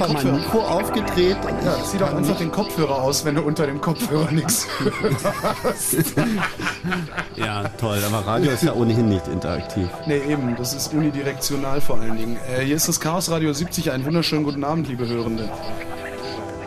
Einfach mein Mikro aufgedreht. Ja, zieh doch einfach den Kopfhörer aus, wenn du unter dem Kopfhörer nichts hörst. ja, toll. Aber Radio ist ja ohnehin nicht interaktiv. Nee, eben. Das ist unidirektional vor allen Dingen. Äh, hier ist das Chaos Radio 70. Einen wunderschönen guten Abend, liebe Hörende.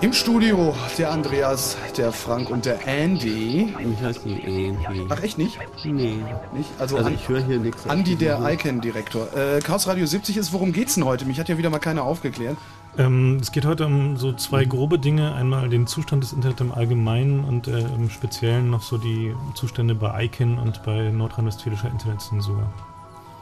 Im Studio der Andreas, der Frank und der Andy. Ich heiße nicht Andy. Ach, echt nicht? Nee. Nicht? Also, also ich höre hier nichts. Andy, der Icon-Direktor. Äh, Chaos Radio 70 ist, worum geht's denn heute? Mich hat ja wieder mal keiner aufgeklärt. Ähm, es geht heute um so zwei grobe Dinge. Einmal den Zustand des Internet im Allgemeinen und äh, im Speziellen noch so die Zustände bei ICANN und bei nordrhein-westfälischer Internetzensur.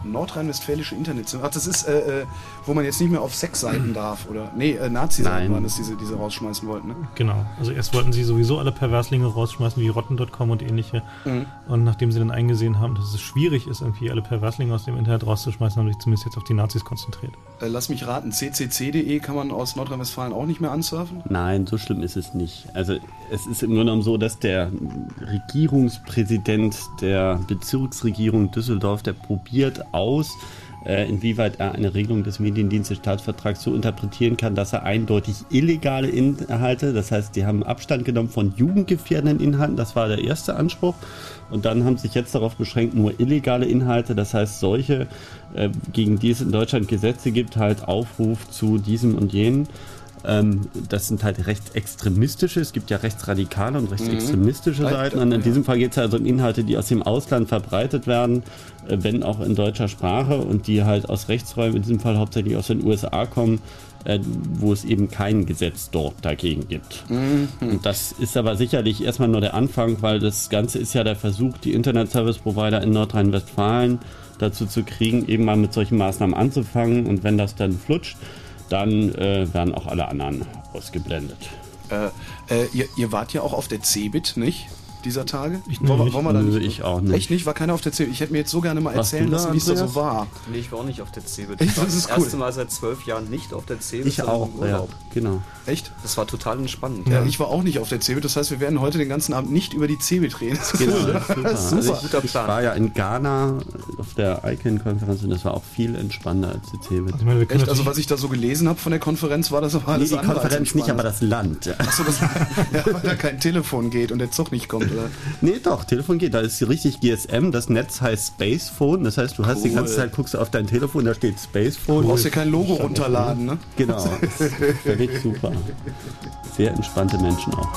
Nordrhein-Westfälische Internet. Ach, das ist, äh, äh, wo man jetzt nicht mehr auf Sexseiten darf, oder? Nee, äh, Nazi-Seiten Nein. waren das, die sie, die sie rausschmeißen wollten, ne? Genau. Also erst wollten sie sowieso alle Perverslinge rausschmeißen, wie Rotten.com und ähnliche. Mhm. Und nachdem sie dann eingesehen haben, dass es schwierig ist, irgendwie alle Perverslinge aus dem Internet rauszuschmeißen, haben sie sich zumindest jetzt auf die Nazis konzentriert. Äh, lass mich raten, ccc.de kann man aus Nordrhein-Westfalen auch nicht mehr ansurfen? Nein, so schlimm ist es nicht. Also es ist im Grunde genommen so, dass der Regierungspräsident der Bezirksregierung Düsseldorf, der probiert aus, äh, inwieweit er eine Regelung des Mediendienste-Staatsvertrags so interpretieren kann, dass er eindeutig illegale Inhalte, das heißt, die haben Abstand genommen von jugendgefährdenden Inhalten, das war der erste Anspruch. Und dann haben sich jetzt darauf beschränkt, nur illegale Inhalte, das heißt solche, äh, gegen die es in Deutschland Gesetze gibt, halt Aufruf zu diesem und jenen. Ähm, das sind halt rechtsextremistische, es gibt ja rechtsradikale und rechtsextremistische Mhm. Seiten. Und in diesem Fall geht es also um Inhalte, die aus dem Ausland verbreitet werden, äh, wenn auch in deutscher Sprache und die halt aus Rechtsräumen, in diesem Fall hauptsächlich aus den USA kommen, äh, wo es eben kein Gesetz dort dagegen gibt. Und das ist aber sicherlich erstmal nur der Anfang, weil das Ganze ist ja der Versuch, die Internet Service Provider in Nordrhein-Westfalen dazu zu kriegen, eben mal mit solchen Maßnahmen anzufangen. Und wenn das dann flutscht, dann äh, werden auch alle anderen ausgeblendet. Äh, äh, ihr, ihr wart ja auch auf der Cebit, nicht? Dieser Tage? Ich wollen, nicht. wollen wir da nicht? ich auch nicht. Echt nicht? War keiner auf der Cebit? Ich hätte mir jetzt so gerne mal Warst erzählen lassen, wie es da so war. Nee, ich war auch nicht auf der Cebit. Ich war Das ist das cool. erste Mal seit zwölf Jahren nicht auf der Cebit. Ich auch, im ja, Urlaub. genau. Echt? Das war total entspannt. Ja, ich war auch nicht auf der Cebit. Das heißt, wir werden heute den ganzen Abend nicht über die Cebit reden. Das ist Genau, cool. das ist super. Das ist Also super. ich, Guter ich Plan. war ja in Ghana auf der ICANN-Konferenz und das war auch viel entspannter als die CeBIT. Ich meine, Echt? Also was ich da so gelesen habe von der Konferenz, war das aber Nee, alles die andere als Konferenz nicht, aber das Land. Ja. Achso, das, ja, weil da kein Telefon geht und der Zug nicht kommt, oder? Nee, doch, Telefon geht. Da ist richtig GSM. Das Netz heißt Spacephone. Das heißt, du hast die Cool. ganze Zeit, guckst du auf dein Telefon, da steht Spacephone. Du brauchst hier kein Logo runterladen, ne? Genau. Völlig super. Sehr entspannte Menschen auch.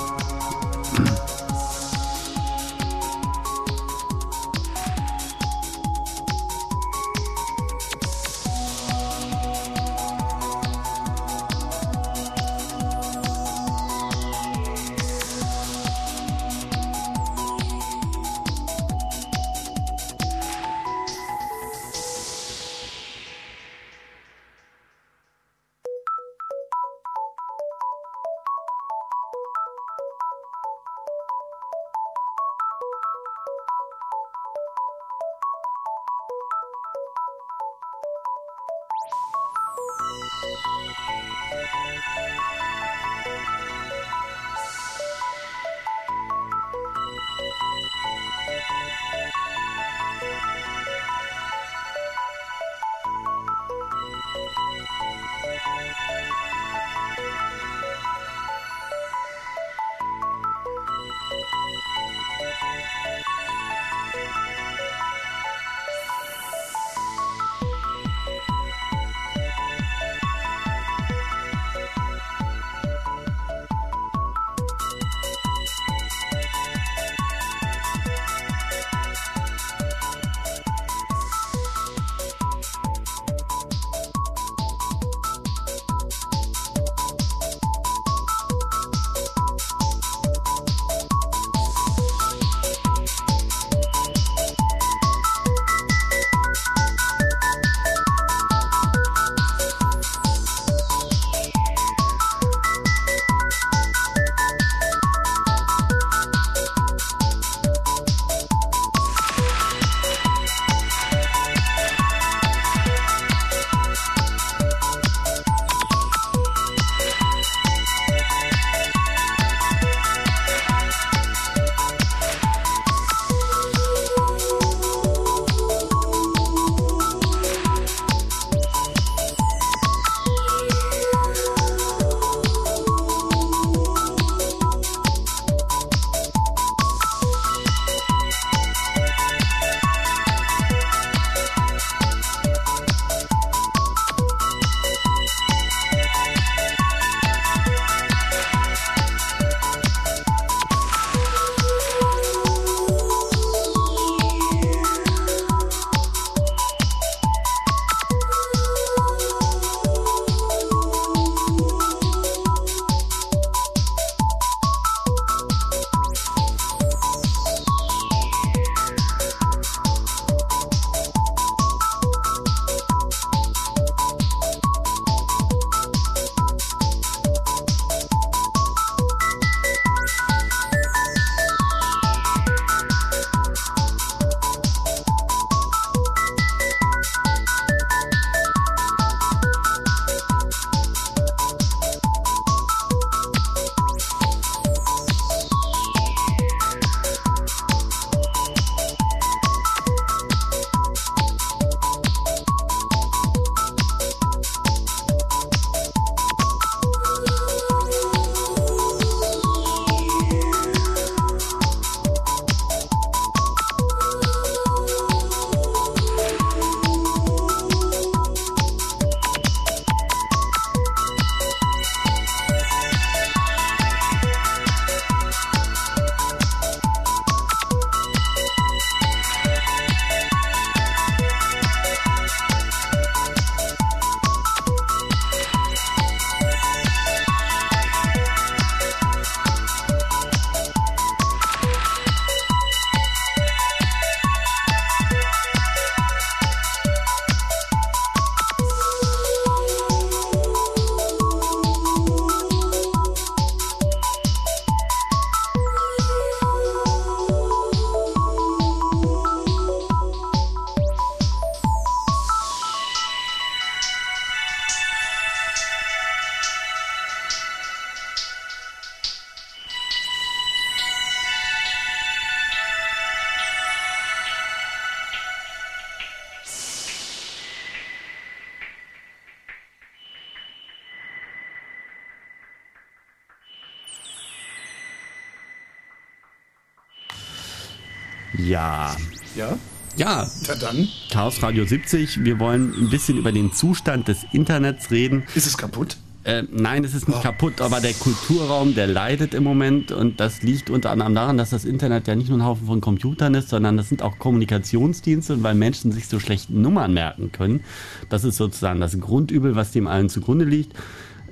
Ja, dann. Chaos Radio 70. Wir wollen ein bisschen über den Zustand des Internets reden. Ist es kaputt? Äh, nein, es ist nicht Oh. kaputt, aber der Kulturraum, der leidet im Moment und das liegt unter anderem daran, dass das Internet ja nicht nur ein Haufen von Computern ist, sondern das sind auch Kommunikationsdienste und weil Menschen sich so schlecht Nummern merken können, das ist sozusagen das Grundübel, was dem allen zugrunde liegt,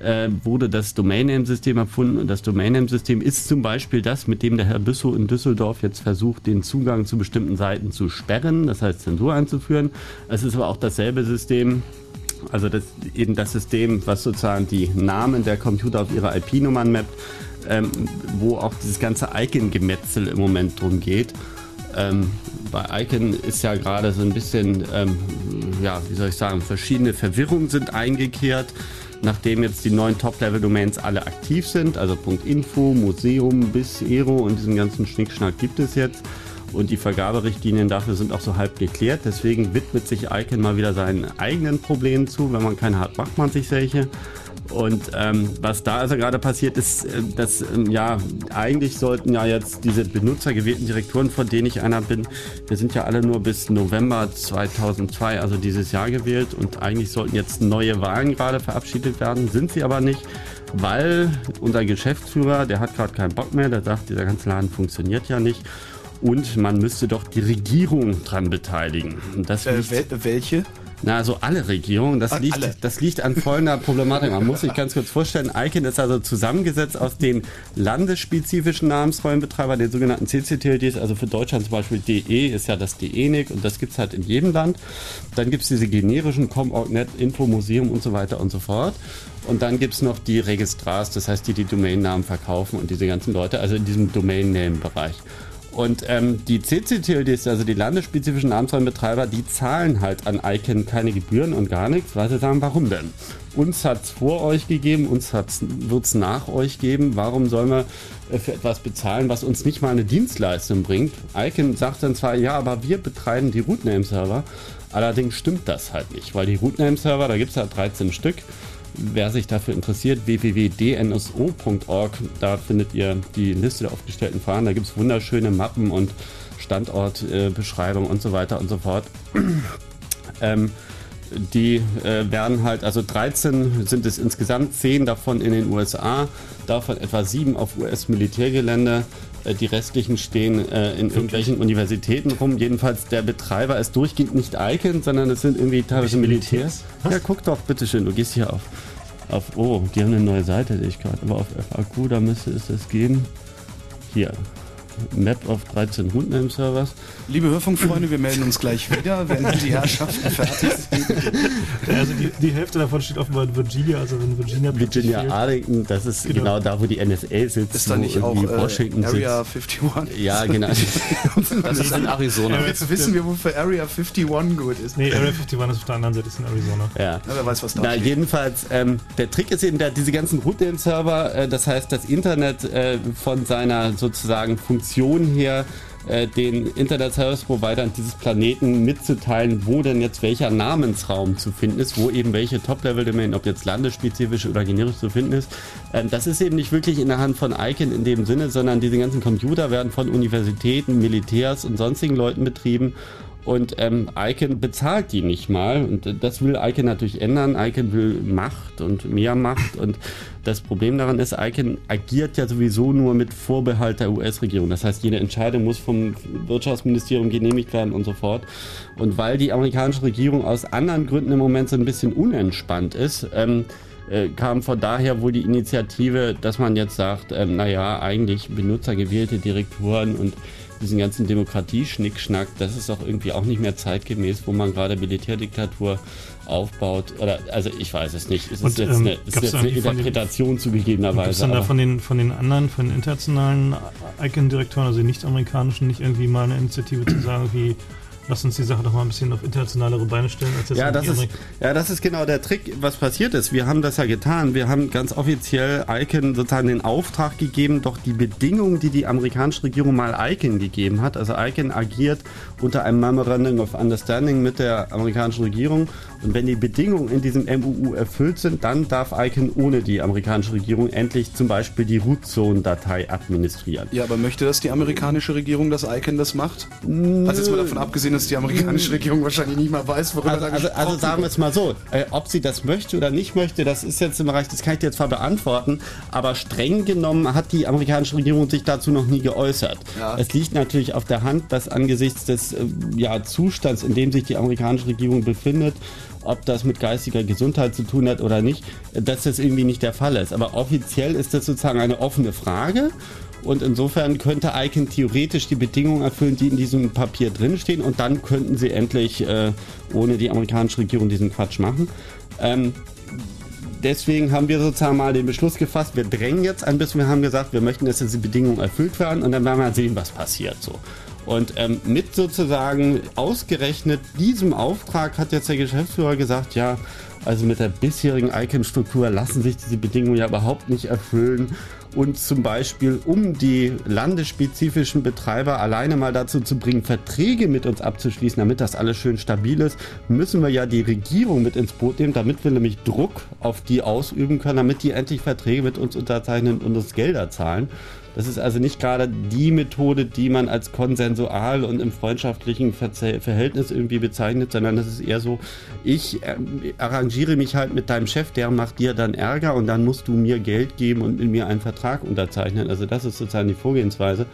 äh, wurde das Domain-Name-System erfunden und das Domain-Name-System ist zum Beispiel das, mit dem der Herr Büssow in Düsseldorf jetzt versucht, den Zugang zu bestimmten Seiten zu sperren, das heißt Zensur einzuführen. Es ist aber auch dasselbe System, also das, eben das System, was sozusagen die Namen der Computer auf ihre IP-Nummern mappt, ähm, wo auch dieses ganze Icon-Gemetzel im Moment drum geht. Ähm, bei Icon ist ja gerade so ein bisschen, ähm, ja, wie soll ich sagen, verschiedene Verwirrungen sind eingekehrt, nachdem jetzt die neuen Top-Level-Domains alle aktiv sind, also .info, Museum bis Ero und diesen ganzen Schnickschnack gibt es jetzt. Und die Vergaberichtlinien dafür sind auch so halb geklärt. Deswegen widmet sich Icon mal wieder seinen eigenen Problemen zu. Wenn man keine hat, macht man sich welche. Und ähm, was da also gerade passiert ist, äh, dass ähm, ja eigentlich sollten ja jetzt diese benutzergewählten Direktoren, von denen ich einer bin, wir sind ja alle nur bis November 2002, also dieses Jahr gewählt und eigentlich sollten jetzt neue Wahlen gerade verabschiedet werden, sind sie aber nicht, weil unser Geschäftsführer, der hat gerade keinen Bock mehr, der sagt, dieser ganze Laden funktioniert ja nicht und man müsste doch die Regierung dran beteiligen. Und das Äh, wel welche? Na, also alle Regierungen, das liegt, alle. das liegt an folgender Problematik. Man muss sich ganz kurz vorstellen, ICANN ist also zusammengesetzt aus den landesspezifischen Namensräumbetreibern, den sogenannten CCTLDs, also für Deutschland zum Beispiel DE ist ja das DENIC und das gibt's halt in jedem Land. Dann gibt's diese generischen ComOrgNet, Info, Museum und so weiter und so fort. Und dann gibt's noch die Registrars, das heißt, die die Domainnamen verkaufen und diese ganzen Leute, also in diesem Domain-Name-Bereich. Und ähm, die CCTLDs, also die landesspezifischen Namensräumbetreiber, die zahlen halt an ICANN keine Gebühren und gar nichts, weil sie sagen, warum denn? Uns hat's vor euch gegeben, uns wird's nach euch geben. Warum sollen wir äh, für etwas bezahlen, was uns nicht mal eine Dienstleistung bringt? ICANN sagt dann zwar, ja, aber wir betreiben die Rootname-Server. Allerdings stimmt das halt nicht, weil die Rootname-Server, da gibt's halt 13 Stück. Wer sich dafür interessiert, www.dnso.org, da findet ihr die Liste der aufgestellten Fahnen. Da gibt es wunderschöne Mappen und Standortbeschreibung und so weiter und so fort. ähm, die äh, werden halt, also 13 sind es insgesamt, 10 davon in den USA, davon etwa 7 auf US-Militärgelände. Äh, die restlichen stehen äh, in irgendwelchen Universitäten rum. Jedenfalls der Betreiber ist durchgehend nicht Icon, sondern es sind irgendwie teilweise Militärs. Ja, guck doch, bitteschön, du gehst hier auf, auf, oh, die haben eine neue Seite, sehe ich gerade, aber auf FAQ, da müsste es das geben. Hier, Map of 13 Rootname-Servers. Liebe Hörfunkfreunde, wir melden uns gleich wieder, wenn die Herrschaften fertig sind. Also die, die Hälfte davon steht offenbar in Virginia, also wenn Virginia Virginia fehlt. Arlington, das ist genau. Genau. da, wo die NSA sitzt. Ist da wo nicht auch irgendwie äh, Washington Area sitzt. 51? Ja, genau. Das ist in Arizona. Ja, Jetzt wissen wir, wofür Area 51 gut ist. Nee, Area 51 ist auf der anderen Seite, ist in Arizona. ja. Na, wer weiß, was da Na, steht. jedenfalls, ähm, der Trick ist eben, der, diese ganzen Rootname-Server, äh, das heißt, das Internet äh, von seiner sozusagen Funktion her äh, den Internet-Service-Providern dieses Planeten mitzuteilen, wo denn jetzt welcher Namensraum zu finden ist, wo eben welche Top-Level-Domain, ob jetzt landesspezifisch oder generisch zu finden ist. Ähm, das ist eben nicht wirklich in der Hand von ICANN in dem Sinne, sondern diese ganzen Computer werden von Universitäten, Militärs und sonstigen Leuten betrieben. Und ähm, Icon bezahlt die nicht mal. Und äh, das will Icon natürlich ändern. Icon will Macht und mehr Macht. Und das Problem daran ist, Icon agiert ja sowieso nur mit Vorbehalt der US-Regierung. Das heißt, jede Entscheidung muss vom Wirtschaftsministerium genehmigt werden und so fort. Und weil die amerikanische Regierung aus anderen Gründen im Moment so ein bisschen unentspannt ist, ähm, äh, kam von daher wohl die Initiative, dass man jetzt sagt, ähm, naja, eigentlich benutzergewählte Direktoren und diesen ganzen Demokratie-Schnickschnack, das ist doch irgendwie auch nicht mehr zeitgemäß, wo man gerade Militärdiktatur aufbaut. Oder also ich weiß es nicht. Es ist Und, jetzt ähm, eine, es ist jetzt eine Interpretation Gibt es zugegebenerweise. dann da von den, von den anderen, von den internationalen Icon-Direktoren, also den nicht-amerikanischen, nicht irgendwie mal eine Initiative zu sagen, wie, lass uns die Sache doch mal ein bisschen auf internationalere Beine stellen, als jetzt Ja, das ist, ja, das ist genau der Trick, was passiert ist. Wir haben das ja getan. Wir haben ganz offiziell Icon sozusagen den Auftrag gegeben, doch die Bedingungen, die die amerikanische Regierung mal Icon gegeben hat. Also Icon agiert unter einem Memorandum of Understanding mit der amerikanischen Regierung, Und wenn die Bedingungen in diesem MUU erfüllt sind, dann darf ICANN ohne die amerikanische Regierung endlich zum Beispiel die Root-Zone-Datei administrieren. Ja, aber möchte das die amerikanische Regierung, dass ICANN das macht? Also jetzt mal davon abgesehen, dass die amerikanische Regierung wahrscheinlich nicht mal weiß, worüber also, da also, also sagen wir es mal so, äh, ob sie das möchte oder nicht möchte, das ist jetzt im Bereich, das kann ich dir zwar beantworten, aber streng genommen hat die amerikanische Regierung sich dazu noch nie geäußert. Ja. Es liegt natürlich auf der Hand, dass angesichts des äh, ja, Zustands, in dem sich die amerikanische Regierung befindet, ob das mit geistiger Gesundheit zu tun hat oder nicht, äh, dass das irgendwie nicht der Fall ist. Aber offiziell ist das sozusagen eine offene Frage. Und insofern könnte ICANN theoretisch die Bedingungen erfüllen, die in diesem Papier drinstehen. Und dann könnten sie endlich äh, ohne die amerikanische Regierung diesen Quatsch machen. Ähm, deswegen haben wir sozusagen mal den Beschluss gefasst, wir drängen jetzt ein bisschen, wir haben gesagt, wir möchten, dass diese Bedingungen erfüllt werden und dann werden wir sehen, was passiert so. Und ähm, mit sozusagen ausgerechnet diesem Auftrag hat jetzt der Geschäftsführer gesagt, ja, also mit der bisherigen ICANN-Struktur lassen sich diese Bedingungen ja überhaupt nicht erfüllen. Und zum Beispiel, um die landesspezifischen Betreiber alleine mal dazu zu bringen, Verträge mit uns abzuschließen, damit das alles schön stabil ist, müssen wir ja die Regierung mit ins Boot nehmen, damit wir nämlich Druck auf die ausüben können, damit die endlich Verträge mit uns unterzeichnen und uns Gelder zahlen. Das ist also nicht gerade die Methode, die man als konsensual und im freundschaftlichen Verhältnis irgendwie bezeichnet, sondern das ist eher so, ich äh, arrangiere mich halt mit deinem Chef, der macht dir dann Ärger und dann musst du mir Geld geben und mit mir einen Vertrag unterzeichnen. Also das ist sozusagen die Vorgehensweise.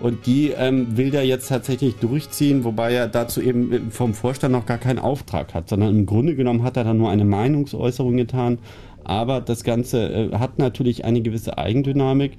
Und die ähm, will der jetzt tatsächlich durchziehen, wobei er dazu eben vom Vorstand noch gar keinen Auftrag hat, sondern im Grunde genommen hat er dann nur eine Meinungsäußerung getan. Aber das Ganze äh, hat natürlich eine gewisse Eigendynamik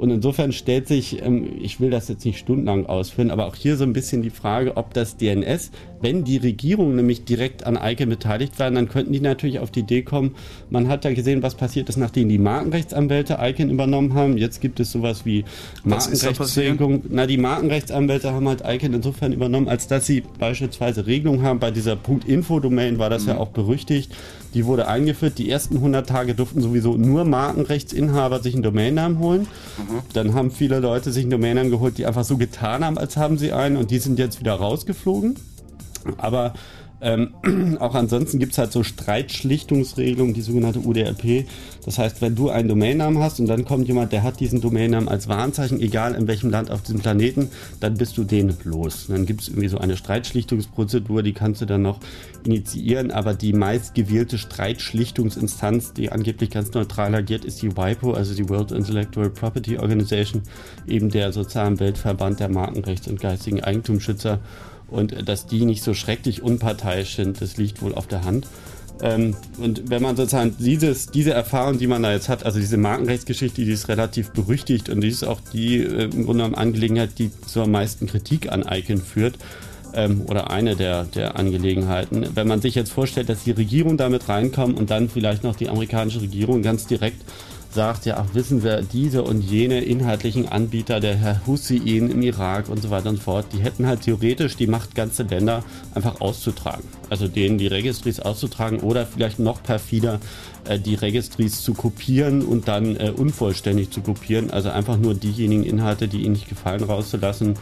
und insofern stellt sich, ähm, ich will das jetzt nicht stundenlang ausführen, aber auch hier so ein bisschen die Frage, ob das DNS, wenn die Regierung nämlich direkt an Eike beteiligt werden, dann könnten die natürlich auf die Idee kommen, man hat ja gesehen, was passiert ist, nachdem die Markenrechtsanwälte Icon übernommen haben. Jetzt gibt es sowas wie Markenrechtsregelung. Na, die Markenrechtsanwälte haben halt Icon insofern übernommen, als dass sie beispielsweise Regelungen haben. Bei dieser .info-Domain war das mhm. ja auch berüchtigt. Die wurde eingeführt. Die ersten 100 Tage durften sowieso nur Markenrechtsinhaber sich einen Domainnamen holen. Dann haben viele Leute sich Domainnamen geholt, die einfach so getan haben, als haben sie einen und die sind jetzt wieder rausgeflogen. Aber ähm, auch ansonsten gibt es halt so Streitschlichtungsregelungen, die sogenannte UDRP. Das heißt, wenn du einen Domainnamen hast und dann kommt jemand, der hat diesen Domainnamen als Warnzeichen, egal in welchem Land auf diesem Planeten, dann bist du den los. Und dann gibt es irgendwie so eine Streitschlichtungsprozedur, die kannst du dann noch initiieren, aber die meistgewählte Streitschlichtungsinstanz, die angeblich ganz neutral agiert, ist die WIPO, also die World Intellectual Property Organization, eben der sozialen Weltverband der Markenrechts- und geistigen Eigentumsschützer. Und dass die nicht so schrecklich unparteiisch sind, das liegt wohl auf der Hand. Ähm, und wenn man sozusagen dieses, diese Erfahrung, die man da jetzt hat, also diese Markenrechtsgeschichte, die ist relativ berüchtigt und die ist auch die äh, im Grunde genommen Angelegenheit, die zur meisten Kritik an Icon führt. Ähm, oder eine der, der Angelegenheiten. Wenn man sich jetzt vorstellt, dass die Regierung damit reinkommt und dann vielleicht noch die amerikanische Regierung ganz direkt sagt, ja, ach, wissen wir, diese und jene inhaltlichen Anbieter, der Herr Hussein im Irak und so weiter und so fort, die hätten halt theoretisch die Macht, ganze Länder einfach auszutragen. Also denen die Registries auszutragen oder vielleicht noch perfider äh, die Registries zu kopieren und dann äh, unvollständig zu kopieren. Also einfach nur diejenigen Inhalte, die ihnen nicht gefallen, rauszulassen.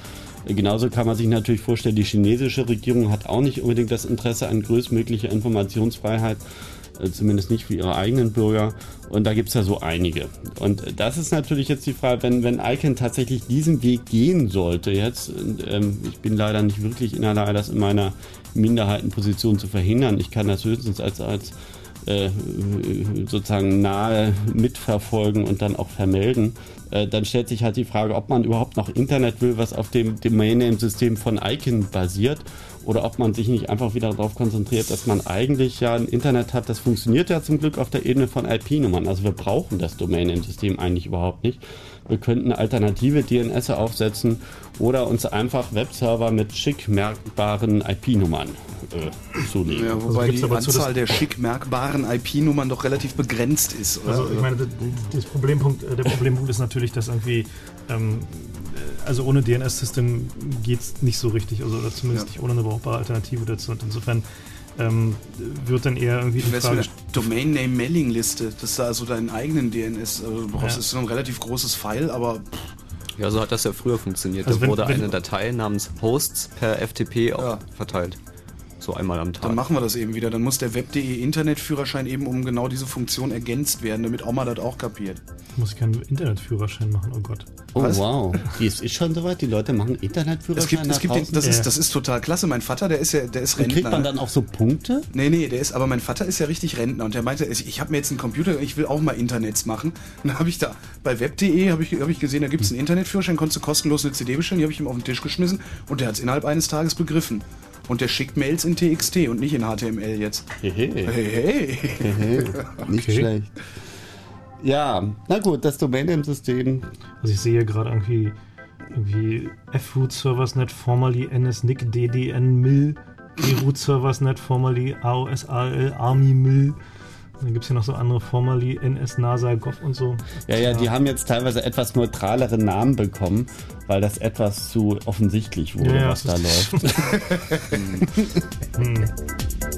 Äh, genauso kann man sich natürlich vorstellen, die chinesische Regierung hat auch nicht unbedingt das Interesse an größtmöglicher Informationsfreiheit. Äh, zumindest nicht für ihre eigenen Bürger. Und da gibt es ja so einige. Und das ist natürlich jetzt die Frage, wenn, wenn ICANN tatsächlich diesen Weg gehen sollte jetzt, ähm, ich bin leider nicht wirklich in der Lage, das in meiner Minderheitenposition zu verhindern. Ich kann das höchstens als, als äh, sozusagen nahe mitverfolgen und dann auch vermelden. Äh, dann stellt sich halt die Frage, ob man überhaupt noch Internet will, was auf dem Domain-Name-System von ICANN basiert oder ob man sich nicht einfach wieder darauf konzentriert, dass man eigentlich ja ein Internet hat, das funktioniert ja zum Glück auf der Ebene von IP-Nummern. Also wir brauchen das Domain-Name-System eigentlich überhaupt nicht. Wir könnten alternative DNS aufsetzen oder uns einfach Webserver mit schick merkbaren IP-Nummern äh, zulegen. Ja, wobei also die Anzahl der schick merkbaren IP-Nummern doch relativ begrenzt ist. Oder? Also ich meine, das Problempunkt, äh, der Problempunkt ist natürlich, dass irgendwie ähm, also ohne DNS-System geht es nicht so richtig, also oder zumindest ja. nicht ohne eine brauchbare Alternative dazu. Und insofern ähm, wird dann eher irgendwie die Frage... Domain Name Mailing Liste, das ist also deinen eigenen DNS, also du brauchst, ja. ist so ein relativ großes File, aber... Ja, so hat das ja früher funktioniert. Also da wenn, wurde wenn, eine Datei namens Hosts per FTP ja. verteilt. So einmal am Tag. Dann machen wir das eben wieder. Dann muss der Web.de Internetführerschein eben um genau diese Funktion ergänzt werden, damit Oma das auch kapiert. Muss ich keinen Internetführerschein machen, oh Gott. Oh Was? wow, die ist, ist schon soweit. Die Leute machen Internetführerschein. Es gibt, es gibt den, das, Ja. ist, das ist total klasse. Mein Vater, der ist ja, der ist Und Rentner. kriegt man dann auch so Punkte? Nee, nee, der ist, aber mein Vater ist ja richtig Rentner und der meinte, ich ich habe mir jetzt einen Computer, ich will auch mal Internets machen. Und dann habe ich da bei web.de habe ich, hab ich gesehen, da gibt es einen Internetführerschein, konntest du kostenlos eine CD bestellen, die habe ich ihm auf den Tisch geschmissen und der hat es innerhalb eines Tages begriffen. Und der schickt Mails in TXT und nicht in HTML jetzt. Hehe. Hey, hey. Nicht Okay. schlecht. Ja, na gut, das Domain-System. Also ich sehe hier gerade irgendwie, irgendwie F-Root Serversnet, formerly NSNIC DDN MIL, E-Root Serversnet, formerly AOSAL Army MIL. Dann gibt es hier noch so andere, formerly NS NASA Gov und so. Ja, ja, die haben jetzt teilweise etwas neutralere Namen bekommen, weil das etwas zu offensichtlich wurde, Ja, was da läuft. Hm.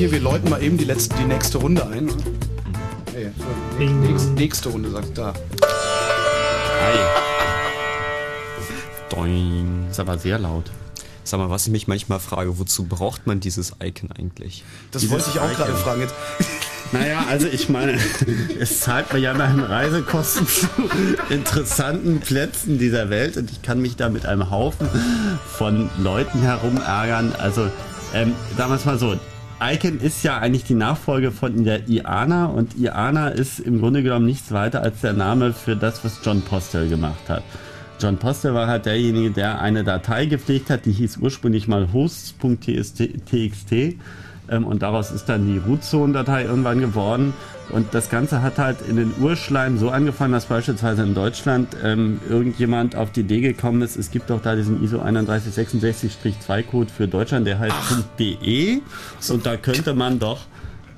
hier. Wir läuten mal eben die, letzte, die nächste Runde ein. Ne? Hey, so, nächste, nächste Runde, sagt da. Hi. Doing. Ist aber sehr laut. Sag mal, was ich mich manchmal frage, wozu braucht man dieses Icon eigentlich? Das Dieses wollte ich auch gerade Icon. fragen. Jetzt, Naja, also ich meine, es zahlt mir ja immerhin Reisekosten zu interessanten Plätzen dieser Welt und ich kann mich da mit einem Haufen von Leuten herumärgern. Also, ähm, es mal so. Icon ist ja eigentlich die Nachfolge von der IANA und IANA ist im Grunde genommen nichts weiter als der Name für das, was John Postel gemacht hat. John Postel war halt derjenige, der eine Datei gepflegt hat, die hieß ursprünglich mal hosts.txt ähm, und daraus ist dann die Root-Zone-Datei irgendwann geworden. Und das Ganze hat halt in den Urschleim so angefangen, dass beispielsweise in Deutschland ähm, irgendjemand auf die Idee gekommen ist, es gibt doch da diesen ISO 3166-2-Code für Deutschland, der heißt .de und da könnte man doch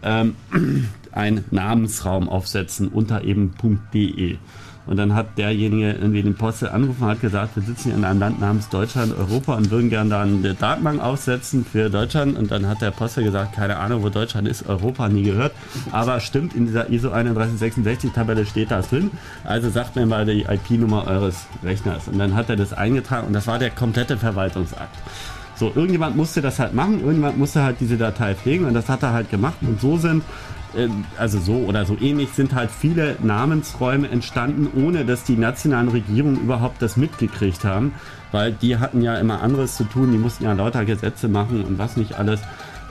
ähm, einen Namensraum aufsetzen unter eben .de. Und dann hat derjenige irgendwie den Postel angerufen und hat gesagt, wir sitzen hier in einem Land namens Deutschland, Europa und würden gerne da eine Datenbank aufsetzen für Deutschland. Und dann hat der Postel gesagt, keine Ahnung, wo Deutschland ist, Europa nie gehört. Aber stimmt, in dieser ISO 3166-Tabelle steht das drin. Also sagt mir mal die IP-Nummer eures Rechners. Und dann hat er das eingetragen und das war der komplette Verwaltungsakt. So, irgendjemand musste das halt machen, irgendjemand musste halt diese Datei pflegen und das hat er halt gemacht und so sind, also so oder so ähnlich sind halt viele Namensräume entstanden, ohne dass die nationalen Regierungen überhaupt das mitgekriegt haben, weil die hatten ja immer anderes zu tun, die mussten ja lauter Gesetze machen und was nicht alles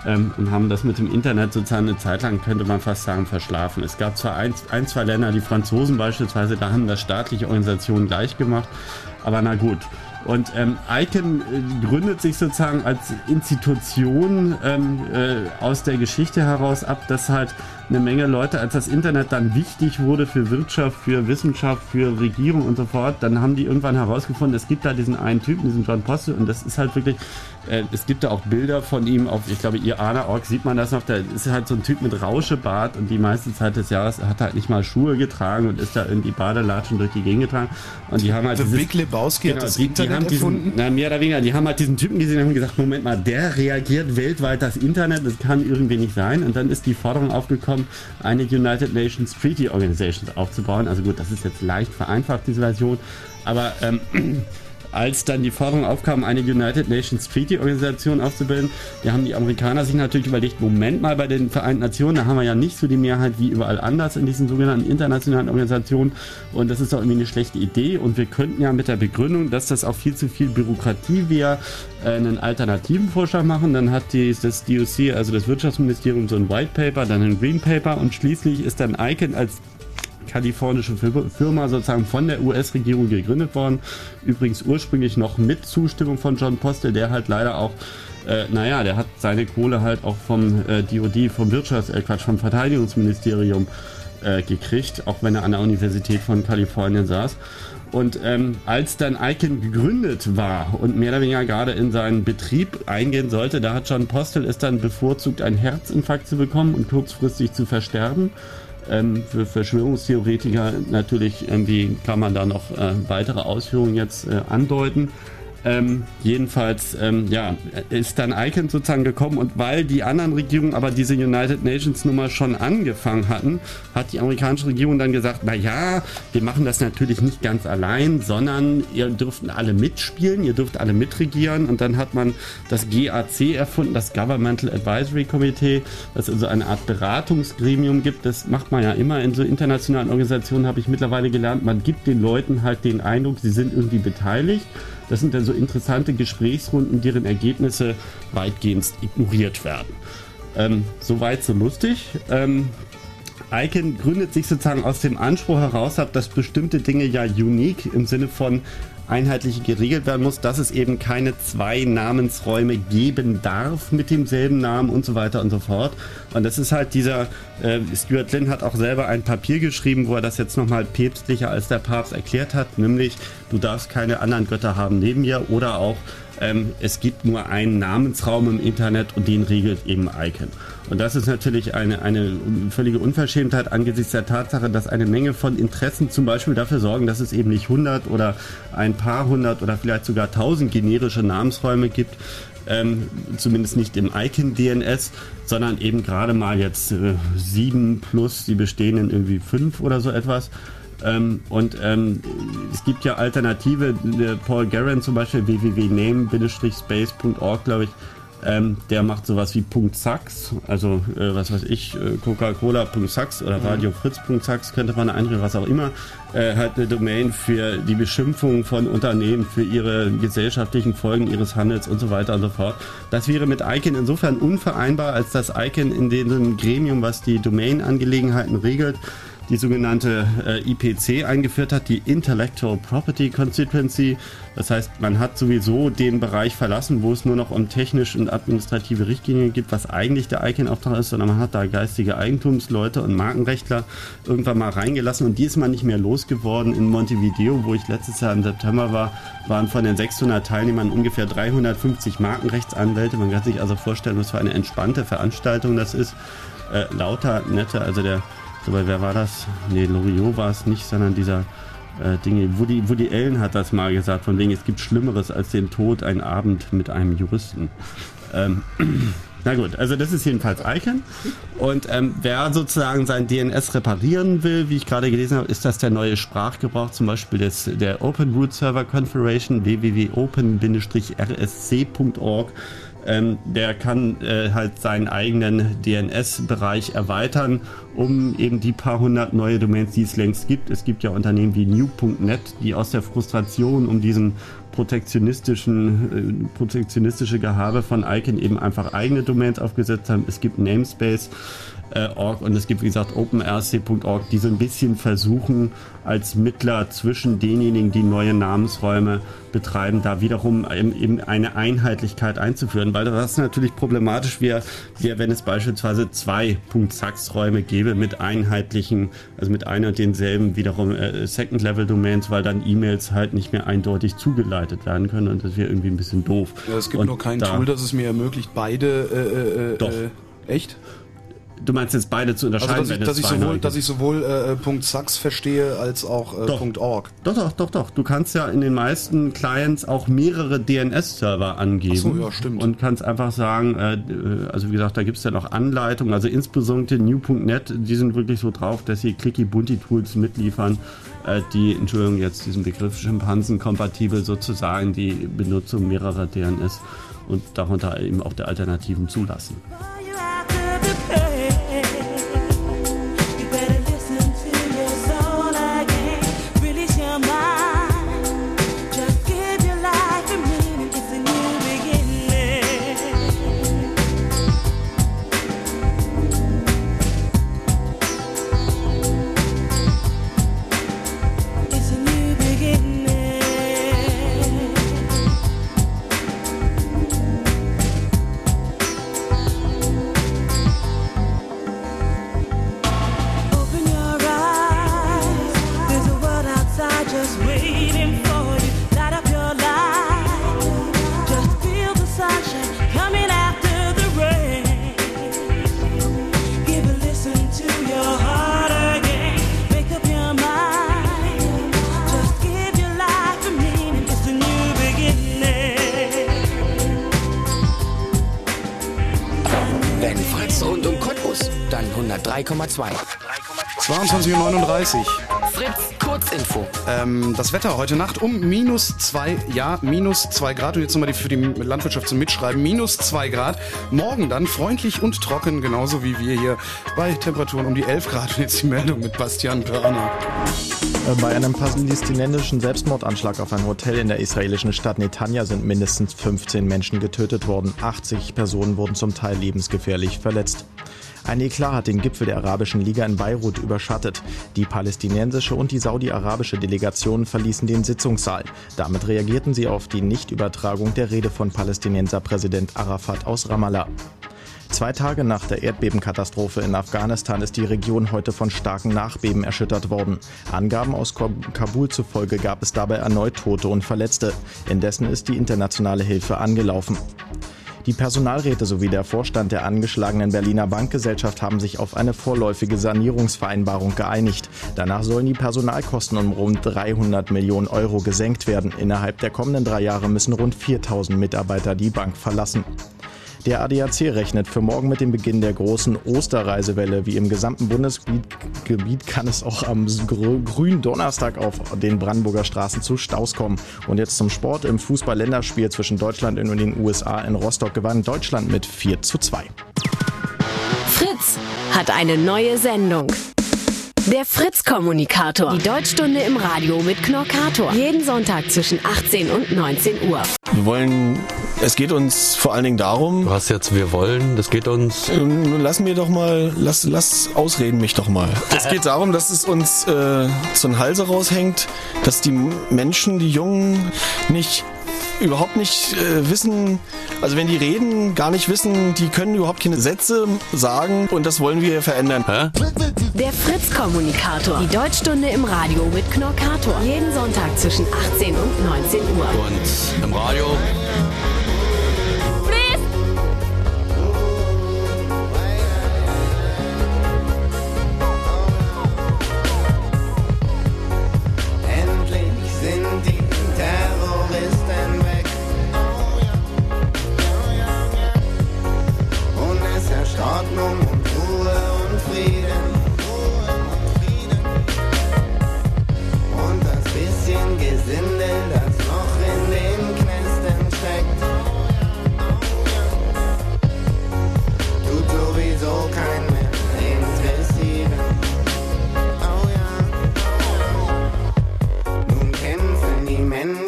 ähm, und haben das mit dem Internet sozusagen eine Zeit lang, könnte man fast sagen, verschlafen. Es gab zwar ein, ein zwei Länder, die Franzosen beispielsweise, da haben das staatliche Organisationen gleich gemacht, aber na gut. Und ähm, ICANN äh, gründet sich sozusagen als Institution ähm, äh, aus der Geschichte heraus ab, dass halt eine Menge Leute, als das Internet dann wichtig wurde für Wirtschaft, für Wissenschaft, für Regierung und so fort, dann haben die irgendwann herausgefunden, es gibt da diesen einen Typen, diesen John Postel, und das ist halt wirklich, äh, es gibt da auch Bilder von ihm auf, ich glaube, Iana.org sieht man das noch, da ist halt so ein Typ mit Rauschebart und die meiste Zeit des Jahres hat er halt nicht mal Schuhe getragen und ist da irgendwie Badelatschen durch die Gegend getragen. Und die haben halt The dieses- Big Lebowski hat das die, die Internet haben diesen, erfunden. na, mehr oder weniger, die haben halt diesen Typen gesehen und haben gesagt, Moment mal, der reagiert weltweit das Internet, das kann irgendwie nicht sein. Und dann ist die Forderung aufgekommen, eine United Nations Treaty Organization aufzubauen. Also gut, das ist jetzt leicht vereinfacht, diese Version. Aber ähm, als dann die Forderung aufkam, eine United Nations Treaty Organisation aufzubilden, da haben die Amerikaner sich natürlich überlegt, Moment mal, bei den Vereinten Nationen, da haben wir ja nicht so die Mehrheit wie überall anders in diesen sogenannten internationalen Organisationen. Und das ist doch irgendwie eine schlechte Idee. Und wir könnten ja mit der Begründung, dass das auch viel zu viel Bürokratie wäre, einen alternativen Vorschlag machen. Dann hat die, das DOC, also das Wirtschaftsministerium, so ein White Paper, dann ein Green Paper. Und schließlich ist dann ICANN als kalifornische Fir- Firma sozusagen von der US-Regierung gegründet worden. Übrigens ursprünglich noch mit Zustimmung von John Postel, der halt leider auch, äh, naja, der hat seine Kohle halt auch vom äh, DOD, vom Wirtschafts-, äh, Quatsch, vom Verteidigungsministerium äh, gekriegt, auch wenn er an der Universität von Kalifornien saß. Und ähm, als dann ICANN gegründet war und mehr oder weniger gerade in seinen Betrieb eingehen sollte, da hat John Postel es dann bevorzugt, einen Herzinfarkt zu bekommen und kurzfristig zu versterben. Ähm, für Verschwörungstheoretiker natürlich irgendwie kann man da noch äh, weitere Ausführungen jetzt äh, andeuten. Ähm, jedenfalls ähm, ja, ist dann ICANN sozusagen gekommen und weil die anderen Regierungen aber diese United Nations Nummer schon angefangen hatten, hat die amerikanische Regierung dann gesagt, na ja, wir machen das natürlich nicht ganz allein, sondern ihr dürft alle mitspielen, ihr dürft alle mitregieren und dann hat man das GAC erfunden, das Governmental Advisory Committee, das also eine Art Beratungsgremium gibt. Das macht man ja immer in so internationalen Organisationen, habe ich mittlerweile gelernt. Man gibt den Leuten halt den Eindruck, sie sind irgendwie beteiligt. Das sind dann so interessante Gesprächsrunden, deren Ergebnisse weitgehend ignoriert werden. Ähm, Soweit so lustig. Ähm, ICANN gründet sich sozusagen aus dem Anspruch heraus dass bestimmte Dinge ja unique im Sinne von einheitlich geregelt werden muss, dass es eben keine zwei Namensräume geben darf mit demselben Namen und so weiter und so fort. Und das ist halt dieser, äh, Stuart Lynn hat auch selber ein Papier geschrieben, wo er das jetzt nochmal päpstlicher als der Papst erklärt hat, nämlich du darfst keine anderen Götter haben neben mir oder auch ähm, es gibt nur einen Namensraum im Internet und den regelt eben ICANN. Und das ist natürlich eine, eine völlige Unverschämtheit angesichts der Tatsache, dass eine Menge von Interessen zum Beispiel dafür sorgen, dass es eben nicht 100 oder ein paar hundert oder vielleicht sogar 1000 generische Namensräume gibt, ähm, zumindest nicht im Icon-DNS, sondern eben gerade mal jetzt äh, sieben plus die bestehenden irgendwie fünf oder so etwas. Ähm, und ähm, es gibt ja Alternative, der Paul Garren zum Beispiel, www.name-space.org, glaube ich, ähm, der macht sowas wie .sax, also äh, was weiß ich, äh, Coca-Cola.sax oder mhm. Radio-Fritz.sax könnte man einrichten, was auch immer. Äh, hat eine Domain für die Beschimpfung von Unternehmen, für ihre gesellschaftlichen Folgen ihres Handels und so weiter und so fort. Das wäre mit ICANN insofern unvereinbar, als das ICANN in dem Gremium, was die Domain-Angelegenheiten regelt, die sogenannte äh, IPC eingeführt hat, die Intellectual Property Constituency. Das heißt, man hat sowieso den Bereich verlassen, wo es nur noch um technische und administrative Richtlinien gibt, was eigentlich der ICANN-Auftrag ist, sondern man hat da geistige Eigentumsleute und Markenrechtler irgendwann mal reingelassen und die ist man nicht mehr losgeworden. In Montevideo, wo ich letztes Jahr im September war, waren von den 600 Teilnehmern ungefähr 350 Markenrechtsanwälte. Man kann sich also vorstellen, was für eine entspannte Veranstaltung das ist. Äh, lauter nette, also der aber wer war das? Nee, Loriot war es nicht, sondern dieser äh, Dinge. Woody, Woody Allen hat das mal gesagt, von wegen, es gibt Schlimmeres als den Tod, ein Abend mit einem Juristen. Ähm, na gut, also das ist jedenfalls Icon. Und ähm, wer sozusagen sein DNS reparieren will, wie ich gerade gelesen habe, ist das der neue Sprachgebrauch, zum Beispiel des, der Open Root Server Configuration www.open-rsc.org ähm, der kann äh, halt seinen eigenen DNS-Bereich erweitern, um eben die paar hundert neue Domains, die es längst gibt. Es gibt ja Unternehmen wie New.net, die aus der Frustration um diesen protektionistischen, äh, protektionistische Gehabe von Icon eben einfach eigene Domains aufgesetzt haben. Es gibt Namespace Org und es gibt wie gesagt OpenRC.org, die so ein bisschen versuchen als Mittler zwischen denjenigen, die neue Namensräume betreiben, da wiederum eben eine Einheitlichkeit einzuführen, weil das natürlich problematisch wäre, wär, wenn es beispielsweise zwei .sax-Räume gäbe mit einheitlichen, also mit einer und denselben wiederum äh, Second-Level-Domains, weil dann E-Mails halt nicht mehr eindeutig zugeleitet werden können und das wäre irgendwie ein bisschen doof. Ja, es gibt und nur kein da, Tool, das es mir ermöglicht, beide äh, äh, Doch. Äh, echt? Du meinst jetzt beide zu unterscheiden, also, dass, ich, dass, ich zwei sowohl, dass ich sowohl äh, Punkt .sax verstehe als auch äh, Doch. Punkt .org. Doch, doch, doch, doch. Du kannst ja in den meisten Clients auch mehrere DNS-Server angeben. Ach so, ja, stimmt. Und kannst einfach sagen, äh, also wie gesagt, da gibt's ja noch Anleitungen, also insbesondere New.net, die sind wirklich so drauf, dass sie Clicky-Bunti-Tools mitliefern, äh, die, Entschuldigung, jetzt diesen Begriff Schimpansen kompatibel sozusagen die Benutzung mehrerer DNS und darunter eben auch der Alternativen zulassen. 103,2. 22.39 Uhr. Fritz, Kurzinfo. Ähm, das Wetter heute Nacht um minus zwei, ja, minus zwei Grad. Und jetzt nochmal die, für die Landwirtschaft zum Mitschreiben. Minus zwei Grad. Morgen dann freundlich und trocken, genauso wie wir hier bei Temperaturen um die 11 Grad. Und jetzt die Meldung mit Bastian Körner. Bei einem palästinensischen Selbstmordanschlag auf ein Hotel in der israelischen Stadt Netanya sind mindestens 15 Menschen getötet worden. 80 Personen wurden zum Teil lebensgefährlich verletzt. Ein Eklat hat den Gipfel der Arabischen Liga in Beirut überschattet. Die palästinensische und die saudi-arabische Delegation verließen den Sitzungssaal. Damit reagierten sie auf die Nichtübertragung der Rede von Palästinenserpräsident Arafat aus Ramallah. Zwei Tage nach der Erdbebenkatastrophe in Afghanistan ist die Region heute von starken Nachbeben erschüttert worden. Angaben aus Kabul zufolge gab es dabei erneut Tote und Verletzte. Indessen ist die internationale Hilfe angelaufen. Die Personalräte sowie der Vorstand der angeschlagenen Berliner Bankgesellschaft haben sich auf eine vorläufige Sanierungsvereinbarung geeinigt. Danach sollen die Personalkosten um rund 300 Millionen Euro gesenkt werden. Innerhalb der kommenden drei Jahre müssen rund 4000 Mitarbeiter die Bank verlassen. Der ADAC rechnet für morgen mit dem Beginn der großen Osterreisewelle. Wie im gesamten Bundesgebiet kann es auch am grünen Donnerstag auf den Brandenburger Straßen zu Staus kommen. Und jetzt zum Sport. Im Fußball-Länderspiel zwischen Deutschland und den USA in Rostock gewann Deutschland mit 4 zu 2. Fritz hat eine neue Sendung. Der Fritz-Kommunikator. Die Deutschstunde im Radio mit Knorkator. Jeden Sonntag zwischen 18 und 19 Uhr. Wir wollen, es geht uns vor allen Dingen darum. Was jetzt wir wollen, das geht uns. Ähm, lass mir doch mal, lass, lass ausreden mich doch mal. Es geht darum, dass es uns äh, zu den Halse raushängt, dass die Menschen, die Jungen nicht überhaupt nicht äh, wissen, also wenn die reden, gar nicht wissen, die können überhaupt keine Sätze sagen und das wollen wir verändern. Hä? Der Fritz-Kommunikator. Die Deutschstunde im Radio mit Knorkator. Jeden Sonntag zwischen 18 und 19 Uhr. Und im Radio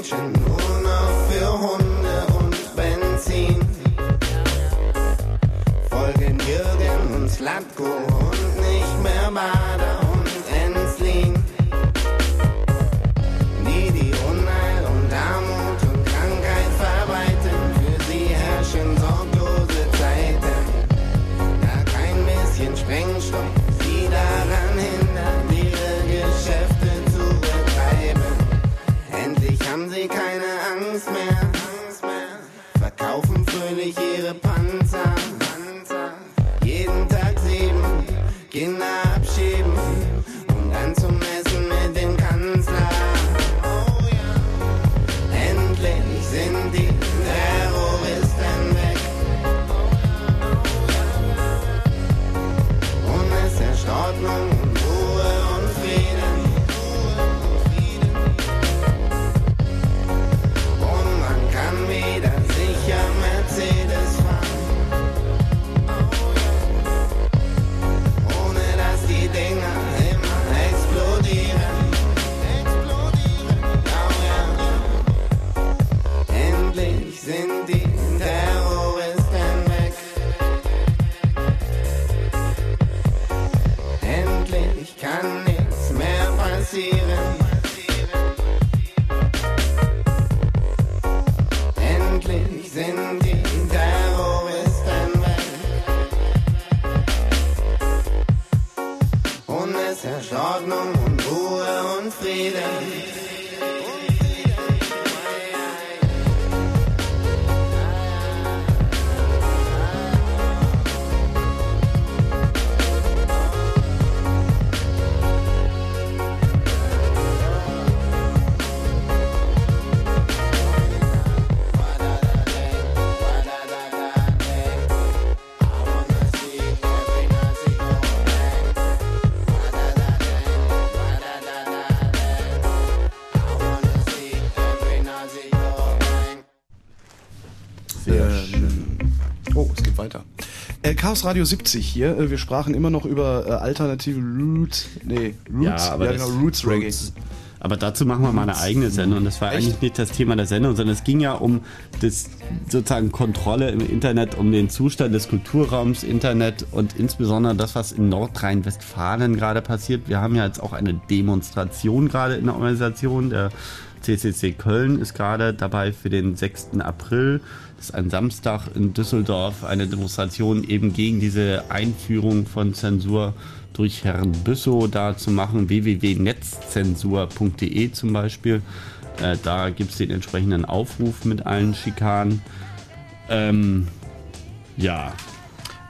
Menschen nur noch für Hunde und Benzin. Folgen Jürgen und Slatko Chaos Radio 70 hier. Äh, wir sprachen immer noch über äh, alternative Roots. Nee, Roots. Ja, aber ja, genau, Roots Reggae. Roots- Aber dazu machen wir mal eine eigene Sendung. Und das war eigentlich nicht das Thema der Sendung, sondern es ging ja um das sozusagen Kontrolle im Internet, um den Zustand des Kulturraums Internet und insbesondere das, was in Nordrhein-Westfalen gerade passiert. Wir haben ja jetzt auch eine Demonstration gerade in der Organisation. Der CCC Köln ist gerade dabei für den 6. April. Das ist ein Samstag in Düsseldorf, eine Demonstration eben gegen diese Einführung von Zensur durch Herrn Büssow da zu machen. www.netzzensur.de zum Beispiel. Äh, da gibt es den entsprechenden Aufruf mit allen Schikanen. Ähm, ja.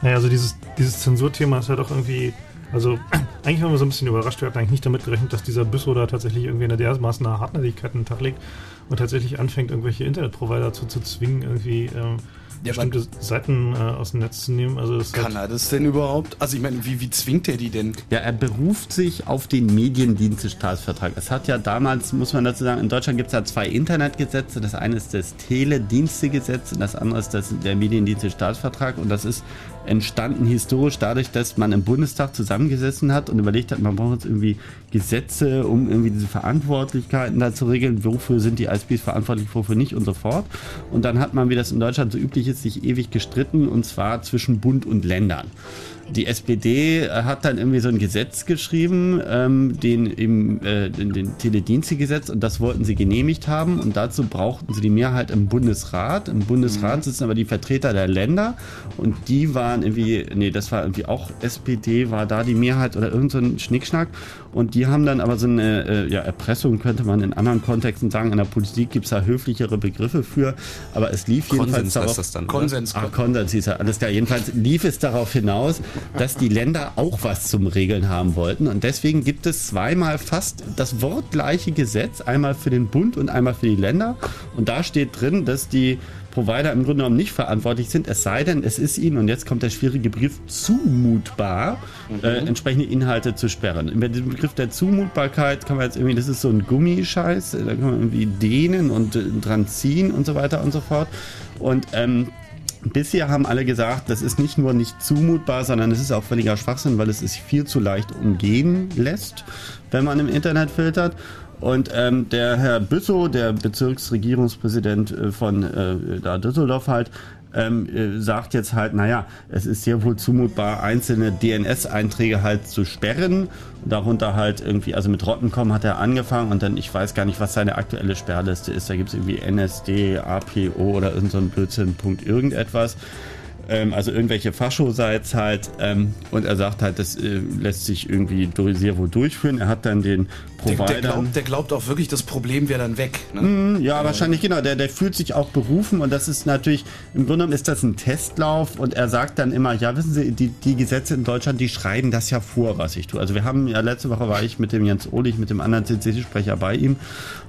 Naja, also dieses, dieses Zensurthema ist ja doch irgendwie, also eigentlich waren wir so ein bisschen überrascht, wir hatten eigentlich nicht damit gerechnet, dass dieser Büssow da tatsächlich irgendwie eine dermaßen Hartnäckigkeit an den Tag legt und tatsächlich anfängt, irgendwelche Internetprovider dazu zu zwingen, irgendwie ähm, Ja, bestimmte Seiten äh, aus dem Netz zu nehmen. Also Kann er das denn überhaupt? Also ich meine, wie, wie zwingt er die denn? Ja, er beruft sich auf den Mediendienstestaatsvertrag. Es hat ja damals, muss man dazu sagen, in Deutschland gibt es ja zwei Internetgesetze. Das eine ist das Teledienstegesetz und das andere ist das, der Mediendienstestaatsvertrag. Und das ist entstanden historisch dadurch, dass man im Bundestag zusammengesessen hat und überlegt hat, man braucht jetzt irgendwie Gesetze, um irgendwie diese Verantwortlichkeiten da zu regeln. Wofür sind die ISPs verantwortlich, wofür nicht und so fort. Und dann hat man, wie das in Deutschland so üblich ist, sich ewig gestritten und zwar zwischen Bund und Ländern. Die SPD hat dann irgendwie so ein Gesetz geschrieben, ähm, den im äh, den, den Teledienstegesetz und das wollten sie genehmigt haben und dazu brauchten sie die Mehrheit im Bundesrat. Im Bundesrat sitzen aber die Vertreter der Länder und die waren irgendwie, nee, das war irgendwie auch SPD, war da die Mehrheit oder irgend so ein Schnickschnack und die haben dann aber so eine äh, ja, Erpressung, könnte man in anderen Kontexten sagen. In der Politik gibt es da höflichere Begriffe für, aber es lief Konsens jedenfalls darauf. das dann? Konsens. Ah, Konsens hieß er, alles klar. Jedenfalls lief es darauf hinaus, dass die Länder auch was zum Regeln haben wollten. Und deswegen gibt es zweimal fast das wortgleiche Gesetz, einmal für den Bund und einmal für die Länder. Und da steht drin, dass die Provider im Grunde genommen nicht verantwortlich sind, es sei denn, es ist ihnen, und jetzt kommt der schwierige Begriff, zumutbar, äh, entsprechende Inhalte zu sperren. Über den Begriff der Zumutbarkeit kann man jetzt irgendwie, das ist so ein Gummischeiß, da kann man irgendwie dehnen und äh, dran ziehen und so weiter und so fort. Und ähm, Bisher haben alle gesagt, das ist nicht nur nicht zumutbar, sondern es ist auch völliger Schwachsinn, weil es sich viel zu leicht umgehen lässt, wenn man im Internet filtert. Und ähm, der Herr Büssow, der Bezirksregierungspräsident äh, von äh, da Düsseldorf halt, ähm, äh, sagt jetzt halt, naja, es ist sehr wohl zumutbar, einzelne DNS-Einträge halt zu sperren. Darunter halt irgendwie, also mit Rottencom hat er angefangen und dann, ich weiß gar nicht, was seine aktuelle Sperrliste ist. Da gibt es irgendwie NSD, APO oder irgend so Blödsinn, Punkt irgendetwas. Ähm, also irgendwelche Fascho-Sites halt. Ähm, und er sagt halt, das äh, lässt sich irgendwie sehr wohl durchführen. Er hat dann den Der, Provider. der, glaubt, der glaubt auch wirklich, das Problem wäre dann weg. Ne? Mm, Ja, wahrscheinlich genau. Der, der fühlt sich auch berufen und das ist natürlich, im Grunde genommen ist das ein Testlauf und er sagt dann immer, ja, wissen Sie, die, die Gesetze in Deutschland, die schreiben das ja vor, was ich tue. Also wir haben ja letzte Woche war ich mit dem Jens Ohlich, mit dem anderen CC-Sprecher bei ihm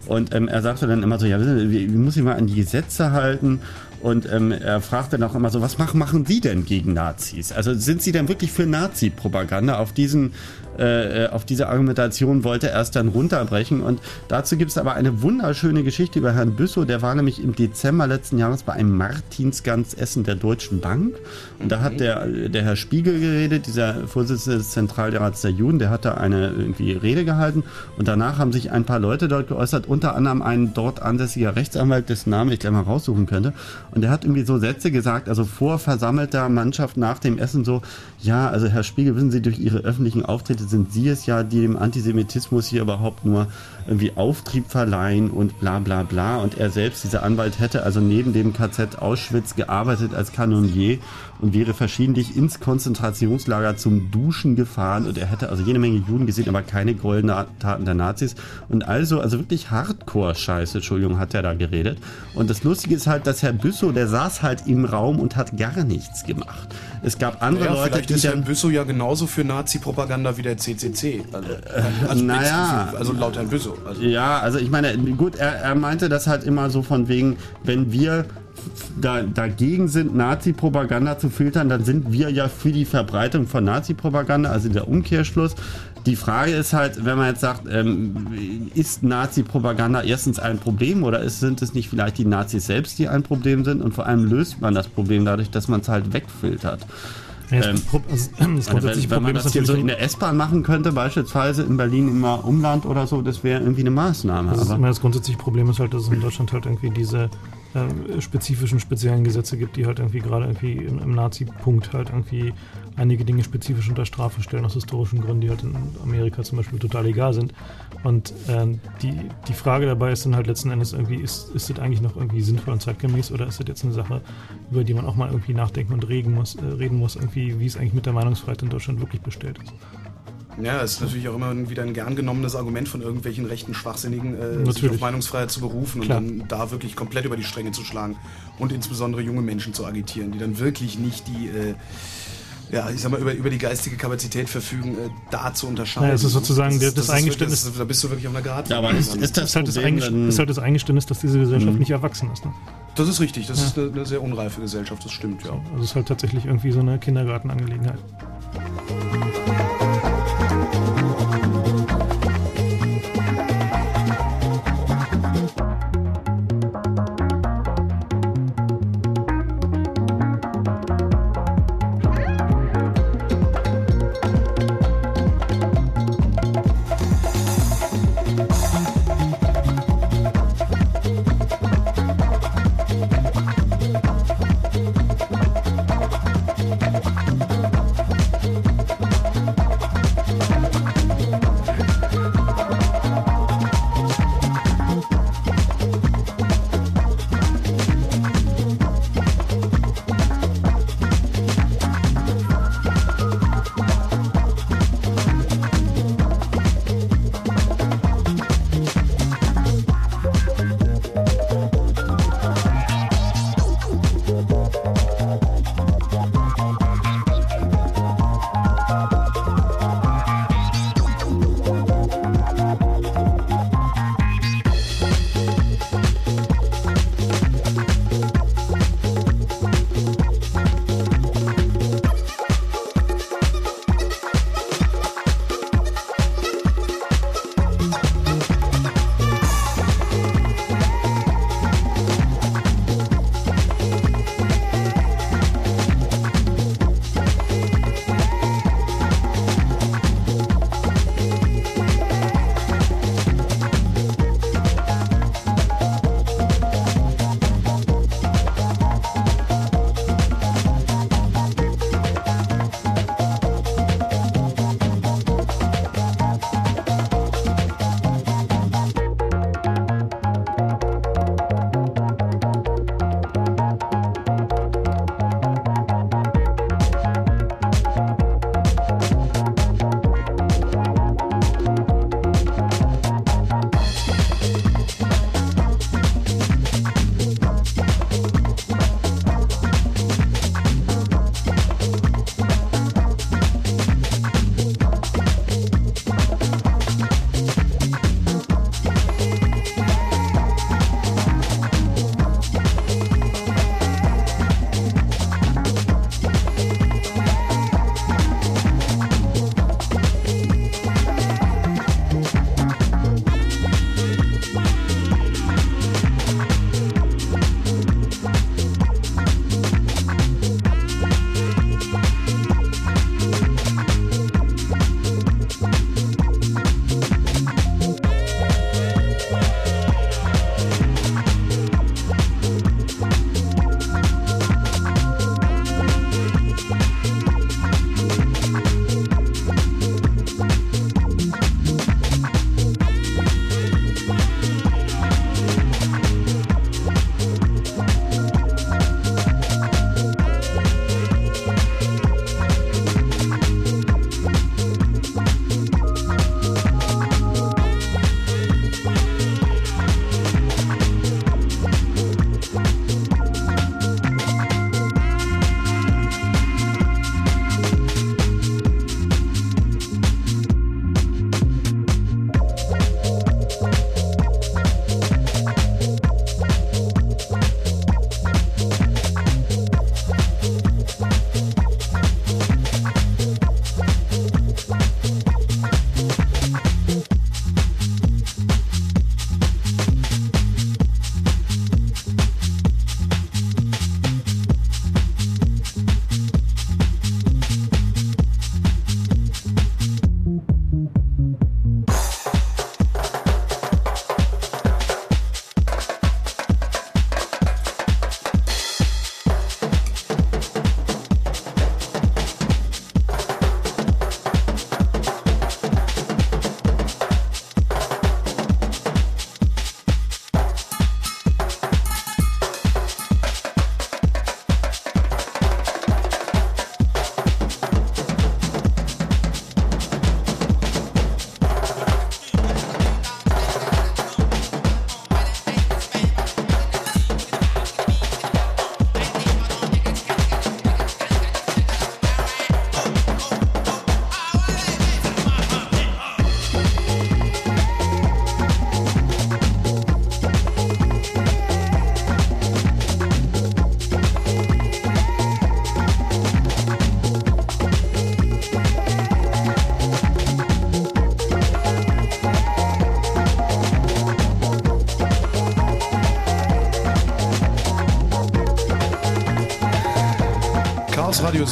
und ähm, er sagte dann immer so, ja, wissen Sie, wie muss ich mal an die Gesetze halten? Und ähm, er fragte dann auch immer so, was machen, machen Sie denn gegen Nazis? Also sind Sie denn wirklich für Nazi-Propaganda? Auf diesen äh, auf diese Argumentation wollte er es dann runterbrechen. Und dazu gibt es aber eine wunderschöne Geschichte über Herrn Büssow. Der war nämlich im Dezember letzten Jahres bei einem Martinsgans-Essen der Deutschen Bank. Und da hat der, der Herr Spiegel geredet, dieser Vorsitzende des Zentralrats der Juden, der hat da eine irgendwie Rede gehalten. Und danach haben sich ein paar Leute dort geäußert, unter anderem ein dort ansässiger Rechtsanwalt, dessen Namen ich gleich mal raussuchen könnte. Und der hat irgendwie so Sätze gesagt, also vor versammelter Mannschaft nach dem Essen so, ja, also Herr Spiegel, wissen Sie, durch Ihre öffentlichen Auftritte sind Sie es ja, die dem Antisemitismus hier überhaupt nur irgendwie Auftrieb verleihen und bla bla bla. Und er selbst, dieser Anwalt, hätte also neben dem KZ Auschwitz gearbeitet als Kanonier und wäre verschiedentlich ins Konzentrationslager zum Duschen gefahren und er hätte also jede Menge Juden gesehen, aber keine goldenen Taten der Nazis. Und also, also wirklich Hardcore-Scheiße, Entschuldigung, hat er da geredet. Und das Lustige ist halt, dass Herr Büssow, der saß halt im Raum und hat gar nichts gemacht. Es gab andere Ja, Leute, vielleicht die ist Herr Büssow ja genauso für Nazi-Propaganda wie der CCC. Also, also, naja. also laut Herrn Büssow. Also, Ja, also ich meine, gut, er, er meinte das halt immer so von wegen, wenn wir da, dagegen sind, Nazi-Propaganda zu filtern, dann sind wir ja für die Verbreitung von Nazi-Propaganda, also der Umkehrschluss. Die Frage ist halt, wenn man jetzt sagt, ähm, ist Nazi-Propaganda erstens ein Problem oder ist, sind es nicht vielleicht die Nazis selbst, die ein Problem sind? Und vor allem löst man das Problem dadurch, dass man es halt wegfiltert. Ja, Ähm, also, Also wenn, wenn man das hier so in der S-Bahn machen könnte, beispielsweise in Berlin im Umland oder so, das wäre irgendwie eine Maßnahme. Das, ist immer das grundsätzliche Problem ist halt, dass es in Deutschland halt irgendwie diese äh, spezifischen, speziellen Gesetze gibt, die halt irgendwie gerade irgendwie im, im Nazi-Punkt halt irgendwie einige Dinge spezifisch unter Strafe stellen, aus historischen Gründen, die halt in Amerika zum Beispiel total egal sind. Und ähm, die, die Frage dabei ist dann halt letzten Endes irgendwie, ist, ist das eigentlich noch irgendwie sinnvoll und zeitgemäß oder ist das jetzt eine Sache, über die man auch mal irgendwie nachdenken und reden muss, äh, reden muss irgendwie, wie es eigentlich mit der Meinungsfreiheit in Deutschland wirklich bestellt ist. Ja, es ist natürlich auch immer wieder ein gern genommenes Argument von irgendwelchen rechten Schwachsinnigen, äh, sich auf Meinungsfreiheit zu berufen Klar. und dann da wirklich komplett über die Stränge zu schlagen und insbesondere junge Menschen zu agitieren, die dann wirklich nicht die, äh, ja, ich sag mal, über, über die geistige Kapazität verfügen, äh, da zu unterscheiden. Ja, es ist sozusagen der- das ist Eingeständnis- das- Da bist du wirklich auf einer Grat. Ja, aber ist- ist Das ist halt das, ist halt das Eingeständnis, dass diese Gesellschaft nicht erwachsen ist. Ne? Das ist richtig, das Ja. ist eine, eine sehr unreife Gesellschaft, das stimmt, ja. Also es ist halt tatsächlich irgendwie so eine Kindergartenangelegenheit.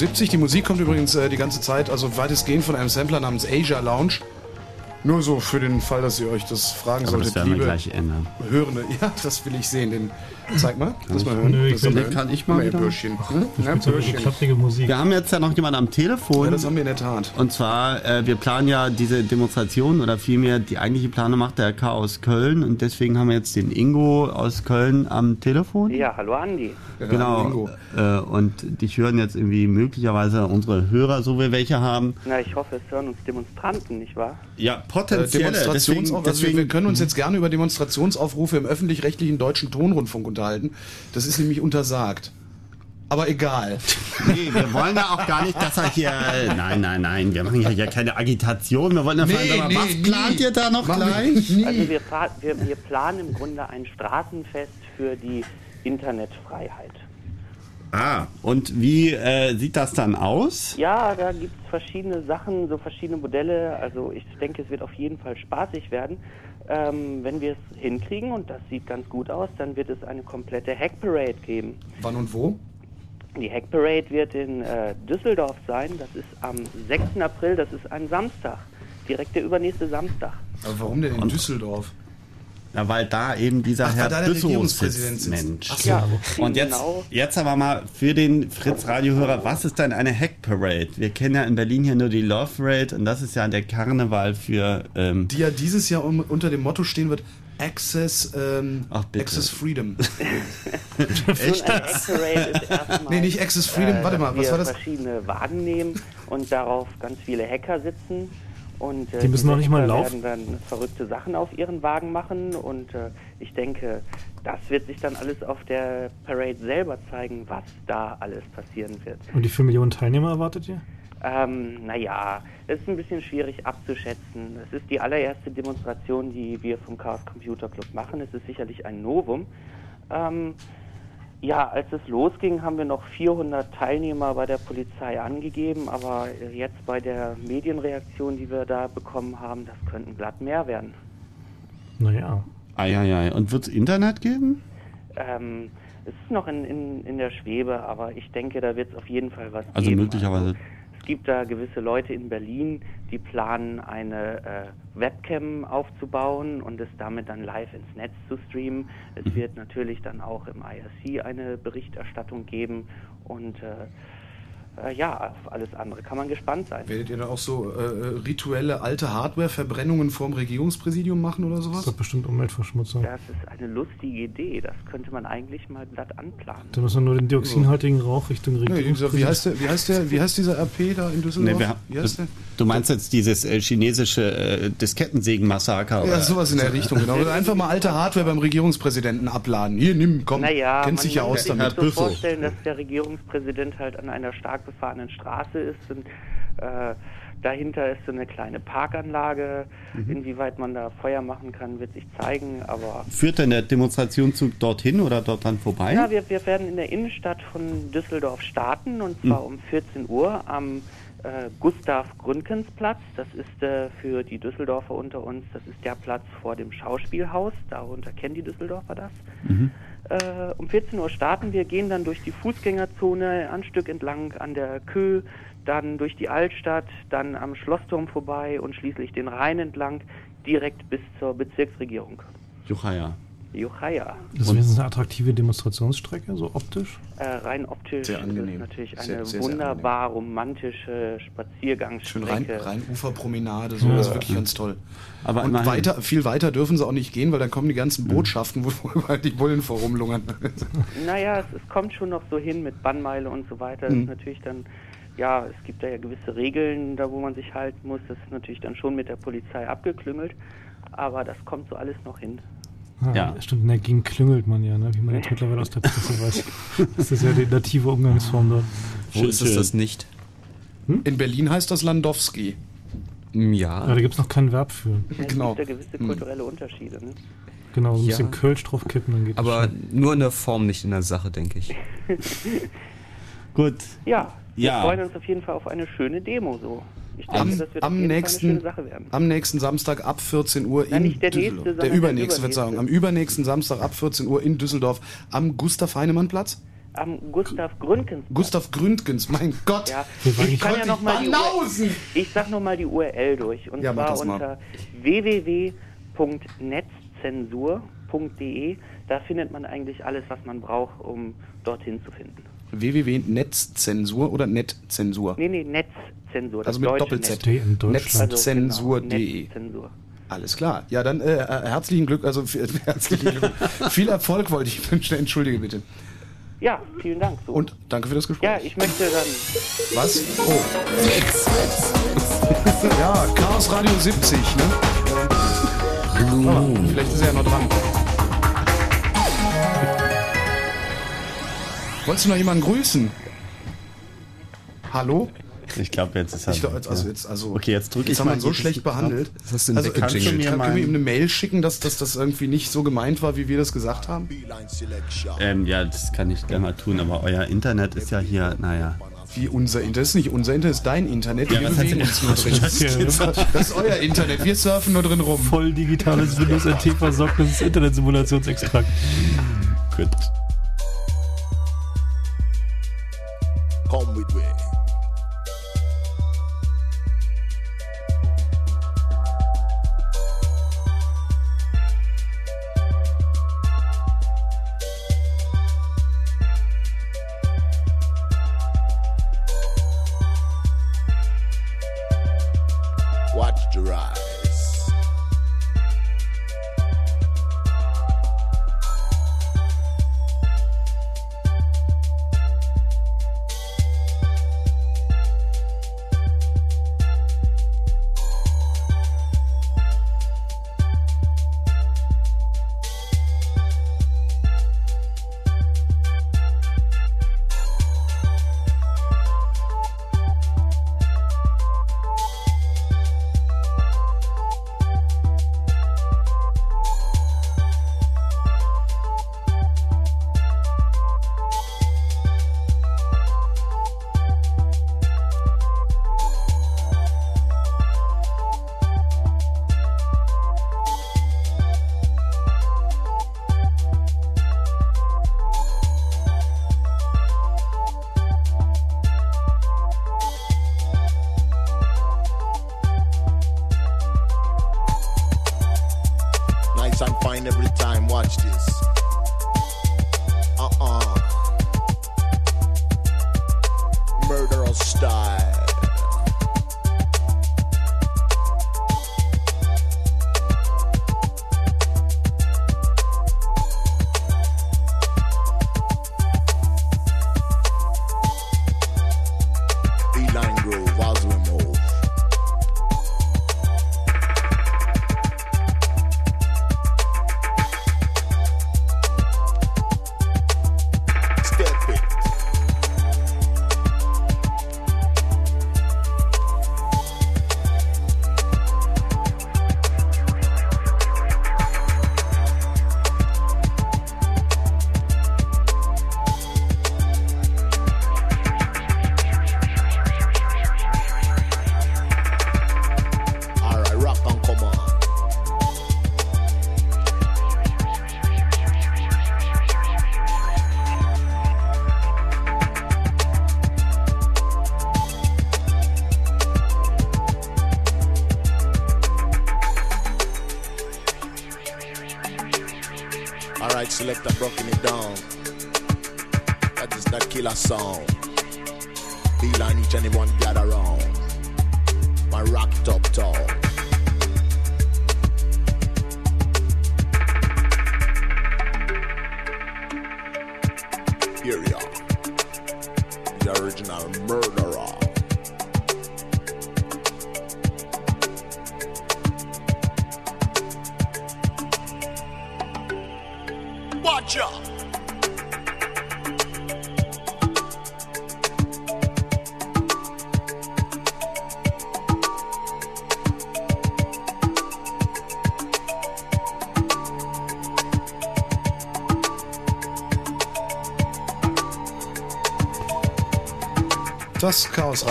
Radio 70. Die Musik kommt übrigens äh, die ganze Zeit, also weitestgehend von einem Sampler namens Asia Lounge. Nur so für den Fall, dass ihr euch das fragen Aber das solltet, wir liebe gleich ändern. Hörende. Ja, das will ich sehen. Den, zeig mal, das mal hören. Nö, ich das will- man kann hören. ich mal wieder? Bürschchen. Hm? Ja, so Bürschchen. klapprige Musik. Wir haben jetzt ja noch jemanden am Telefon. Ja, das haben wir in der Tat. Und zwar, äh, wir planen ja diese Demonstration oder vielmehr die eigentliche Planung macht der RK aus Köln und deswegen haben wir jetzt den Ingo aus Köln am Telefon. Ja, hallo Andi. Genau. Äh, und dich hören jetzt irgendwie möglicherweise unsere Hörer, so wir welche haben. Na, ich hoffe, es hören uns Demonstranten, nicht wahr? Ja, Äh, potenzielle. Demonstrationsauf also wir, wir können uns jetzt gerne über Demonstrationsaufrufe im öffentlich-rechtlichen deutschen Tonrundfunk unterhalten. Das ist nämlich untersagt. Aber egal. Nee, wir wollen da auch gar nicht, dass er hier. Nein, nein, nein, wir machen ja hier keine Agitation. Wir wollen ja Nee, fragen, aber nee, was nie. plant ihr da noch Machen gleich? Also wir, wir, wir planen im Grunde ein Straßenfest für die Internetfreiheit. Ah, und wie äh, sieht das dann aus? Ja, da gibt es verschiedene Sachen, so verschiedene Modelle. Also ich denke, es wird auf jeden Fall spaßig werden. Ähm, wenn wir es hinkriegen, und das sieht ganz gut aus, dann wird es eine komplette Hack Parade geben. Wann und wo? Die Hack Parade wird in äh, Düsseldorf sein. Das ist am 6. April, das ist ein Samstag. Direkt der übernächste Samstag. Aber warum denn in Düsseldorf? Ja, weil da eben dieser Ach, Herr da der Büssow Regierungspräsident sitzt. Mensch. Ach so. Ja, Und jetzt, genau. jetzt aber mal für den Fritz-Radio-Hörer, was ist denn eine Hack Parade? Wir kennen ja in Berlin hier nur die Love Parade und das ist ja der Karneval für... Ähm, Die ja dieses Jahr um, unter dem Motto stehen wird, Access, ähm, bitte. Access Freedom. Ist erstmal, Nee, nicht Access Freedom, äh, warte mal, was wir war das? verschiedene Wagen nehmen und darauf ganz viele Hacker sitzen. Und, äh, Die müssen noch nicht mal laufen. werden dann verrückte Sachen auf ihren Wagen machen und äh, ich denke, das wird sich dann alles auf der Parade selber zeigen, was da alles passieren wird. Und wie viele Millionen Teilnehmer erwartet ihr? Ähm, naja, es ist ein bisschen schwierig abzuschätzen. Es ist die allererste Demonstration, die wir vom Chaos Computer Club machen. Es ist sicherlich ein Novum. Ähm, ja, als es losging, haben wir noch 400 Teilnehmer bei der Polizei angegeben, aber jetzt bei der Medienreaktion, die wir da bekommen haben, das könnten glatt mehr werden. Naja. Eieiei. Und wird es Internet geben? Ähm, es ist noch in, in, in der Schwebe, aber ich denke, da wird es auf jeden Fall was Also geben. möglicherweise... Es gibt da gewisse Leute in Berlin, die planen, eine äh, Webcam aufzubauen und es damit dann live ins Netz zu streamen. Es Mhm. wird natürlich dann auch im IRC eine Berichterstattung geben und äh, äh, ja, auf alles andere kann man gespannt sein. Werdet ihr dann auch so äh, rituelle alte Hardware-Verbrennungen vorm Regierungspräsidium machen oder Das sowas? ist doch bestimmt Umweltverschmutzung. Das ist eine lustige Idee, das könnte man eigentlich mal glatt anplanen. Da müssen wir nur den dioxinhaltigen Rauch Richtung Nee, Regierung. dieser, wie, heißt der, wie, heißt der, wie heißt dieser RP da in Düsseldorf? Nee, heißt der? du meinst jetzt dieses äh, chinesische äh, Diskettensägen-Massaker? Ja, oder? sowas in der Richtung, genau. Oder einfach mal alte Hardware beim Regierungspräsidenten abladen. Hier, nimm, komm. Naja, Kennt sich ja aus sich damit. so vorstellen, dass der Regierungspräsident halt an einer stark befahrenen Straße ist und äh, dahinter ist so eine kleine Parkanlage. Mhm. Inwieweit man da Feuer machen kann, wird sich zeigen, aber Führt denn der Demonstrationszug dorthin oder dort dann vorbei? ja, wir, wir werden in der Innenstadt von Düsseldorf starten und zwar um 14 Uhr am äh, Gustav-Gründgens-Platz. Das ist äh, für die Düsseldorfer unter uns, das ist der Platz vor dem Schauspielhaus. Darunter kennen die Düsseldorfer das. Äh, um 14 Uhr starten wir, gehen dann durch die Fußgängerzone ein Stück entlang an der Kö, dann durch die Altstadt, dann am Schlossturm vorbei und schließlich den Rhein entlang, direkt bis zur Bezirksregierung. Juchaya. Juchaya. Das ist wenigstens eine attraktive Demonstrationsstrecke, so optisch. Äh, rein optisch Sehr ist angenehm. es natürlich eine Sehr, sehr, sehr wunderbar romantische Schön Spaziergangsstrecke. Rein, Rheinuferpromenade, so, Ja. das ist wirklich ganz toll. Aber und weiter, viel weiter dürfen sie auch nicht gehen, weil dann kommen die ganzen Botschaften, wo überall die Bullen vorumlungern. Naja, es, es kommt schon noch so hin mit Bannmeile und so weiter. Das Mhm. ist natürlich dann, ja, es gibt da ja gewisse Regeln, da wo man sich halten muss. Das ist natürlich dann schon mit der Polizei abgeklüngelt. Aber das kommt so alles noch hin. Ah, Ja. Stimmt, dagegen klüngelt man ja, ne? wie man jetzt mittlerweile aus der Presse weiß. Das ist ja die native Umgangsform dort. Wo Schön, ist es schön. das nicht? In Berlin heißt das Landowski. Ja. Aber da gibt es noch kein Verb für. Es Genau. gibt da gewisse kulturelle Unterschiede. Ne? Genau, so ein Ja. bisschen Kölsch drauf kippen, dann geht das Aber schon. nur in der Form, nicht in der Sache, denke ich. Gut. Ja, wir Ja. freuen uns auf jeden Fall auf eine schöne Demo so. Ich denke, Am, das wird auf am, nächsten, Fall eine schöne Sache werden. am nächsten Samstag ab 14 Uhr Nein, in der nächste, Düsseldorf. sondern der übernächste, übernächste. Verzeihung. Am übernächsten Samstag ab 14 Uhr in Düsseldorf am Gustav-Heinemann-Platz. am Gustav Gründgens. Gustav Gründgens, mein Gott. Ja, Ich ich kann ja noch mal die. URL, ich sag noch mal die URL durch und Ja, mach zwar das mal. unter www.netzzensur.de. Da findet man eigentlich alles, was man braucht, um dorthin zu finden. www.netzzensur oder Netzensur? Nee, nee, Netzzensur. das Also mit Doppel-Z. Netz. Netzzensur.de. Also, genau, Netzzensur. Alles klar. Ja, dann äh, äh, herzlichen Glück, also herzlichen Glück. Viel Erfolg wollte ich wünschen. Entschuldige bitte. Ja, vielen Dank. So. Und danke für das Gespräch. Ja, ich möchte dann. Was? Oh. ja, Chaos Radio 70, ne? Ah, vielleicht ist er ja noch dran. Wolltest du noch jemanden grüßen? Hallo? Ich glaube, jetzt ist er. Glaub, also ja. jetzt, also, okay, jetzt drücke ich jetzt haben mal wir ihn so schlecht behandelt. Das hast du also kannst du mir mir können wir ihm mal- eine Mail schicken, dass, dass das irgendwie nicht so gemeint war, wie wir das gesagt haben? Ähm, ja, das kann ich gleich mal tun, aber euer Internet ist ja hier, naja. Wie unser Internet? Das ist nicht unser Internet, das ist dein Internet. Ja, wir bewegen uns nur drin. Das Das ist euer Internet, wir surfen nur drin rum. Voll digitales Windows NT versorgtes Internetsimulationsextrakt. Gut. Come with me.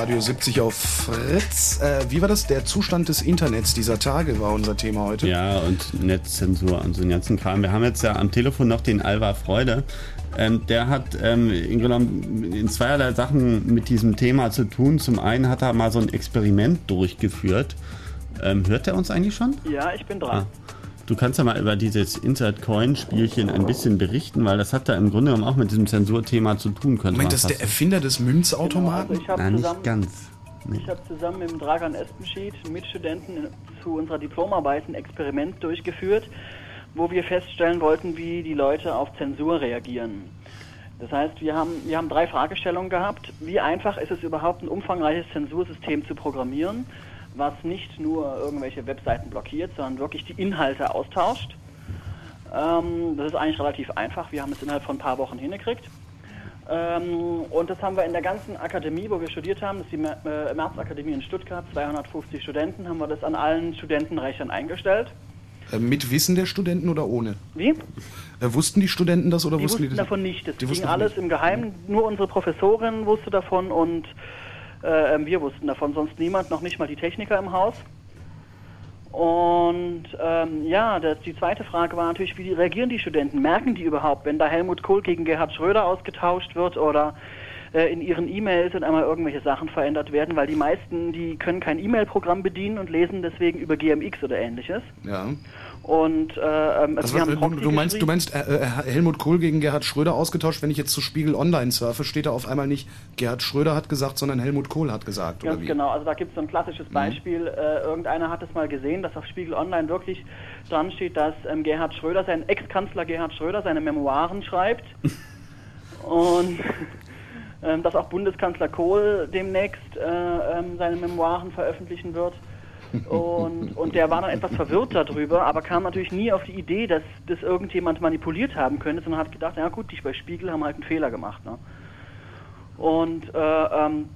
Radio 70 auf Fritz. Äh, wie war das? Der Zustand des Internets dieser Tage war unser Thema heute. Ja, und Netzzensur und so einen ganzen Kram. Wir haben jetzt ja am Telefon noch den Alva Freude. Ähm, der hat ähm, genommen in zweierlei Sachen mit diesem Thema zu tun. Zum einen hat er mal so ein Experiment durchgeführt. Ähm, hört er uns eigentlich schon? Ja, ich bin dran. Ah. Du kannst ja mal über dieses Insert-Coin-Spielchen ein bisschen berichten, weil das hat da im Grunde genommen auch mit diesem Zensurthema zu tun, könnte Moment, man das ist der Erfinder des Münzautomaten? Also ich habe Na, nicht zusammen, ganz. Nee. ich hab zusammen mit dem Dragan Espenschied mit Studenten zu unserer Diplomarbeit ein Experiment durchgeführt, wo wir feststellen wollten, wie die Leute auf Zensur reagieren. Das heißt, wir haben, wir haben drei Fragestellungen gehabt. Wie einfach ist es überhaupt, ein umfangreiches Zensursystem zu programmieren, was nicht nur irgendwelche Webseiten blockiert, sondern wirklich die Inhalte austauscht? Ähm, das ist eigentlich relativ einfach. Wir haben es innerhalb von ein paar Wochen hingekriegt. Ähm, und das haben wir in der ganzen Akademie, wo wir studiert haben, das ist die Mer- äh, Märzakademie in Stuttgart, 250 Studenten, haben wir das an allen Studentenrechnern eingestellt. Äh, mit Wissen der Studenten oder ohne? Wie? Äh, wussten die Studenten das oder Die wussten die das? davon nicht. Das Die ging wussten alles im Geheimen. Nur unsere Professorin wusste davon und äh, wir wussten davon, sonst niemand, noch nicht mal die Techniker im Haus. Und ähm, ja, das, die zweite Frage war natürlich, wie reagieren die Studenten? Merken die überhaupt, wenn da Helmut Kohl gegen Gerhard Schröder ausgetauscht wird oder äh, in ihren E-Mails dann einmal irgendwelche Sachen verändert werden? Weil die meisten, die können kein E-Mail-Programm bedienen und lesen deswegen über GMX oder ähnliches. Ja. Und äh, ähm, Also, wir haben du, Proxy du meinst, du meinst äh, äh, Helmut Kohl gegen Gerhard Schröder ausgetauscht, wenn ich jetzt zu Spiegel Online surfe, steht da auf einmal nicht Gerhard Schröder hat gesagt, sondern Helmut Kohl hat gesagt, oder Ganz genau, also da gibt es so ein klassisches Beispiel. Äh, irgendeiner hat es mal gesehen, dass auf Spiegel Online wirklich dran steht, dass ähm, Gerhard Schröder, sein Ex-Kanzler Gerhard Schröder, seine Memoiren schreibt. Und ähm, dass auch Bundeskanzler Kohl demnächst äh, ähm, seine Memoiren veröffentlichen wird. Und, und der war dann etwas verwirrt darüber, aber kam natürlich nie auf die Idee, dass das irgendjemand manipuliert haben könnte, sondern hat gedacht, ja gut, die bei Spiegel haben halt einen Fehler gemacht. Ne? Und äh, ähm,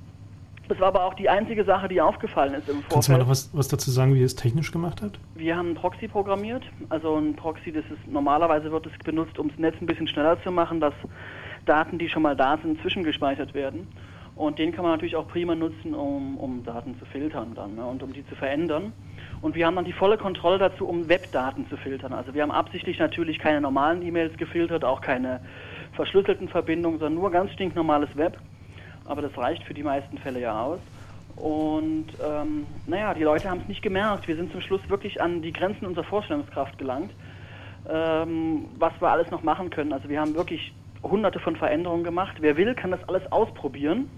das war aber auch die einzige Sache, die aufgefallen ist im Kannst du mal Vorfeld. noch was, was dazu sagen, wie ihr es technisch gemacht habt? Wir haben einen Proxy programmiert. Also ein Proxy, das ist normalerweise wird es benutzt, um das Netz ein bisschen schneller zu machen, dass Daten, die schon mal da sind, zwischengespeichert werden. Und den kann man natürlich auch prima nutzen, um, um Daten zu filtern dann ne, und um die zu verändern. Und wir haben dann die volle Kontrolle dazu, um Webdaten zu filtern. Also wir haben absichtlich natürlich keine normalen E-Mails gefiltert, auch keine verschlüsselten Verbindungen, sondern nur ganz stinknormales Web. Aber das reicht für die meisten Fälle ja aus. Und ähm, naja, die Leute haben es nicht gemerkt. Wir sind zum Schluss wirklich an die Grenzen unserer Vorstellungskraft gelangt, ähm, was wir alles noch machen können. Also wir haben wirklich hunderte von Veränderungen gemacht. Wer will, kann das alles ausprobieren.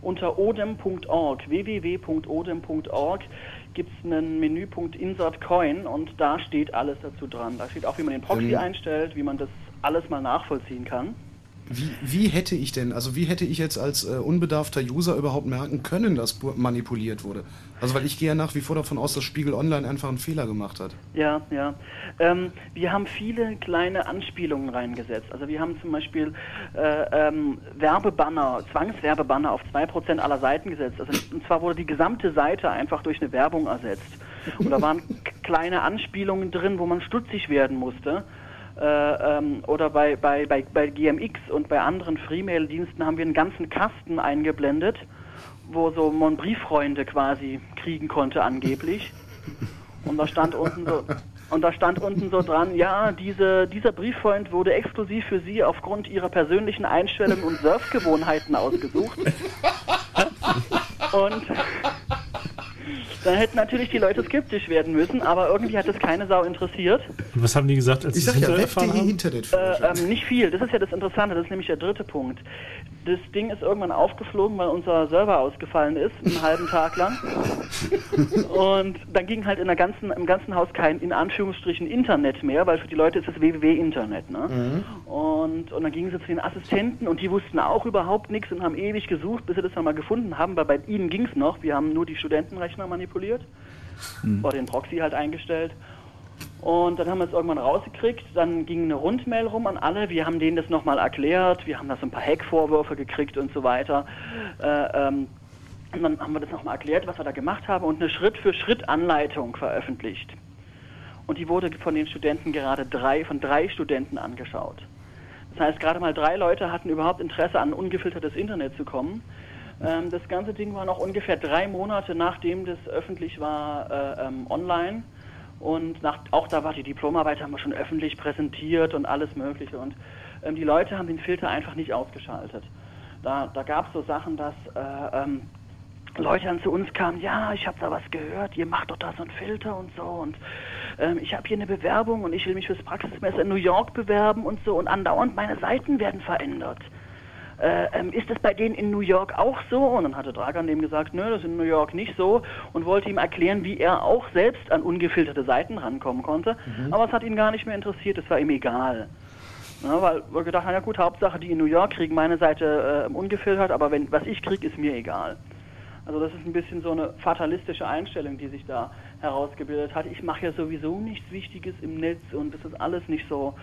Unter odem.org, www.odem.org gibt es einen Menüpunkt Insert Coin und da steht alles dazu dran. Da steht auch, wie man den Proxy Ähm. einstellt, wie man das alles mal nachvollziehen kann. Wie, wie hätte ich denn, also wie hätte ich jetzt als äh, unbedarfter User überhaupt merken können, dass manipuliert wurde? Also weil ich gehe ja nach wie vor davon aus, dass Spiegel Online einfach einen Fehler gemacht hat. Ja, ja. Ähm, wir haben viele kleine Anspielungen reingesetzt. Also wir haben zum Beispiel äh, ähm, Werbebanner, Zwangswerbebanner auf 2% aller Seiten gesetzt. Also, und zwar wurde die gesamte Seite einfach durch eine Werbung ersetzt. Und da waren kleine Anspielungen drin, wo man stutzig werden musste. Äh, ähm, oder bei, bei, bei, bei GMX und bei anderen Freemail-Diensten haben wir einen ganzen Kasten eingeblendet, wo so man Brieffreunde quasi kriegen konnte angeblich. Und da stand unten so und da stand unten so dran, ja, diese, dieser Brieffreund wurde exklusiv für Sie aufgrund Ihrer persönlichen Einstellungen und Surfgewohnheiten ausgesucht. Und dann hätten natürlich die Leute skeptisch werden müssen, aber irgendwie hat das keine Sau interessiert. Und was haben die gesagt, als Ich sie ja, erfahren haben? Internet. Äh, ähm, nicht viel, das ist ja das Interessante, das ist nämlich der dritte Punkt. Das Ding ist irgendwann aufgeflogen, weil unser Server ausgefallen ist, einen halben Tag lang. Und dann ging halt in der ganzen, im ganzen Haus kein, in Anführungsstrichen, Internet mehr, weil für die Leute ist es www-Internet. Ne? Und, und dann gingen sie zu den Assistenten und die wussten auch überhaupt nichts und haben ewig gesucht, bis sie das dann mal gefunden haben, weil bei ihnen ging es noch. Wir haben nur die Studentenrechner manipuliert oder den Proxy halt eingestellt. Und dann haben wir es irgendwann rausgekriegt. Dann ging eine Rundmail rum an alle. Wir haben denen das nochmal erklärt. Wir haben da so ein paar Hack-Vorwürfe gekriegt und so weiter. Äh, ähm, und dann haben wir das nochmal erklärt, was wir da gemacht haben und eine Schritt-für-Schritt-Anleitung veröffentlicht. Und die wurde von den Studenten gerade drei, von drei Studenten angeschaut. Das heißt, gerade mal drei Leute hatten überhaupt Interesse an ungefiltertes Internet zu kommen. Ähm, das ganze Ding war noch ungefähr drei Monate nachdem das öffentlich war äh, ähm, online. Und nach, auch da war die Diplomarbeit, haben wir schon öffentlich präsentiert und alles Mögliche. Und ähm, die Leute haben den Filter einfach nicht ausgeschaltet. Da, da gab es so Sachen, dass äh, ähm, Leute dann zu uns kamen, ja, ich habe da was gehört, ihr macht doch da so einen Filter und so und ähm, ich habe hier eine Bewerbung und ich will mich fürs Praxissemester in New York bewerben und so und andauernd meine Seiten werden verändert. Äh, ähm, ist das bei denen in New York auch so? Und dann hatte Dragan dem gesagt, nö, das ist in New York nicht so und wollte ihm erklären, wie er auch selbst an ungefilterte Seiten rankommen konnte. Mhm. Aber es hat ihn gar nicht mehr interessiert, es war ihm egal. Ja, weil wir gedacht haben, ja gut, Hauptsache die in New York kriegen meine Seite äh, ungefiltert, aber wenn was ich kriege, ist mir egal. Also das ist ein bisschen so eine fatalistische Einstellung, die sich da herausgebildet hat. Ich mache ja sowieso nichts Wichtiges im Netz und das ist alles nicht so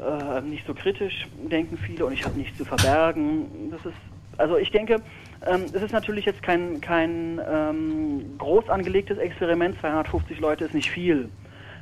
äh, nicht so kritisch, denken viele, und ich habe nichts zu verbergen. Das ist also ich denke, ähm, es ist natürlich jetzt kein kein ähm, groß angelegtes Experiment. 250 Leute ist nicht viel.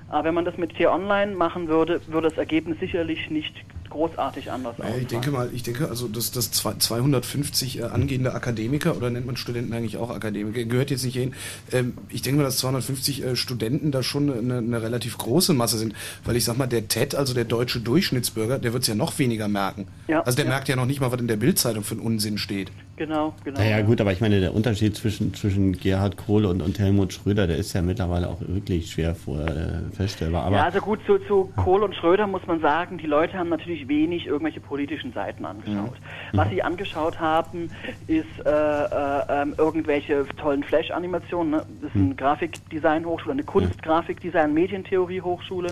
Aber wenn man das mit T-Online machen würde, würde das Ergebnis sicherlich nicht großartig anders Naja, ich ausfallen. denke mal, ich denke also, dass das zwei- 250 äh, angehende Akademiker oder nennt man Studenten eigentlich auch Akademiker, gehört jetzt nicht hin. Ähm, ich denke mal, dass 250 äh, Studenten da schon eine, eine relativ große Masse sind, weil ich sag mal, der TED, also der deutsche Durchschnittsbürger, der wird es ja noch weniger merken. Ja, also der ja. merkt ja noch nicht mal, was in der Bildzeitung für einen Unsinn steht. Genau, genau. Naja, gut, aber ich meine, der Unterschied zwischen, zwischen Gerhard Kohle und, und Helmut Schröder, der ist ja mittlerweile auch wirklich schwer vor, äh, feststellbar. Aber ja, also gut, zu, zu Kohl und Schröder muss man sagen, die Leute haben natürlich wenig irgendwelche politischen Seiten angeschaut. Was sie angeschaut haben, ist äh, äh, ähm, irgendwelche tollen Flash-Animationen. Ne? Das ist eine Grafikdesign-Hochschule, eine Kunstgrafikdesign-Medientheorie-Hochschule.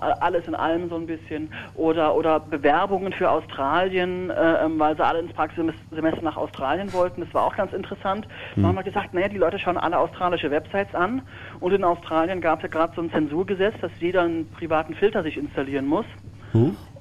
Alles in allem so ein bisschen oder oder Bewerbungen für Australien, äh, ähm, weil sie alle ins Praxissemester nach Australien wollten. Das war auch ganz interessant. Da Hm. haben wir gesagt, naja, die Leute schauen alle australische Websites an und in Australien gab es ja gerade so ein Zensurgesetz, dass jeder einen privaten Filter sich installieren muss.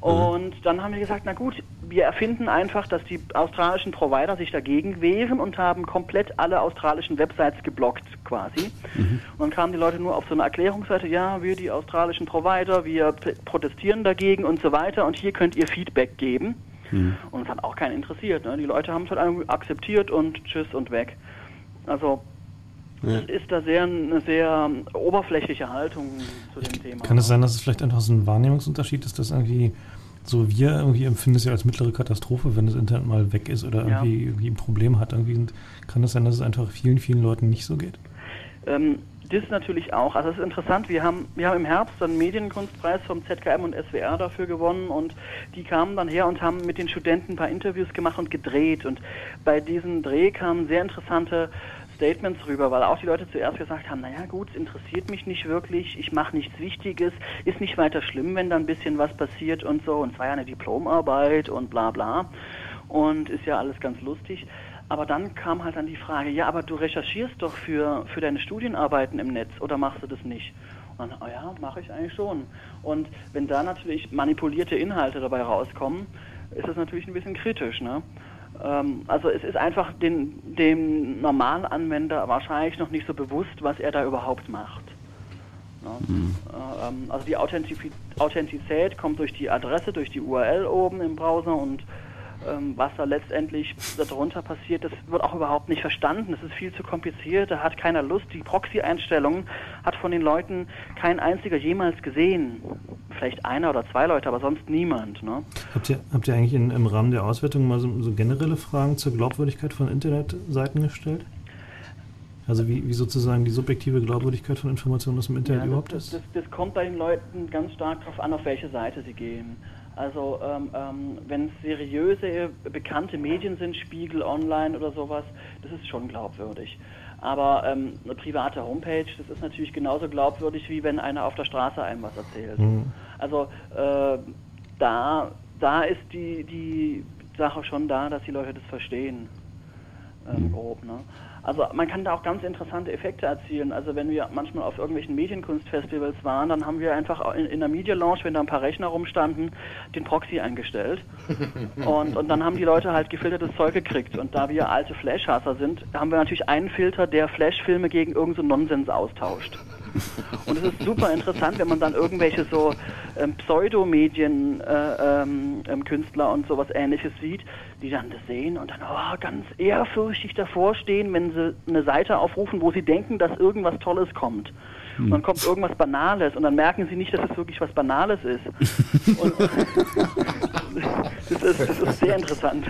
Und dann haben wir gesagt, na gut, wir erfinden einfach, dass die australischen Provider sich dagegen wehren und haben komplett alle australischen Websites geblockt quasi. Und dann kamen die Leute nur auf so eine Erklärungsseite, ja, wir die australischen Provider, wir protestieren dagegen und so weiter und hier könnt ihr Feedback geben. Und es hat auch keinen interessiert. Ne? Die Leute haben es halt akzeptiert und tschüss und weg. Also Ja. es ist da sehr eine sehr oberflächliche Haltung zu dem Thema. Kann es sein, dass es vielleicht einfach so ein Wahrnehmungsunterschied ist, dass irgendwie so wir irgendwie empfinden es ja als mittlere Katastrophe, wenn das Internet mal weg ist oder Ja. irgendwie, irgendwie ein Problem hat. Irgendwie sind, kann es sein, dass es einfach vielen, vielen Leuten nicht so geht? Ähm, das natürlich auch. Also es ist interessant, wir haben, wir haben im Herbst einen Medienkunstpreis vom ZKM und SWR dafür gewonnen und die kamen dann her und haben mit den Studenten ein paar Interviews gemacht und gedreht und bei diesem Dreh kamen sehr interessante Statements rüber, weil auch die Leute zuerst gesagt haben, naja gut, es interessiert mich nicht wirklich, ich mache nichts Wichtiges, ist nicht weiter schlimm, wenn da ein bisschen was passiert und so und es war ja eine Diplomarbeit und bla bla und ist ja alles ganz lustig. Aber dann kam halt dann die Frage, ja, aber du recherchierst doch für, für deine Studienarbeiten im Netz oder machst du das nicht? Und dann, oh ja, mache ich eigentlich schon. Und wenn da natürlich manipulierte Inhalte dabei rauskommen, ist das natürlich ein bisschen kritisch. Ne? Ähm, also es ist einfach den, dem Normalanwender wahrscheinlich noch nicht so bewusst, was er da überhaupt macht. Ne? Äh, ähm, also die Authentizität kommt durch die Adresse, durch die URL oben im Browser und was da letztendlich darunter passiert, das wird auch überhaupt nicht verstanden. Das ist viel zu kompliziert, da hat keiner Lust. Die Proxy-Einstellung hat von den Leuten kein einziger jemals gesehen. Vielleicht einer oder zwei Leute, aber sonst niemand. Ne? Habt ihr, habt ihr eigentlich in, im Rahmen der Auswertung mal so, so generelle Fragen zur Glaubwürdigkeit von Internetseiten gestellt? Also wie, wie sozusagen die subjektive Glaubwürdigkeit von Informationen aus dem Internet Ja, überhaupt das, ist? das, das, das kommt bei den Leuten ganz stark darauf an, auf welche Seite sie gehen. Also ähm, ähm, wenn es seriöse, bekannte Medien sind, Spiegel, Online oder sowas, das ist schon glaubwürdig. Aber ähm, eine private Homepage, das ist natürlich genauso glaubwürdig, wie wenn einer auf der Straße einem was erzählt. Mhm. Also äh, da, da ist die, die Sache schon da, dass die Leute das verstehen. Ähm, grob, ne? Also man kann da auch ganz interessante Effekte erzielen. Also wenn wir manchmal auf irgendwelchen Medienkunstfestivals waren, dann haben wir einfach in, in der Media Lounge, wenn da ein paar Rechner rumstanden, den Proxy eingestellt. Und, und dann haben die Leute halt gefiltertes Zeug gekriegt. Und da wir alte Flash-Hasser sind, haben wir natürlich einen Filter, der Flash-Filme gegen irgendeinen so Nonsens austauscht. Und es ist super interessant, wenn man dann irgendwelche so ähm, Pseudomedien-Künstler äh, ähm, ähm, und sowas ähnliches sieht, die dann das sehen und dann oh, ganz ehrfürchtig davor stehen, wenn sie eine Seite aufrufen, wo sie denken, dass irgendwas Tolles kommt. Und dann kommt irgendwas Banales und dann merken sie nicht, dass es wirklich was Banales ist. Und das, ist das ist sehr interessant.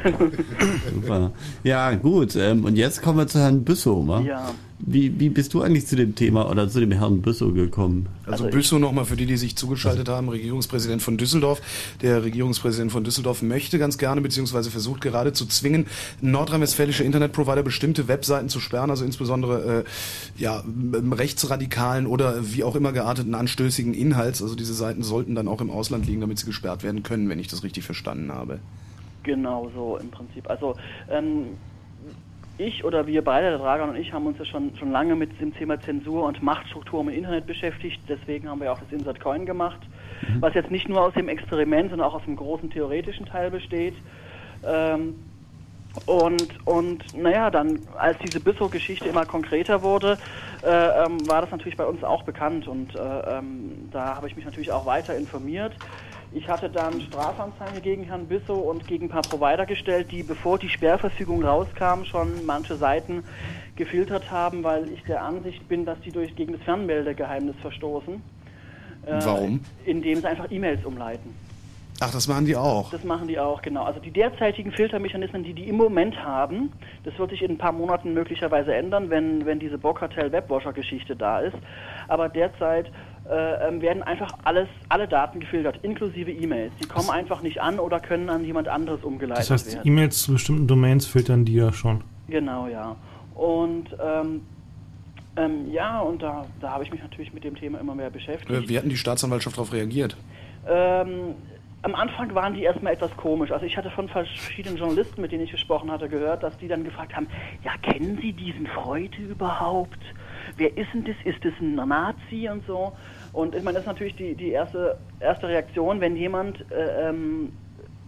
Super. Ja, gut. Ähm, und jetzt kommen wir zu Herrn Büssow. Ja. Wie, wie bist du eigentlich zu dem Thema oder zu dem Herrn Büssow gekommen? Also, Büssow nochmal für die, die sich zugeschaltet haben, Regierungspräsident von Düsseldorf. Der Regierungspräsident von Düsseldorf möchte ganz gerne, beziehungsweise versucht gerade zu zwingen, nordrhein-westfälische Internetprovider bestimmte Webseiten zu sperren, also insbesondere äh, ja, rechtsradikalen oder wie auch immer gearteten anstößigen Inhalts. Also diese Seiten sollten dann auch im Ausland liegen, damit sie gesperrt werden können, wenn ich das richtig verstanden habe. Genau so im Prinzip. Also ähm, ich oder wir beide, der Dragan und ich, haben uns ja schon, schon lange mit dem Thema Zensur und Machtstruktur im Internet beschäftigt. Deswegen haben wir auch das Insert Coin gemacht, was jetzt nicht nur aus dem Experiment, sondern auch aus dem großen theoretischen Teil besteht. Ähm, und, und naja, dann, als diese Bissow-Geschichte immer konkreter wurde, äh, ähm, war das natürlich bei uns auch bekannt. Und äh, ähm, da habe ich mich natürlich auch weiter informiert. Ich hatte dann Strafanzeige gegen Herrn Bissow und gegen ein paar Provider gestellt, die, bevor die Sperrverfügung rauskam, schon manche Seiten gefiltert haben, weil ich der Ansicht bin, dass die durch gegen das Fernmeldegeheimnis verstoßen. Äh, Warum? Indem sie einfach E-Mails umleiten. Ach, das machen die auch. Das machen die auch, genau. Also die derzeitigen Filtermechanismen, die die im Moment haben, das wird sich in ein paar Monaten möglicherweise ändern, wenn, wenn diese Bockkartell-Webwasher-Geschichte da ist. Aber derzeit äh, ähm, werden einfach alles, alle Daten gefiltert, inklusive E-Mails. Die kommen einfach nicht an oder können an jemand anderes umgeleitet Das heißt, werden. E-Mails zu bestimmten Domains filtern die ja schon. Genau, ja. Und ähm, ähm, ja, und da, da habe ich mich natürlich mit dem Thema immer mehr beschäftigt. Äh, Wie hatten die Staatsanwaltschaft darauf reagiert? Ähm, am Anfang waren die erstmal etwas komisch. Also ich hatte von verschiedenen Journalisten, mit denen ich gesprochen hatte, gehört, dass die dann gefragt haben, ja, kennen Sie diesen Freude überhaupt? Wer ist denn das? Ist das ein Nazi und so? Und ich meine, das ist natürlich die, die erste, erste Reaktion, wenn jemand äh, ähm,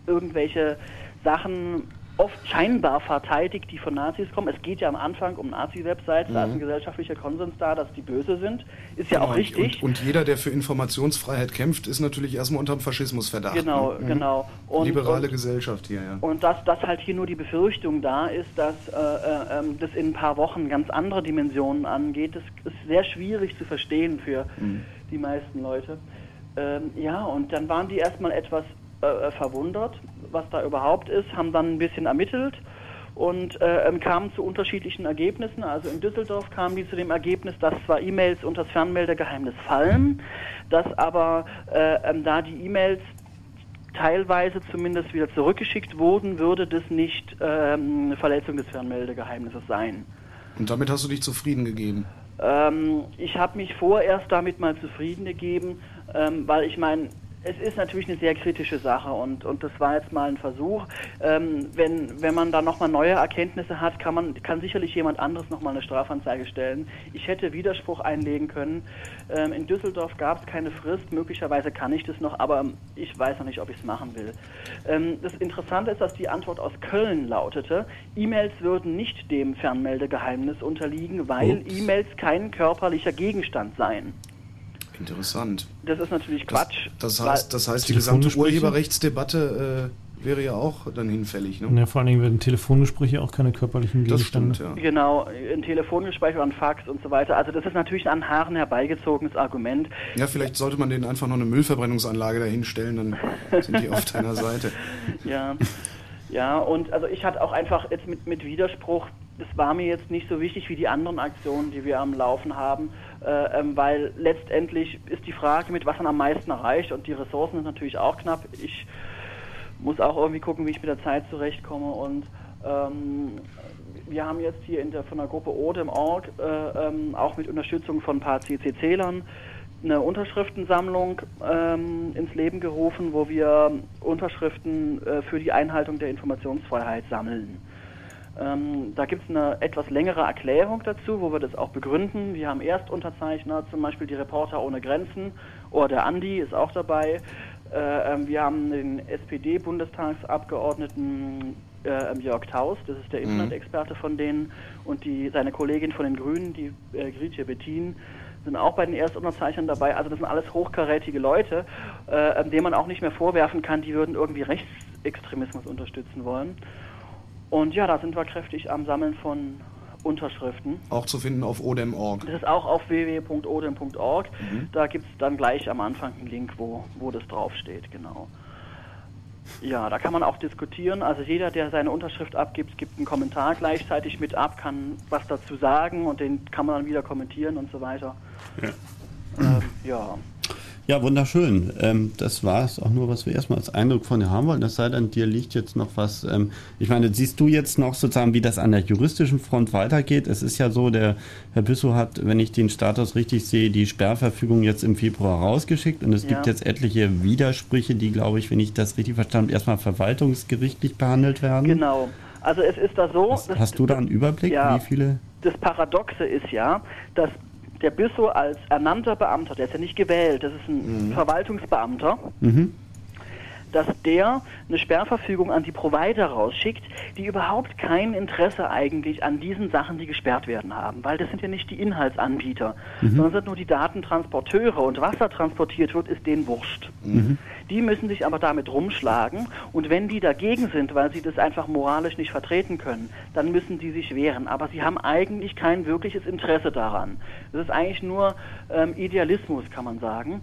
irgendwelche Sachen oft scheinbar verteidigt, die von Nazis kommen. Es geht ja am Anfang um Nazi-Websites, da ist ein Mhm. gesellschaftlicher Konsens da, dass die böse sind. Ist ja Genau, auch richtig. Und, und jeder, der für Informationsfreiheit kämpft, ist natürlich erstmal unter dem Faschismusverdacht. Genau, ne? Mhm. genau. Und- Liberale und- Gesellschaft hier, ja. Und dass, dass halt hier nur die Befürchtung da ist, dass äh, äh, ähm, das in ein paar Wochen ganz andere Dimensionen angeht, das ist sehr schwierig zu verstehen für Mhm. die meisten Leute. Ähm, ja, und dann waren die erstmal etwas äh, verwundert, was da überhaupt ist, haben dann ein bisschen ermittelt und äh, ähm, kamen zu unterschiedlichen Ergebnissen. Also in Düsseldorf kamen die zu dem Ergebnis, dass zwar E-Mails unter das Fernmeldegeheimnis fallen, dass aber äh, ähm, da die E-Mails teilweise zumindest wieder zurückgeschickt wurden, würde das nicht ähm, eine Verletzung des Fernmeldegeheimnisses sein. Und damit hast du dich zufrieden gegeben. Ähm, ich habe mich vorerst damit mal zufrieden gegeben, ähm, weil ich meine, es ist natürlich eine sehr kritische Sache und, und das war jetzt mal ein Versuch. Ähm, wenn, wenn man da nochmal neue Erkenntnisse hat, kann man kann sicherlich jemand anderes nochmal eine Strafanzeige stellen. Ich hätte Widerspruch einlegen können. Ähm, in Düsseldorf gab es keine Frist, möglicherweise kann ich das noch, aber ich weiß noch nicht, ob ich es machen will. Ähm, das Interessante ist, dass die Antwort aus Köln lautete, E-Mails würden nicht dem Fernmeldegeheimnis unterliegen, weil. E-Mails kein körperlicher Gegenstand seien. Interessant. Das ist natürlich Quatsch. Das weil- heißt, das heißt die gesamte Urheberrechtsdebatte äh, wäre ja auch dann hinfällig. Ne? Ja, vor allen Dingen werden Telefongespräche auch keine körperlichen Das Gegenstände. stimmt, ja. Genau, ein Telefongespräch oder ein Fax und so weiter. Also das ist natürlich ein an Haaren herbeigezogenes Argument. Ja, vielleicht sollte man denen einfach noch eine Müllverbrennungsanlage dahinstellen, dann sind die auf deiner Seite. Ja, ja, und also ich hatte auch einfach jetzt mit, mit Widerspruch, das war mir jetzt nicht so wichtig wie die anderen Aktionen, die wir am Laufen haben, äh, ähm, weil letztendlich ist die Frage, mit was man am meisten erreicht und die Ressourcen sind natürlich auch knapp. Ich muss auch irgendwie gucken, wie ich mit der Zeit zurechtkomme und ähm, wir haben jetzt hier in der, von der Gruppe Odem.org äh, ähm, auch mit Unterstützung von ein paar CCC-Lern eine Unterschriftensammlung ähm, ins Leben gerufen, wo wir Unterschriften äh, für die Einhaltung der Informationsfreiheit sammeln. Ähm, da gibt es eine etwas längere Erklärung dazu, wo wir das auch begründen. Wir haben Erstunterzeichner, zum Beispiel die Reporter ohne Grenzen oder der Andi ist auch dabei. Äh, ähm, wir haben den SPD-Bundestagsabgeordneten äh, Jörg Taus, das ist der Mhm. Internetexperte von denen, und die, seine Kollegin von den Grünen, die äh, Gritje Bettin, sind auch bei den Erstunterzeichnern dabei. Also das sind alles hochkarätige Leute, äh, denen man auch nicht mehr vorwerfen kann, die würden irgendwie Rechtsextremismus unterstützen wollen. Und ja, da sind wir kräftig am Sammeln von Unterschriften. Auch zu finden auf odem.org. Das ist auch auf www.odem.org. Mhm. Da gibt es dann gleich am Anfang einen Link, wo, wo das draufsteht, genau. Ja, da kann man auch diskutieren. Also jeder, der seine Unterschrift abgibt, gibt einen Kommentar gleichzeitig mit ab, kann was dazu sagen und den kann man dann wieder kommentieren und so weiter. Ja. Ähm, ja. Ja, wunderschön. Ähm, das war es auch nur, was wir erstmal als Eindruck von dir haben wollten. Es sei denn, dir liegt jetzt noch was. Ähm, ich meine, siehst du jetzt noch sozusagen, wie das an der juristischen Front weitergeht? Es ist ja so, der Herr Büssow hat, wenn ich den Status richtig sehe, die Sperrverfügung jetzt im Februar rausgeschickt und es Ja. gibt jetzt etliche Widersprüche, die, glaube ich, wenn ich das richtig verstanden habe, erstmal verwaltungsgerichtlich behandelt werden. Genau. Also es ist da so, Hast, hast du da einen Überblick, Ja. wie viele? das Paradoxe ist ja, dass der Büssow als ernannter Beamter, der ist ja nicht gewählt, das ist ein Mhm. Verwaltungsbeamter, Mhm. Dass der eine Sperrverfügung an die Provider rausschickt, die überhaupt kein Interesse eigentlich an diesen Sachen, die gesperrt werden haben, weil das sind ja nicht die Inhaltsanbieter, Mhm. sondern sind nur die Datentransporteure und was da transportiert wird, ist denen wurscht. Mhm. Die müssen sich aber damit rumschlagen und wenn die dagegen sind, weil sie das einfach moralisch nicht vertreten können, dann müssen die sich wehren. Aber sie haben eigentlich kein wirkliches Interesse daran. Das ist eigentlich nur ähm, Idealismus, kann man sagen,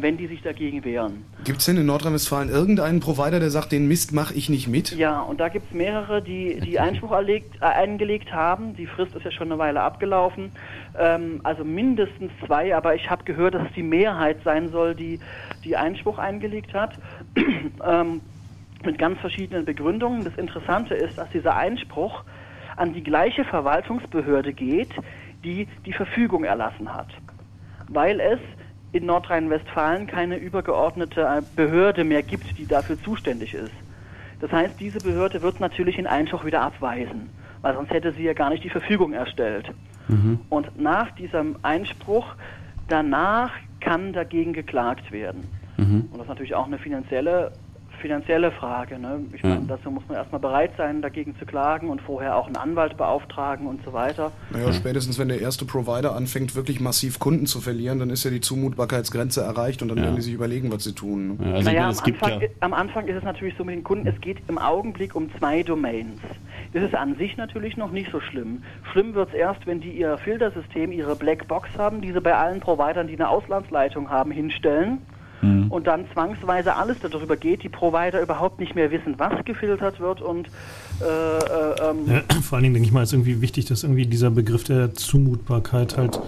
wenn die sich dagegen wehren. Gibt es denn in Nordrhein-Westfalen irgendeinen Provider, der sagt, den Mist mache ich nicht mit? Ja, und da gibt es mehrere, die, die Einspruch erlegt, äh, eingelegt haben. Die Frist ist ja schon eine Weile abgelaufen. Ähm, also mindestens zwei, aber ich habe gehört, dass es die Mehrheit sein soll, die, die Einspruch eingelegt hat. ähm, mit ganz verschiedenen Begründungen. Das Interessante ist, dass dieser Einspruch an die gleiche Verwaltungsbehörde geht, die die Verfügung erlassen hat. Weil es in Nordrhein-Westfalen keine übergeordnete äh, Behörde mehr gibt, die dafür zuständig ist. Das heißt, diese Behörde wird natürlich den Einspruch wieder abweisen, weil sonst hätte sie ja gar nicht die Verfügung erstellt. Und nach diesem Einspruch, danach kann dagegen geklagt werden. Mhm. Und das ist natürlich auch eine finanzielle, finanzielle Frage. Ne? Ich meine, dazu muss man erstmal bereit sein, dagegen zu klagen und vorher auch einen Anwalt beauftragen und so weiter. Naja, spätestens wenn der erste Provider anfängt, wirklich massiv Kunden zu verlieren, dann ist ja die Zumutbarkeitsgrenze erreicht und dann Ja. werden die sich überlegen, was sie tun. ne? Also naja, am Anfang, am Anfang ist es natürlich so mit den Kunden, es geht im Augenblick um zwei Domains. Das ist an sich natürlich noch nicht so schlimm. Schlimm wird es erst, wenn die ihr Filtersystem, ihre Blackbox haben, die sie bei allen Providern, die eine Auslandsleitung haben, hinstellen. Und dann zwangsweise alles darüber geht, die Provider überhaupt nicht mehr wissen, was gefiltert wird und äh, äh, ähm, Ja, vor allen Dingen denke ich mal, ist irgendwie wichtig, dass irgendwie dieser Begriff der Zumutbarkeit halt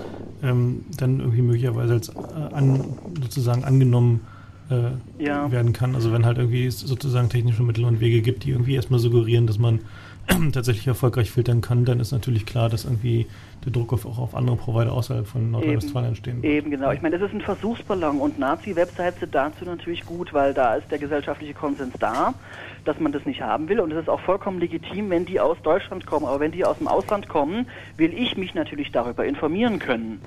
ähm, dann irgendwie möglicherweise als äh, an, sozusagen angenommen äh, Ja. werden kann. Also wenn halt irgendwie es sozusagen technische Mittel und Wege gibt, die irgendwie erstmal suggerieren, dass man tatsächlich erfolgreich filtern kann, dann ist natürlich klar, dass irgendwie der Druck auf, auch auf andere Provider außerhalb von Nordrhein-Westfalen entstehen wird. Eben, genau. Ich meine, das ist ein Versuchsballon und Nazi-Websites sind dazu natürlich gut, weil da ist der gesellschaftliche Konsens da, dass man das nicht haben will und es ist auch vollkommen legitim, wenn die aus Deutschland kommen. Aber wenn die aus dem Ausland kommen, will ich mich natürlich darüber informieren können.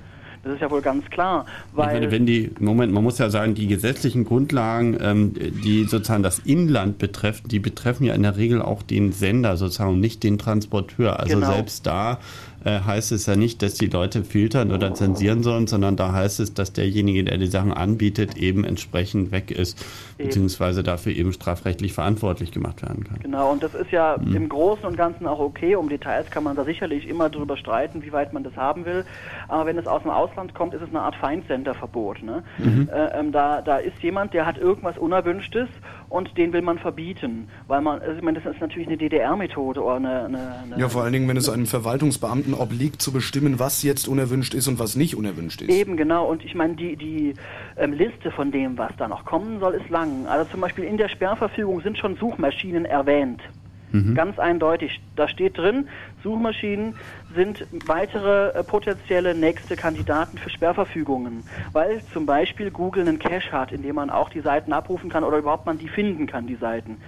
Das ist ja wohl ganz klar. Ich Weil meine, wenn die, Moment, man muss ja sagen, die gesetzlichen Grundlagen, ähm, die sozusagen das Inland betreffen, die betreffen ja in der Regel auch den Sender sozusagen und nicht den Transporteur. Also Genau. selbst da äh, heißt es ja nicht, dass die Leute filtern oder zensieren sollen, sondern da heißt es, dass derjenige, der die Sachen anbietet, eben entsprechend weg ist, Eben. beziehungsweise dafür eben strafrechtlich verantwortlich gemacht werden kann. Genau, und das ist ja Mhm. im Großen und Ganzen auch okay. Um Details kann man da sicherlich immer drüber streiten, wie weit man das haben will. Aber wenn es aus dem Ausland kommt, ist es eine Art Feindsenderverbot. Ne? Mhm. Äh, ähm, da, da ist jemand, der hat irgendwas Unerwünschtes und den will man verbieten. Weil man, also ich meine, das ist natürlich eine DDR-Methode oder eine, eine, eine Ja, vor allen Dingen, wenn es einem Verwaltungsbeamten obliegt, zu bestimmen, was jetzt unerwünscht ist und was nicht unerwünscht ist. Eben, genau. Und ich meine, die, die ähm, Liste von dem, was da noch kommen soll, ist lang. Also zum Beispiel in der Sperrverfügung sind schon Suchmaschinen erwähnt. Ganz eindeutig. Da steht drin, Suchmaschinen sind weitere äh, potenzielle nächste Kandidaten für Sperrverfügungen. Weil zum Beispiel Google einen Cache hat, in dem man auch die Seiten abrufen kann oder überhaupt man die finden kann, die Seiten.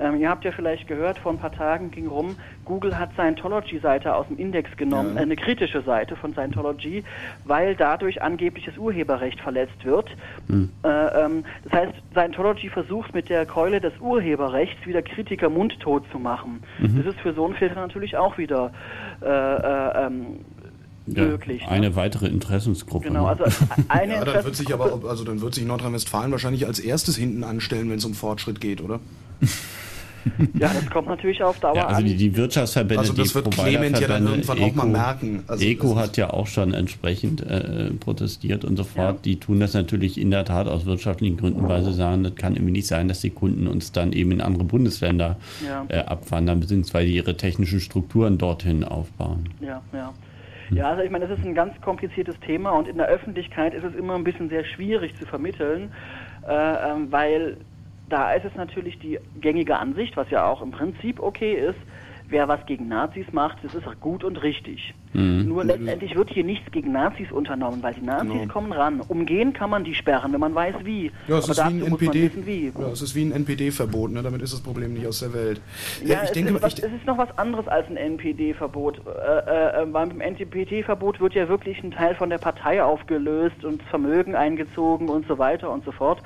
Ähm, ihr habt ja vielleicht gehört, vor ein paar Tagen ging rum, Google hat Scientology-Seite aus dem Index genommen, Ja. äh, eine kritische Seite von Scientology, weil dadurch angebliches Urheberrecht verletzt wird. Äh, ähm, das heißt, Scientology versucht mit der Keule des Urheberrechts wieder Kritiker mundtot zu machen. Mhm. Das ist für so einen Filter natürlich auch wieder äh, äh, ähm, Ja, möglich. ne? Eine weitere Interessensgruppe. Genau, ne? also eine Ja, dann wird sich aber, also dann wird sich Nordrhein-Westfalen wahrscheinlich als erstes hinten anstellen, wenn es um Fortschritt geht, oder? Ja, das kommt natürlich auf Dauer Ja, also an. die, die Wirtschaftsverbände, Also das die wird Clement ja dann irgendwann auch mal merken. Also ECO hat ja auch schon entsprechend äh, protestiert und so fort. Die tun das natürlich in der Tat aus wirtschaftlichen Gründen, weil sie sagen, das kann irgendwie nicht sein, dass die Kunden uns dann eben in andere Bundesländer Ja. äh, abwandern, beziehungsweise ihre technischen Strukturen dorthin aufbauen. Ja, ja. Ja, also ich meine, das ist ein ganz kompliziertes Thema und in der Öffentlichkeit ist es immer ein bisschen sehr schwierig zu vermitteln, äh, ähm, weil da ist es natürlich die gängige Ansicht, was ja auch im Prinzip okay ist, wer was gegen Nazis macht, das ist auch gut und richtig. Mhm. Nur letztendlich wird hier nichts gegen Nazis unternommen, weil die Nazis Genau. kommen ran. Umgehen kann man die sperren, wenn man weiß wie. Ja, es Aber ist wie ein NPD. wissen, wie. Ja, es ist wie ein NPD-Verbot, ne? Damit ist das Problem nicht aus der Welt. Äh, Ja, ich es, denke, ist was, ich, es ist noch was anderes als ein NPD-Verbot. Äh, äh, beim NPD-Verbot wird ja wirklich ein Teil von der Partei aufgelöst und Vermögen eingezogen und so weiter und so fort.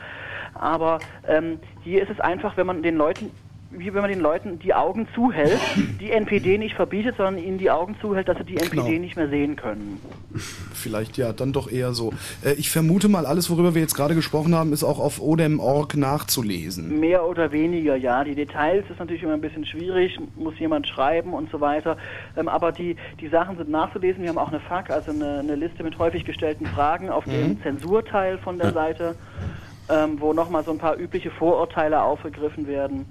Aber ähm, hier ist es einfach, wenn man den Leuten wie wenn man den Leuten die Augen zuhält, die NPD nicht verbietet, sondern ihnen die Augen zuhält, dass sie die NPD Genau. nicht mehr sehen können. vielleicht ja, dann doch eher so. Äh, ich vermute mal, alles, worüber wir jetzt gerade gesprochen haben, ist auch auf odem.org nachzulesen. Mehr oder weniger, ja. Die Details ist natürlich immer ein bisschen schwierig, muss jemand schreiben und so weiter. Ähm, aber die, die Sachen sind nachzulesen. Wir haben auch eine FAQ, also eine, eine Liste mit häufig gestellten Fragen auf dem Mhm. Zensurteil von der Seite, ähm, wo nochmal so ein paar übliche Vorurteile aufgegriffen werden.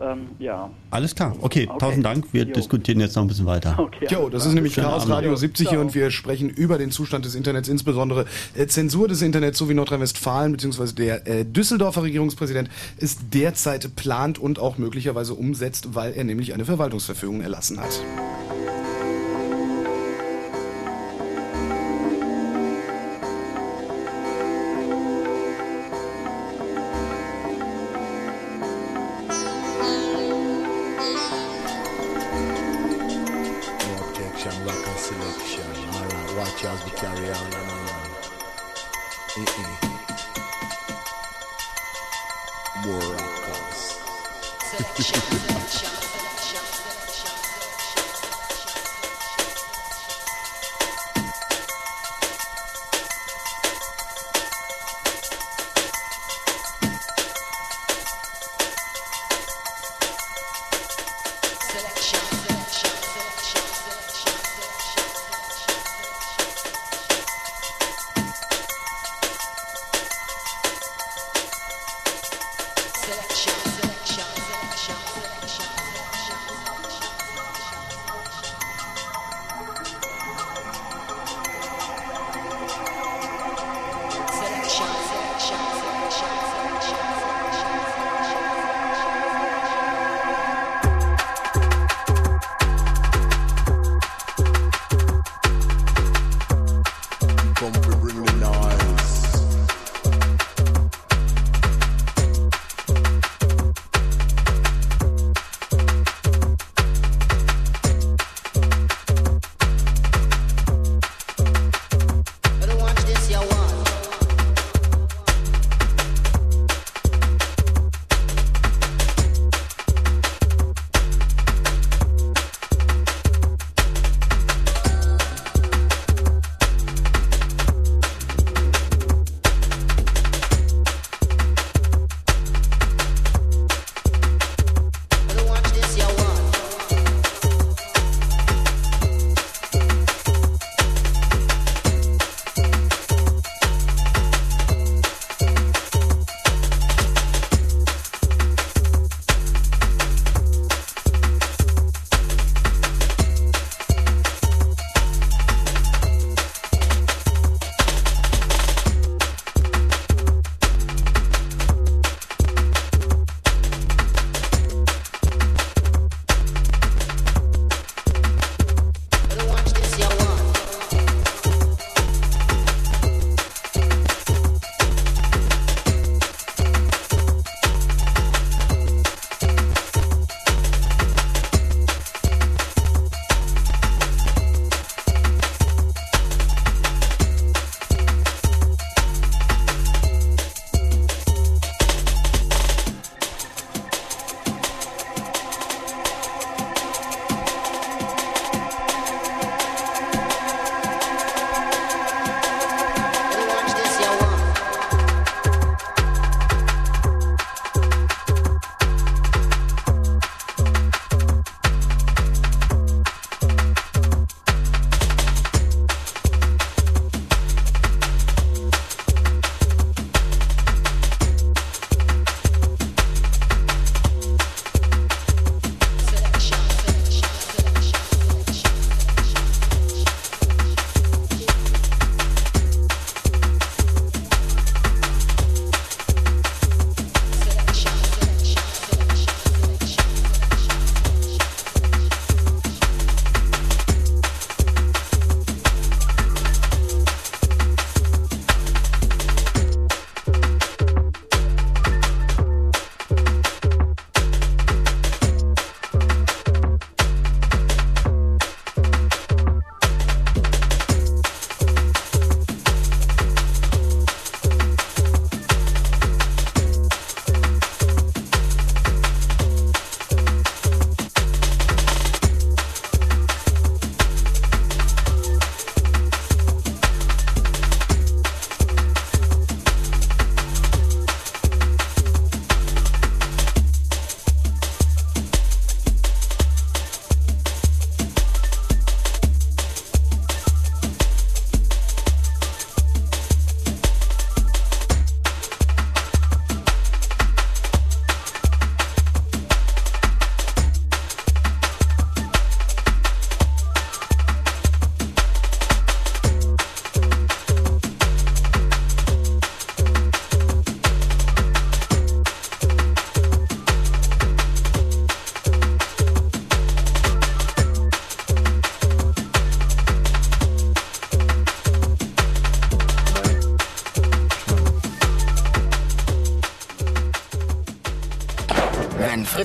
Ähm, ja. Alles klar, okay, Okay. tausend Dank. Wir Jo. diskutieren jetzt noch ein bisschen weiter. Okay, Jo, das ist nämlich Chaos. Radio 70 hier und wir sprechen über den Zustand des Internets, insbesondere äh, Zensur des Internets, so wie Nordrhein-Westfalen bzw. der äh, Düsseldorfer Regierungspräsident es derzeit plant und auch möglicherweise umsetzt, weil er nämlich eine Verwaltungsverfügung erlassen hat.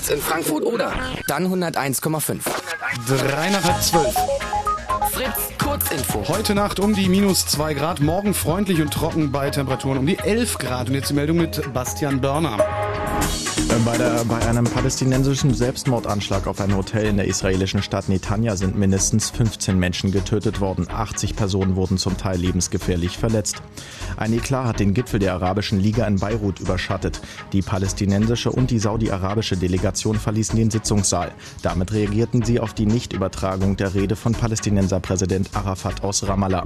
Fritz in Frankfurt oder, dann 101,5. Drei nach halb zwölf. Fritz, Kurzinfo. Heute Nacht um die minus 2 Grad, morgen freundlich und trocken bei Temperaturen um die 11 Grad. Und jetzt die Meldung mit Bastian Börner. Bei, der, bei einem palästinensischen Selbstmordanschlag auf ein Hotel in der israelischen Stadt Netanya sind mindestens 15 Menschen getötet worden. 80 Personen wurden zum Teil lebensgefährlich verletzt. Ein Eklat hat den Gipfel der Arabischen Liga in Beirut überschattet. Die palästinensische und die saudi-arabische Delegation verließen den Sitzungssaal. Damit reagierten sie auf die Nichtübertragung der Rede von Palästinenserpräsident Arafat aus Ramallah.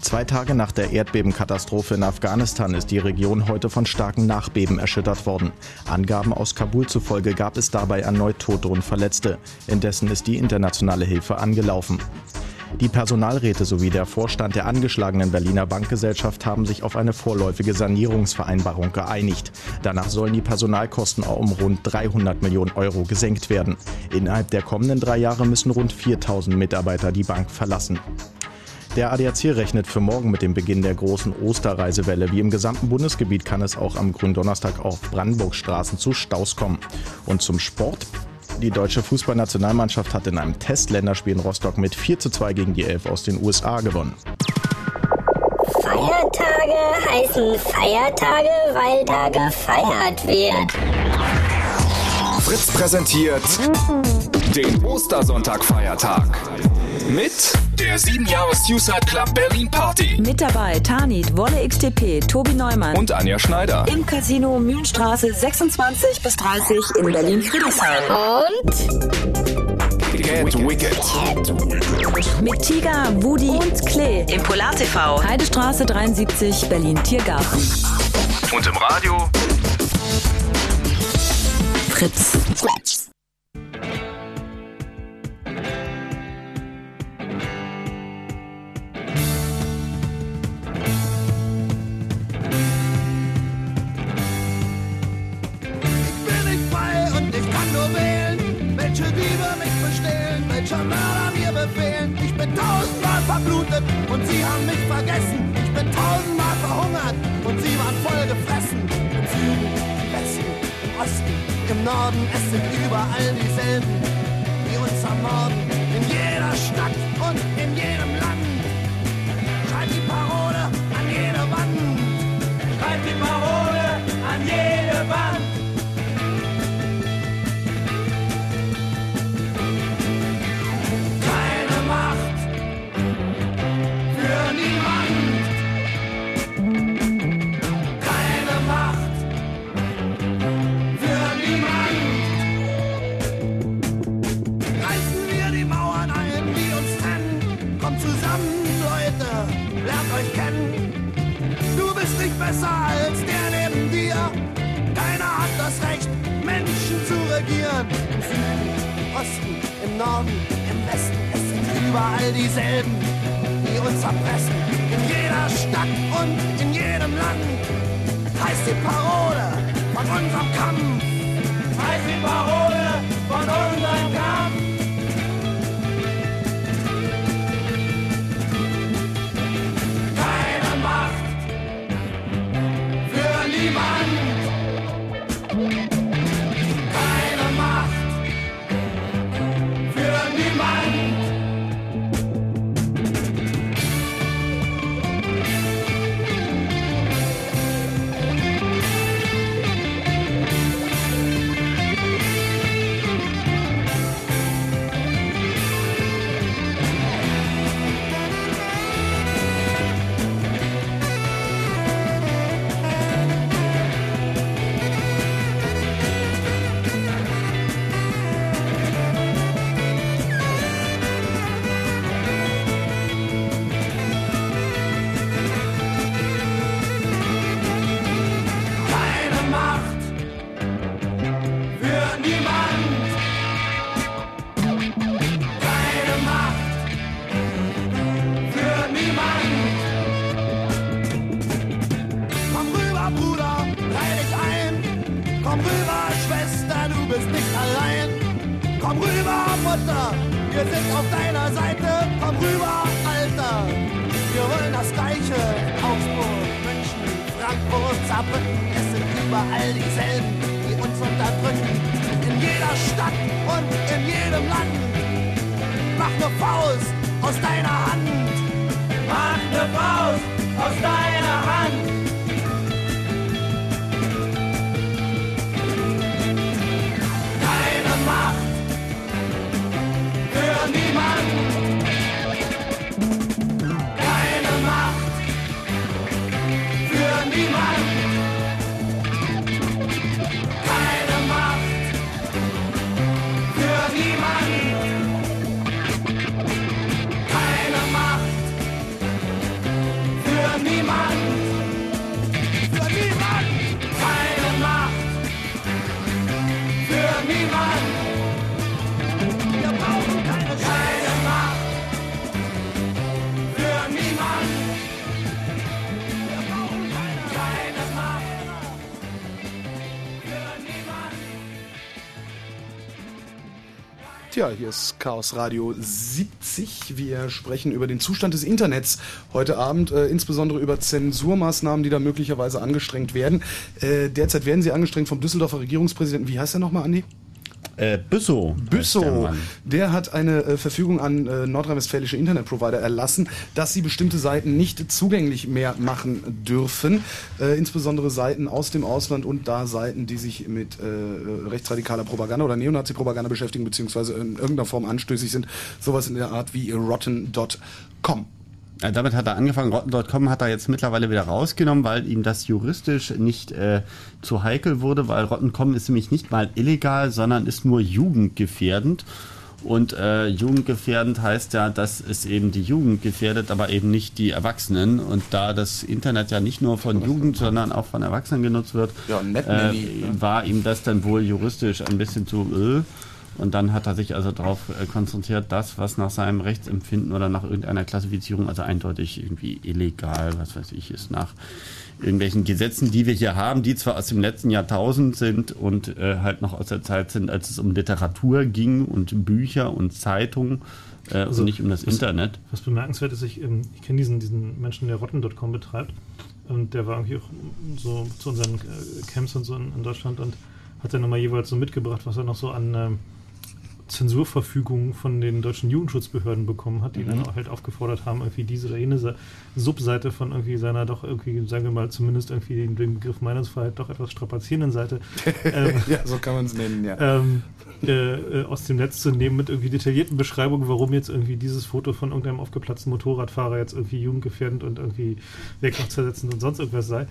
Zwei Tage nach der Erdbebenkatastrophe in Afghanistan ist die Region heute von starken Nachbeben erschüttert worden. Angaben aus Kabul zufolge gab es dabei erneut Tote und Verletzte. Indessen ist die internationale Hilfe angelaufen. Die Personalräte sowie der Vorstand der angeschlagenen Berliner Bankgesellschaft haben sich auf eine vorläufige Sanierungsvereinbarung geeinigt. Danach sollen die Personalkosten um rund 300 Millionen Euro gesenkt werden. Innerhalb der kommenden drei Jahre müssen rund 4000 Mitarbeiter die Bank verlassen. Der ADAC rechnet für morgen mit dem Beginn der großen Osterreisewelle. Wie im gesamten Bundesgebiet kann es auch am Gründonnerstag auf Brandenburgstraßen zu Staus kommen. Und zum Sport. Die deutsche Fußballnationalmannschaft hat in einem Testländerspiel in Rostock mit 4 zu 2 gegen die Elf aus den USA gewonnen. Feiertage heißen Feiertage, weil da gefeiert wird. Fritz präsentiert den Ostersonntag-Feiertag. Mit der 7 Jahres Suicide Club Berlin Party. Mit dabei Tanit, Wolle XTP, Tobi Neumann Und Anja Schneider. Im Casino Mühlenstraße 26 bis 30 in Berlin-Friedrichshain. Und Get Wicked. Mit Tiger, Woody und Klee im Polar TV. Heidestraße 73, Berlin-Tiergarten. Und im Radio Fritz. bin Befehlen. Ich bin tausendmal verblutet und sie haben mich vergessen. Ich bin tausendmal verhungert und sie waren voll gefressen. Im Süden, im Westen, im Osten, im Norden, es sind überall dieselben, die uns ermorden. In jeder Stadt und in jedem Land. Schreibt die Parole an jede Wand. Schreibt die Parole an jede Wand. Besser als der neben dir. Keiner hat das Recht, Menschen zu regieren. Im Süden, im Osten, im Norden, im Westen, es sind überall dieselben, die uns erpressen. In jeder Stadt und in jedem Land heißt die Parole von unserem Kampf. Heißt die Parole von unserem Hier ist Chaos Radio 70. Wir sprechen über den Zustand des Internets heute Abend, äh, insbesondere über Zensurmaßnahmen, die da möglicherweise angestrengt werden. Äh, derzeit werden sie angestrengt vom Düsseldorfer Regierungspräsidenten. Wie heißt er nochmal, Andi? Äh, Büssow. der Büssow, Mann. der hat eine äh, Verfügung an äh, nordrhein-westfälische Internetprovider erlassen, dass sie bestimmte Seiten nicht zugänglich mehr machen dürfen. Äh, insbesondere Seiten aus dem Ausland und da Seiten, die sich mit äh, rechtsradikaler Propaganda oder Neonazi-Propaganda beschäftigen, beziehungsweise in irgendeiner Form anstößig sind. Sowas in der Art wie rotten.com. Ja, damit hat er angefangen. Rotten.com hat er jetzt mittlerweile wieder rausgenommen, weil ihm das juristisch nicht äh, zu heikel wurde, weil Rotten.com ist nämlich nicht mal illegal, sondern ist nur jugendgefährdend. Und äh, jugendgefährdend heißt ja, dass es eben die Jugend gefährdet, aber eben nicht die Erwachsenen. Und da das Internet ja nicht nur von Jugend, sondern auch von Erwachsenen genutzt wird, Ja, äh, ne? war ihm das dann wohl juristisch ein bisschen zu öh. Und dann hat er sich also darauf äh, konzentriert, das, was nach seinem Rechtsempfinden oder nach irgendeiner Klassifizierung, also eindeutig irgendwie illegal, was weiß ich, ist nach irgendwelchen Gesetzen, die wir hier haben, die zwar aus dem letzten Jahrtausend sind und äh, halt noch aus der Zeit sind, als es um Literatur ging und Bücher und Zeitungen äh, Also, und nicht um das was- Internet. Was bemerkenswert ist, ich, ähm, ich kenne diesen, diesen Menschen, der Rotten.com betreibt. Und der war irgendwie auch so zu unseren äh, Camps und so in, in Deutschland und hat dann nochmal jeweils so mitgebracht, was er noch so an ähm, Zensurverfügungen von den deutschen Jugendschutzbehörden bekommen hat, die dann auch halt aufgefordert haben, irgendwie diese oder jene Subseite von irgendwie seiner doch irgendwie, sagen wir mal, zumindest irgendwie den, den Begriff Meinungsfreiheit doch etwas strapazierenden Seite ähm, ja, so kann man es nennen, ja. ähm, äh, äh, aus dem Netz zu nehmen mit irgendwie detaillierten Beschreibungen, warum jetzt irgendwie dieses Foto von irgendeinem aufgeplatzten Motorradfahrer jetzt irgendwie jugendgefährdend und irgendwie wirkungszersetzend und sonst irgendwas sei.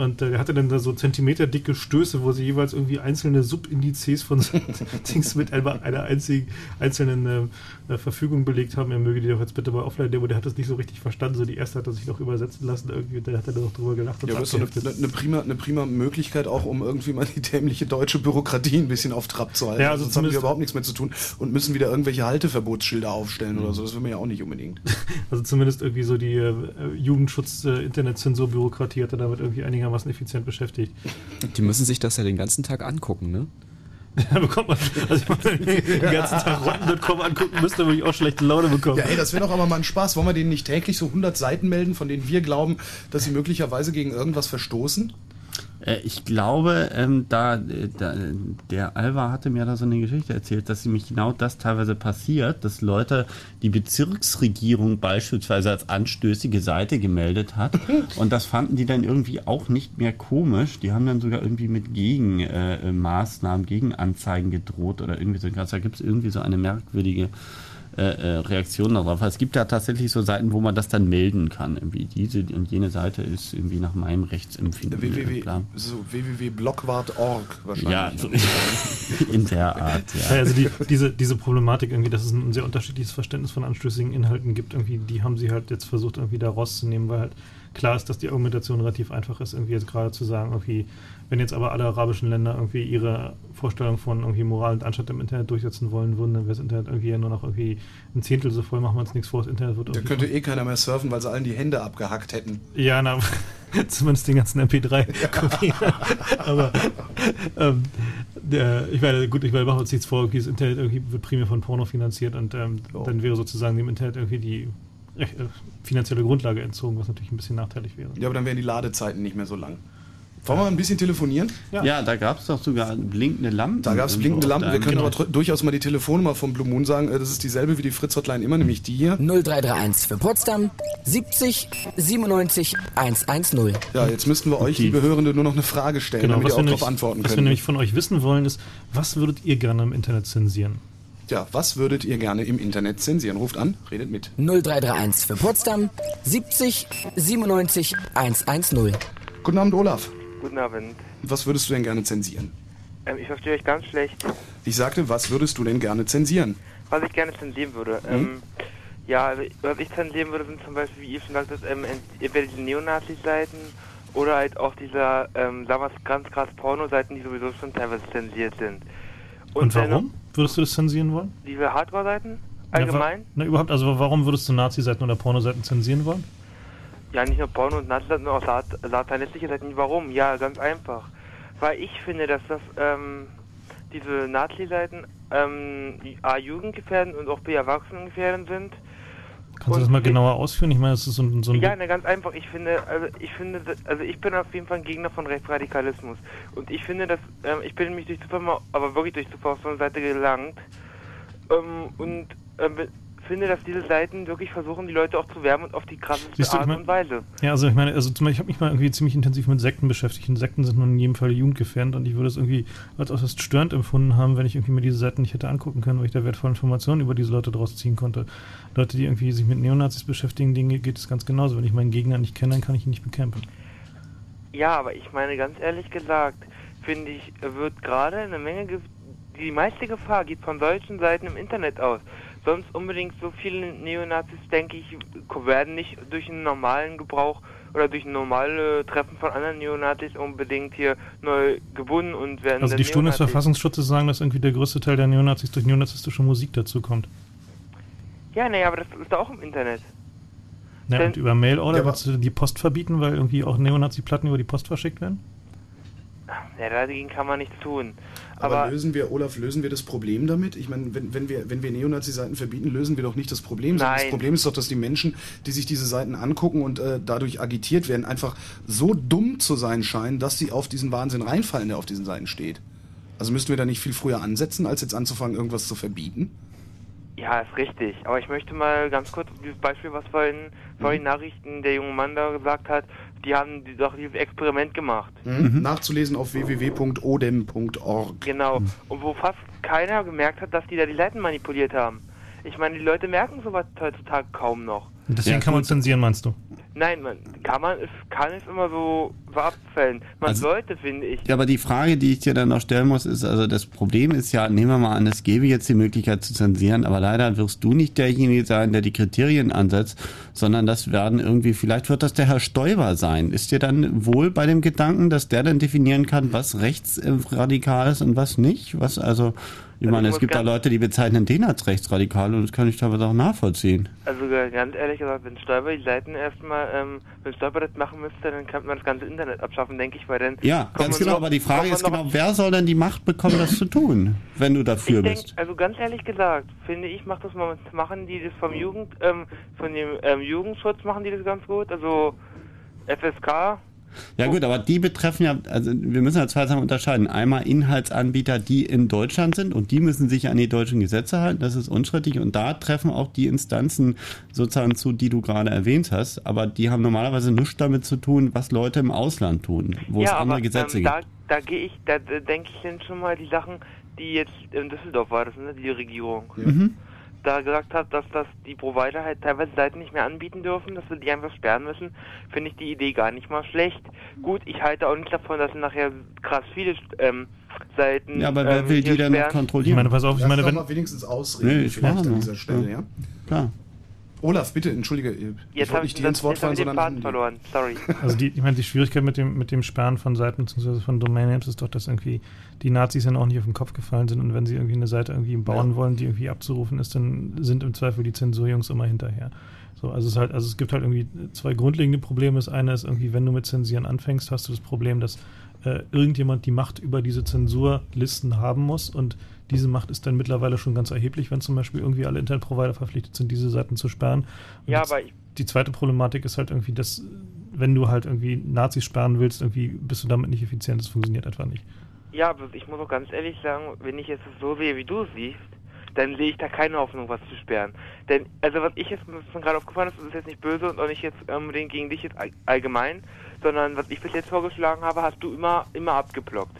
Und äh, er hatte dann da so zentimeterdicke Stöße, wo sie jeweils irgendwie einzelne Subindizes von so Dings mit einer, einer einzigen, einzelnen äh, äh, Verfügung belegt haben. Er möge die doch jetzt bitte mal offline nehmen. Und der hat das nicht so richtig verstanden. So die erste hat er sich noch übersetzen lassen. Irgendwie, da hat er noch drüber gelacht. Ja, aber das ist doch eine, eine, prima, eine prima Möglichkeit auch, um irgendwie mal die dämliche deutsche Bürokratie ein bisschen auf Trab zu halten. Ja, also Sonst haben wir überhaupt nichts mehr zu tun und müssen wieder irgendwelche Halteverbotsschilder aufstellen oder so. Das will man ja auch nicht unbedingt. Also zumindest irgendwie so die äh, Jugendschutz, äh, Internetzensurbürokratie hat er damit irgendwie einigermaßen effizient beschäftigt. Die müssen sich das ja den ganzen Tag angucken, ne? Da bekommt man, also ich meine, den ganzen Tag Rotten.com angucken, müsste wirklich auch schlechte Laune bekommen. Ja, ey, das wäre doch aber mal ein Spaß. Wollen wir denen nicht täglich so 100 Seiten melden, von denen wir glauben, dass sie möglicherweise gegen irgendwas verstoßen? Äh, Ich glaube, ähm, da, äh, da der Alva hatte mir da so eine Geschichte erzählt, dass nämlich genau das teilweise passiert, dass Leute die Bezirksregierung beispielsweise als anstößige Seite gemeldet hat und das fanden die dann irgendwie auch nicht mehr komisch. Die haben dann sogar irgendwie mit Gegenmaßnahmen, äh, Gegenanzeigen gedroht oder irgendwie so. Da gibt es irgendwie so eine merkwürdige äh, äh, Reaktion darauf. Es gibt ja tatsächlich so Seiten, wo man das dann melden kann. Irgendwie diese und jene Seite ist irgendwie nach meinem Rechtsempfinden. äh, www, so www.blockwart.org wahrscheinlich. Ja, so in der Art, Ja, ja. also die, diese, diese Problematik irgendwie, dass es ein sehr unterschiedliches Verständnis von anstößigen Inhalten gibt, irgendwie, die haben sie halt jetzt versucht, irgendwie da rauszunehmen, weil halt klar ist, dass die Argumentation relativ einfach ist, irgendwie jetzt gerade zu sagen, irgendwie, wenn jetzt aber alle arabischen Länder irgendwie ihre Vorstellung von irgendwie Moral und Anstand im Internet durchsetzen wollen würden, dann wäre das Internet irgendwie ja nur noch irgendwie ein Zehntel so voll, machen wir uns nichts vor, das Internet wird Da irgendwie könnte eh keiner mehr surfen, weil sie allen die Hände abgehackt hätten. Ja, na, zumindest den ganzen MP3-Kopien. Aber ähm, der, ich meine, gut, ich meine, machen wir uns nichts vor, irgendwie das Internet irgendwie wird primär von Porno finanziert und ähm, dann wäre sozusagen dem Internet irgendwie die äh, finanzielle Grundlage entzogen, was natürlich ein bisschen nachteilig wäre. Ja, aber dann wären die Ladezeiten nicht mehr so lang. Wollen wir mal ein bisschen telefonieren? Ja, da gab es doch sogar blinkende Lampen. Da gab es blinkende Lampen. Wir können aber tr- durchaus mal die Telefonnummer vom Blue Moon sagen. Äh, Das ist dieselbe wie die Fritz-Hotline immer, nämlich die hier. 0331 für Potsdam 70 97 110. Ja, jetzt müssten wir euch, liebe Hörende, nur noch eine Frage stellen, Genau, damit was ihr wir, auch darauf antworten was wir könnt. nämlich von euch wissen wollen, ist, was würdet ihr gerne im Internet zensieren? Ja, was würdet ihr gerne im Internet zensieren? Ruft an, redet mit. 0331 für Potsdam 70 97 110. Guten Abend, Olaf. Guten Abend. Was würdest du denn gerne zensieren? Ähm, ich verstehe euch ganz schlecht. Ich sagte, was würdest du denn gerne zensieren? Was ich gerne zensieren würde. Mhm. Ähm, ja, also, was ich zensieren würde, sind zum Beispiel, wie ihr schon sagtet, ähm, ent- entweder die Neonazi-Seiten oder halt auch diese, ähm, sagen wir es ganz krass, Porno-Seiten, die sowieso schon teilweise zensiert sind. Und, dann warum würdest du das zensieren wollen? Diese Hardcore-Seiten? Na, Allgemein? wa- Na, überhaupt, also warum würdest du Nazi-Seiten oder Pornoseiten zensieren wollen? Ja, nicht nur Porno und Nazi-Seiten, sondern auch sat satanistische Seiten. Warum? Ja, ganz einfach. Weil ich finde, dass das, ähm, diese Nazi-Seiten, ähm, A, jugendgefährdend und auch B, erwachsenengefährdend sind. Kannst du das mal genauer ausführen? Ich meine, das ist so ein, so ein Ja, ne, ganz einfach. Ich finde, also ich finde, also ich bin auf jeden Fall ein Gegner von Rechtsradikalismus. Und ich finde, dass, ähm, ich bin nämlich durch Zufall mal, aber wirklich durch Zufall auf so eine Seite gelangt. Ähm, und ähm, finde, dass diese Seiten wirklich versuchen, die Leute auch zu wärmen und auf die krasseste ich Art mein- und Weise. Ja, also ich meine, also zum Beispiel, ich habe mich mal irgendwie ziemlich intensiv mit Sekten beschäftigt. Und Sekten sind nun in jedem Fall jugendgefährdend und ich würde es irgendwie als äußerst störend empfunden haben, wenn ich irgendwie mir diese Seiten nicht hätte angucken können, weil ich da wertvolle Informationen über diese Leute draus ziehen konnte. Leute, die irgendwie sich mit Neonazis beschäftigen, denen geht es ganz genauso. Wenn ich meinen Gegner nicht kenne, dann kann ich ihn nicht bekämpfen. Ja, aber ich meine ganz ehrlich gesagt, finde ich, wird gerade eine Menge, ge die meiste Gefahr geht von solchen Seiten im Internet aus. Sonst unbedingt so viele Neonazis, denke ich, werden nicht durch einen normalen Gebrauch oder durch ein normale Treffen von anderen Neonazis unbedingt hier neu gebunden und werden Also die Stunde des. Verfassungsschutzes sagen, dass irgendwie der größte Teil der Neonazis durch neonazistische Musik dazu kommt. Ja, naja, aber das ist doch auch im Internet. Ja, Denn- und über Mail-Order Ja, willst du die Post verbieten, weil irgendwie auch Neonazi-Platten über die Post verschickt werden? Ja, dagegen kann man nichts tun. Aber, Aber, lösen wir, Olaf, lösen wir das Problem damit? Ich meine, wenn, wenn wir, wenn wir Neonazi-Seiten verbieten, lösen wir doch nicht das Problem. sondern Das Nein. Problem ist doch, dass die Menschen, die sich diese Seiten angucken und äh, dadurch agitiert werden, einfach so dumm zu sein scheinen, dass sie auf diesen Wahnsinn reinfallen, der auf diesen Seiten steht. Also müssten wir da nicht viel früher ansetzen, als jetzt anzufangen, irgendwas zu verbieten? ja, ist richtig. Aber ich möchte mal ganz kurz dieses Beispiel, was vorhin, vorhin Nachrichten der junge Mann da gesagt hat, die haben die, doch dieses Experiment gemacht. Mhm. Nachzulesen auf www.odem.org. Genau. Und wo fast keiner gemerkt hat, dass die da die Seiten manipuliert haben. Ich meine, die Leute merken sowas heutzutage kaum noch. Deswegen kann man zensieren, meinst du? Nein, man kann man es kann es immer so abfällen. Man Also- sollte, finde ich. Ja, aber die Frage, die ich dir dann noch stellen muss, ist, also das Problem ist ja, nehmen wir mal an, es gäbe jetzt die Möglichkeit zu zensieren, aber leider wirst du nicht derjenige sein, der die Kriterien ansetzt, sondern das werden irgendwie, vielleicht wird das der Herr Stoiber sein. Ist dir dann wohl bei dem Gedanken, dass der dann definieren kann, was rechtsradikal ist und was nicht? Was also, ich Also meine, ich es gibt da Leute, die bezeichnen den als rechtsradikal und das kann ich teilweise auch nachvollziehen. Also äh, ganz ehrlich gesagt, wenn Stolper die Seiten erstmal, ähm, wenn Stolper das machen müsste, dann kann man das ganze Internet abschaffen, denke ich, weil dann. Ja, ganz genau, noch- aber die Frage ist genau, wer soll denn die Macht bekommen, das zu tun, wenn du dafür denk, bist? also ganz ehrlich gesagt, finde ich, macht das mal, machen die das vom Jugend, ähm, von dem ähm, Jugendschutz machen die das ganz gut. Also FSK. Ja gut, aber die betreffen ja, also wir müssen ja zwei Sachen unterscheiden. Einmal Inhaltsanbieter, die in Deutschland sind und die müssen sich an die deutschen Gesetze halten, das ist unstrittig und da treffen auch die Instanzen sozusagen zu, die du gerade erwähnt hast, aber die haben normalerweise nichts damit zu tun, was Leute im Ausland tun, wo es ja, andere aber Gesetze ähm, gibt. da, da gehe ich, da, da denke ich dann schon mal die Sachen, die jetzt in Düsseldorf war, das ne, die Regierung. Mhm. Da gesagt hat, dass das die Provider halt teilweise Seiten nicht mehr anbieten dürfen, dass wir die einfach sperren müssen, finde ich die Idee gar nicht mal schlecht. Gut, ich halte auch nicht davon, dass nachher krass viele ähm, Seiten. Ja, aber wer ähm, will die denn noch sperren. kontrollieren? Ich meine, pass auf, ich meine, wenn- mal wenigstens ausreden, Nee, ich vielleicht an dieser Stelle, Ja. ja? Klar. Olaf, bitte, entschuldige. Ich Jetzt wollte habe nicht ich, dir ins Wort fallen, ich den Faden verloren. Sorry. Also die, ich meine, die Schwierigkeit mit dem, mit dem Sperren von Seiten bzw. von Domain-Names ist doch, dass irgendwie die Nazis dann auch nicht auf den Kopf gefallen sind und wenn sie irgendwie eine Seite irgendwie bauen wollen, die irgendwie abzurufen ist, dann sind im Zweifel die Zensurjungs immer hinterher. So, also es ist halt, also es gibt halt irgendwie zwei grundlegende Probleme. Das eine ist irgendwie, wenn du mit Zensieren anfängst, hast du das Problem, dass äh, irgendjemand die Macht über diese Zensurlisten haben muss und diese Macht ist dann mittlerweile schon ganz erheblich, wenn zum Beispiel irgendwie alle Internetprovider verpflichtet sind, diese Seiten zu sperren. Und Ja, die- aber ich- die zweite Problematik ist halt irgendwie, dass wenn du halt irgendwie Nazis sperren willst, irgendwie bist du damit nicht effizient. Das funktioniert einfach nicht. Ja, aber ich muss auch ganz ehrlich sagen, wenn ich jetzt so sehe, wie du es siehst, dann sehe ich da keine Hoffnung, was zu sperren. Denn, also was ich jetzt, mir gerade aufgefallen ist, das ist jetzt nicht böse und auch nicht jetzt unbedingt gegen dich jetzt all- allgemein, sondern was ich bis jetzt vorgeschlagen habe, hast du immer, immer abgeblockt.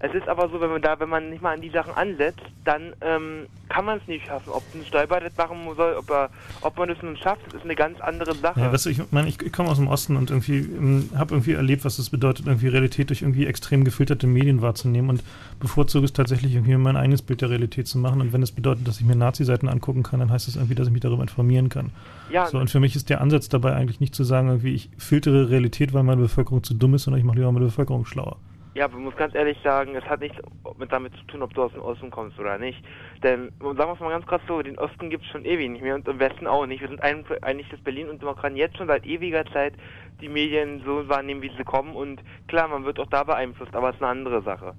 Es ist aber so, wenn man da, wenn man nicht mal an die Sachen ansetzt, dann ähm, kann man es nicht schaffen. Ob ein Stolper das machen soll, ob, er, ob man das nun schafft, das ist eine ganz andere Sache. Ja, weißt du, ich meine, ich, ich komme aus dem Osten und irgendwie ähm, habe irgendwie erlebt, was es bedeutet, irgendwie Realität durch irgendwie extrem gefilterte Medien wahrzunehmen und bevorzuge es tatsächlich irgendwie mein eigenes Bild der Realität zu machen. Und wenn es bedeutet, dass ich mir Nazi-Seiten angucken kann, dann heißt das irgendwie, dass ich mich darüber informieren kann. Ja. So, und für mich ist der Ansatz dabei eigentlich nicht zu sagen, irgendwie, ich filtere Realität, weil meine Bevölkerung zu dumm ist, sondern ich mache lieber meine Bevölkerung schlauer. Ja, man muss ganz ehrlich sagen, es hat nichts mit damit zu tun, ob du aus dem Osten kommst oder nicht. Denn, sagen wir es mal ganz krass so, den Osten gibt es schon ewig nicht mehr und im Westen auch nicht. Wir sind ein, eigentlich das Berlin und man kann jetzt schon seit ewiger Zeit die Medien so wahrnehmen, wie sie kommen und klar, man wird auch da beeinflusst, aber es ist eine andere Sache.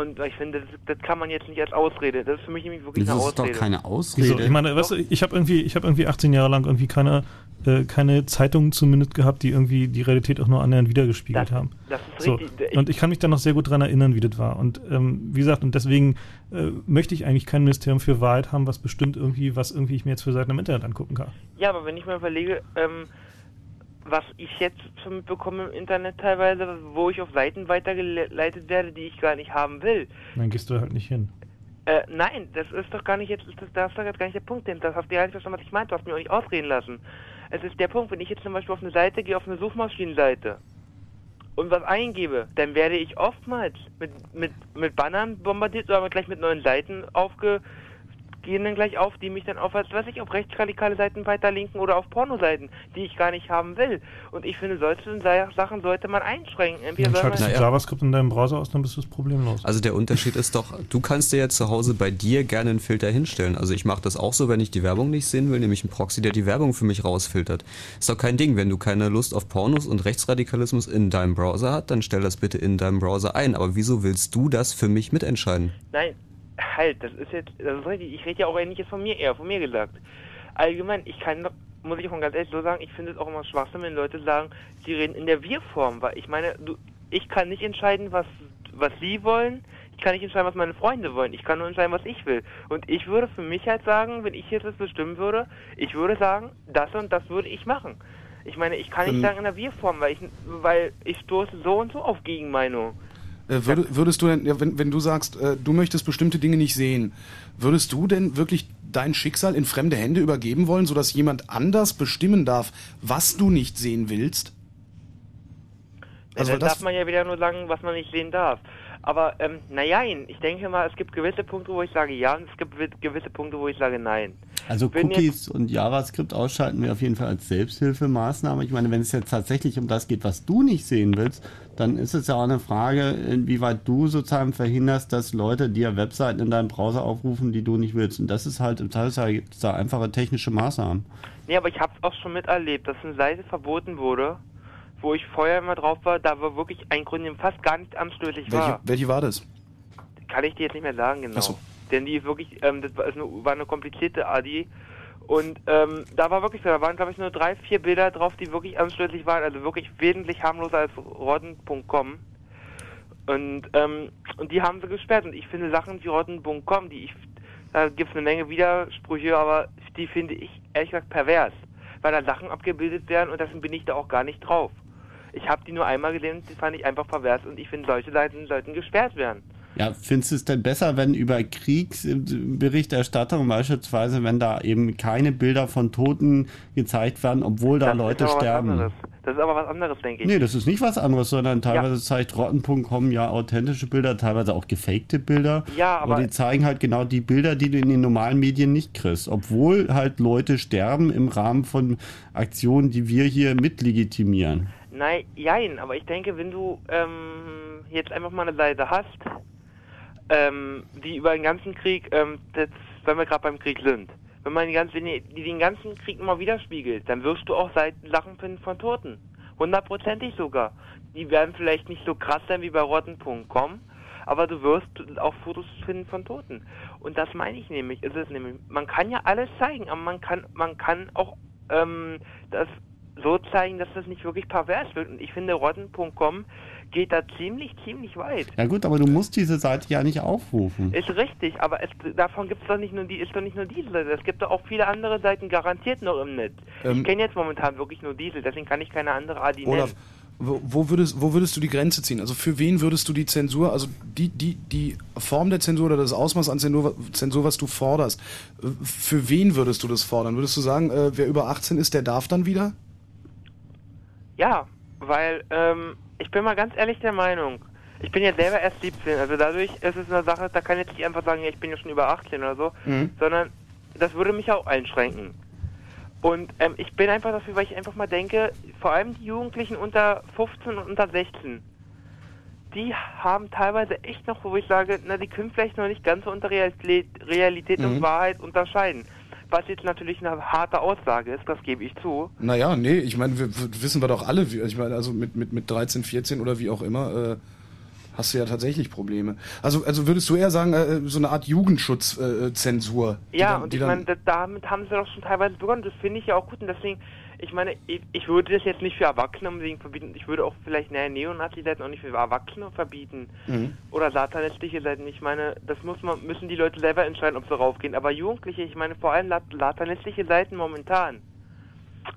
Und ich finde, das, das kann man jetzt nicht als Ausrede. Das ist für mich nämlich wirklich Das eine ist doch Ausrede. keine Ausrede. Wieso? Ich meine, weißt du, ich habe irgendwie, ich habe irgendwie 18 Jahre lang irgendwie keine, äh, keine Zeitungen zumindest gehabt, die irgendwie die Realität auch nur annähernd wiedergespiegelt haben. das ist so. richtig. Ich- Und ich kann mich da noch sehr gut dran erinnern, wie das war. Und ähm, wie gesagt, und deswegen äh, möchte ich eigentlich kein Ministerium für Wahrheit haben, was bestimmt irgendwie, was irgendwie ich mir jetzt für Seiten im Internet angucken kann. Ja, aber wenn ich mal überlege, ähm, was ich jetzt schon mitbekomme im Internet teilweise, wo ich auf Seiten weitergeleitet werde, die ich gar nicht haben will. Dann gehst du halt nicht hin. Äh, nein, das ist doch gar nicht jetzt, das, das ist doch gar nicht der Punkt, denn das hast du ja nicht verstanden, was ich meinte, du hast mir auch nicht ausreden lassen. Es ist der Punkt, wenn ich jetzt zum Beispiel auf eine Seite gehe, auf eine Suchmaschinenseite und was eingebe, dann werde ich oftmals mit, mit, mit Bannern bombardiert oder gleich mit neuen Seiten aufge, gehen dann gleich auf, die mich dann auf, was weiß ich, auf rechtsradikale Seiten weiterlinken oder auf Pornoseiten, die ich gar nicht haben will. Und ich finde, solche Sa- Sachen sollte man einschränken. Entweder Dann schaltest du JavaScript in deinem Browser aus, dann bist du das problemlos. Also der Unterschied ist doch, du kannst dir ja zu Hause bei dir gerne einen Filter hinstellen. Also ich mache das auch so, wenn ich die Werbung nicht sehen will, nämlich einen Proxy, der die Werbung für mich rausfiltert. Ist doch kein Ding, wenn du keine Lust auf Pornos und Rechtsradikalismus in deinem Browser hast, dann stell das bitte in deinem Browser ein. Aber wieso willst du das für mich mitentscheiden? Nein, halt, das ist jetzt, das ist richtig. Ich rede ja auch eigentlich jetzt von mir eher, von mir gesagt. Allgemein, ich kann doch, muss ich auch ganz ehrlich so sagen, ich finde es auch immer Schwachsinn, wenn Leute sagen, sie reden in der Wir-Form, weil ich meine, du, ich kann nicht entscheiden, was, was sie wollen, ich kann nicht entscheiden, was meine Freunde wollen, ich kann nur entscheiden, was ich will. Und ich würde für mich halt sagen, wenn ich jetzt das bestimmen würde, ich würde sagen, das und das würde ich machen. Ich meine, ich kann nicht Ähm, sagen in der Wir-Form, weil ich, weil ich stoße so und so auf Gegenmeinung. Äh, würde, würdest du denn, ja, wenn, wenn du sagst, äh, du möchtest bestimmte Dinge nicht sehen, würdest du denn wirklich dein Schicksal in fremde Hände übergeben wollen, sodass jemand anders bestimmen darf, was du nicht sehen willst? Also, ja, dann darf man ja wieder nur sagen, was man nicht sehen darf. Aber ähm, naja, ich denke mal, es gibt gewisse Punkte, wo ich sage ja und es gibt gewi- gewisse Punkte, wo ich sage nein. Also Wenn Cookies und JavaScript ausschalten wir auf jeden Fall als Selbsthilfemaßnahme. Ich meine, wenn es jetzt tatsächlich um das geht, was du nicht sehen willst, dann ist es ja auch eine Frage, inwieweit du sozusagen verhinderst, dass Leute dir Webseiten in deinem Browser aufrufen, die du nicht willst. Und das ist halt im Zweifelsfall gibt's da einfache technische Maßnahmen. Nee, aber ich habe es auch schon miterlebt, dass eine Seite verboten wurde, wo ich vorher immer drauf war, da war wirklich ein Grund, der fast gar nicht anstößig Welche, war. welche war das? Kann ich dir jetzt nicht mehr sagen, genau. Ach so. Denn die ist wirklich, ähm, das war, eine, war eine komplizierte ADI. Und ähm, da war wirklich so, da waren glaube ich nur drei, vier Bilder drauf, die wirklich anstößig waren, also wirklich wesentlich harmloser als rotten.com. Und, ähm, und die haben sie gesperrt. Und ich finde Sachen wie rotten.com, die ich, da gibt es eine Menge Widersprüche, aber die finde ich ehrlich gesagt pervers. Weil da Sachen abgebildet werden und deswegen bin ich da auch gar nicht drauf. Ich habe die nur einmal gesehen die fand ich einfach pervers und ich finde solche Seiten sollten gesperrt werden. Ja, findest du es denn besser, wenn über Kriegsberichterstattung beispielsweise, wenn da eben keine Bilder von Toten gezeigt werden, obwohl da Das Leute aber sterben? Das ist aber was anderes, denke ich. Nee, das ist nicht was anderes, sondern teilweise zeigt Rotten.com ja authentische Bilder, teilweise auch gefakte Bilder. Ja, aber- die zeigen halt genau die Bilder, die du in den normalen Medien nicht kriegst. Obwohl halt Leute sterben im Rahmen von Aktionen, die wir hier mitlegitimieren. Nein, jein, aber ich denke, wenn du ähm, jetzt einfach mal eine Seite hast, ähm, die über den ganzen Krieg, ähm, das, wenn wir gerade beim Krieg sind, wenn man die, ganze, wenn die, die den ganzen Krieg immer widerspiegelt, dann wirst du auch Seiten Sachen finden von Toten. Hundertprozentig sogar. Die werden vielleicht nicht so krass sein wie bei rotten.com, aber du wirst auch Fotos finden von Toten. Und das meine ich nämlich, ist es nämlich, man kann ja alles zeigen, aber man kann, man kann auch ähm, das so zeigen, dass das nicht wirklich pervers wird. Und ich finde, rotten.com geht da ziemlich, ziemlich weit. Ja gut, aber du musst diese Seite ja nicht aufrufen. Ist richtig, aber es, davon gibt's doch nicht nur die, ist doch nicht nur diese Seite. Es gibt doch auch viele andere Seiten garantiert noch im Netz. Ähm, ich kenne jetzt momentan wirklich nur diese, deswegen kann ich keine andere Adi Olaf, nennen. wo, wo, würdest, wo würdest du die Grenze ziehen? Also für wen würdest du die Zensur, also die, die, die Form der Zensur oder das Ausmaß an Zensur, Zensur, was du forderst, für wen würdest du das fordern? Würdest du sagen, äh, wer über 18 ist, der darf dann wieder? Ja, weil ähm, ich bin mal ganz ehrlich der Meinung, ich bin ja selber erst 17, also dadurch ist es eine Sache, da kann ich jetzt nicht einfach sagen, ja, ich bin ja schon über 18 oder so, Mhm. sondern das würde mich auch einschränken. Und ähm, ich bin einfach dafür, weil ich einfach mal denke, vor allem die Jugendlichen unter 15 und unter 16, die haben teilweise echt noch, wo ich sage, na, die können vielleicht noch nicht ganz so unter Realität, Realität Mhm. und Wahrheit unterscheiden. Was jetzt natürlich eine harte Aussage ist, das gebe ich zu. Naja, nee, ich meine, wir, wissen wir doch alle, wie, ich meine, also mit, mit, mit 13, 14 oder wie auch immer, äh, hast du ja tatsächlich Probleme. Also, also würdest du eher sagen, äh, so eine Art Jugendschutzzensur? Äh, die Ja, dann- und ich meine, da- damit haben sie doch schon teilweise begonnen. Das finde ich ja auch gut. Und deswegen, ich meine, ich, ich würde das jetzt nicht für Erwachsene unbedingt verbieten. Ich würde auch vielleicht, naja, Neonazi-Seiten auch nicht für Erwachsene verbieten. Mhm. Oder satanistliche Seiten. Ich meine, das muss man, müssen die Leute selber entscheiden, ob sie raufgehen. Aber Jugendliche, ich meine, vor allem satanistische Seiten momentan,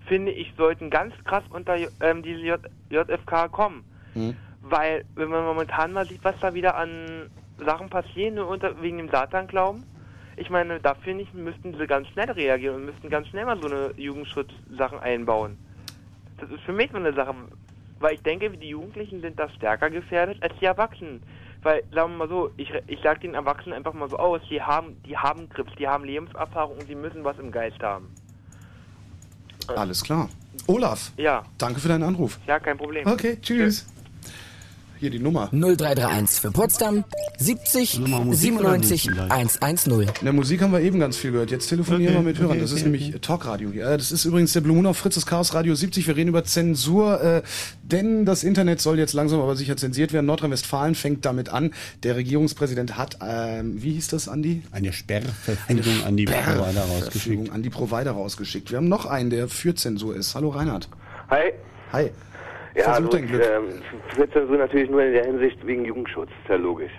finde ich, sollten ganz krass unter ähm, diese J JFK kommen. Mhm. Weil, wenn man momentan mal sieht, was da wieder an Sachen passieren, nur unter, wegen dem Satan-Glauben, ich meine, da finde ich, müssten sie ganz schnell reagieren und müssten ganz schnell mal so eine Jugendschutzsachen einbauen. Das ist für mich so eine Sache, weil ich denke, die Jugendlichen sind da stärker gefährdet als die Erwachsenen. Weil, sagen wir mal so, ich, ich sage den Erwachsenen einfach mal so aus, die haben, die haben Grips, die haben Lebenserfahrung und die müssen was im Geist haben. Alles klar. Olaf, Ja, danke für deinen Anruf. ja, kein Problem. Okay, tschüss. Hier die Nummer. 0331 für Potsdam 70 97 110. In der Musik haben wir eben ganz viel gehört. Jetzt telefonieren Okay, wir mit Hörern. okay, Das ist okay, nämlich Talkradio. hier. Äh, Das ist übrigens der Blue Moon auf Fritz, das Chaos Radio 70. Wir reden über Zensur, äh, denn das Internet soll jetzt langsam aber sicher zensiert werden. Nordrhein-Westfalen fängt damit an. Der Regierungspräsident hat, ähm, wie hieß das, Andi? Eine Sperrverfügung an die Provider rausgeschickt. An die Provider rausgeschickt. Wir haben noch einen, der für Zensur ist. Hallo Reinhard. Hi. Hi. Ja, Versuch also dein Glück. Ähm, natürlich nur in der Hinsicht wegen Jugendschutz, ist ja logisch.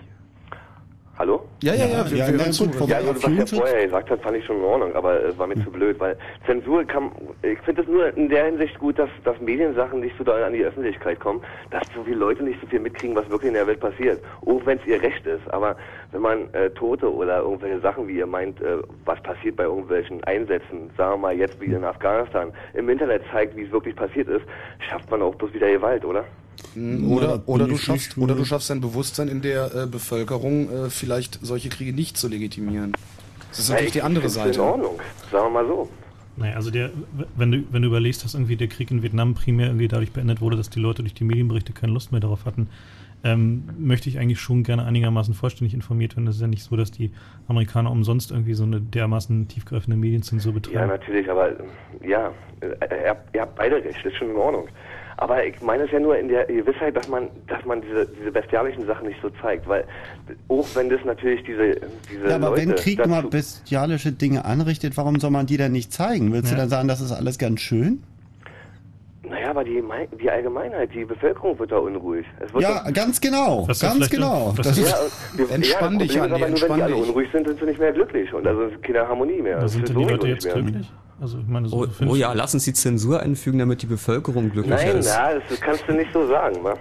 Hallo? Ja, ja, ja, wir- wir hören zu. Ja, also, was er vorher gesagt hat, fand ich schon in Ordnung, aber es war mir zu blöd, weil Zensur kann, ich finde es nur in der Hinsicht gut, dass, dass Mediensachen nicht so doll an die Öffentlichkeit kommen, dass so viele Leute nicht so viel mitkriegen, was wirklich in der Welt passiert. Auch wenn es ihr Recht ist, aber wenn man äh, Tote oder irgendwelche Sachen, wie ihr meint, äh, was passiert bei irgendwelchen Einsätzen, sagen wir mal jetzt wie in Afghanistan, im Internet zeigt, wie es wirklich passiert ist, schafft man auch bloß wieder Gewalt, oder? Mm, Oder, oder, du schaffst, oder du schaffst ein Bewusstsein in der äh, Bevölkerung, äh, vielleicht solche Kriege nicht zu legitimieren. Das ist Na, natürlich ich- die andere Seite. In Ordnung, sagen wir mal so. Naja, also der, wenn du, wenn du überlegst, dass irgendwie der Krieg in Vietnam primär irgendwie dadurch beendet wurde, dass die Leute durch die Medienberichte keine Lust mehr darauf hatten, ähm, möchte ich eigentlich schon gerne einigermaßen vollständig informiert werden. Es ist ja nicht so, dass die Amerikaner umsonst irgendwie so eine dermaßen tiefgreifende Medienzensur Ja, betreiben. natürlich, aber ja, äh, ihr, habt- ihr habt beide recht, ist schon in Ordnung. Aber ich meine es ja nur in der Gewissheit, dass man, dass man diese, diese bestialischen Sachen nicht so zeigt, weil auch wenn das natürlich diese, diese Ja, aber Leute wenn Krieg dazu, immer bestialische Dinge anrichtet, warum soll man die dann nicht zeigen? Willst du Ja. dann sagen, das ist alles ganz schön? naja, aber die, die Allgemeinheit, die Bevölkerung wird da unruhig. Es wird Ja, doch- ganz genau, ist ganz genau. Das ist- Ja, Entspann ja, dich, das ist Andi, aber nur, wenn die alle unruhig sind, sind sie nicht mehr glücklich und also ist keine Harmonie mehr. Da Das sind denn die Leute nicht jetzt mehr. glücklich? Also ich meine, so Oh, oh ja, uns die Zensur einfügen, damit die Bevölkerung glücklicher Nein, ist. na, das kannst du nicht so sagen, wa?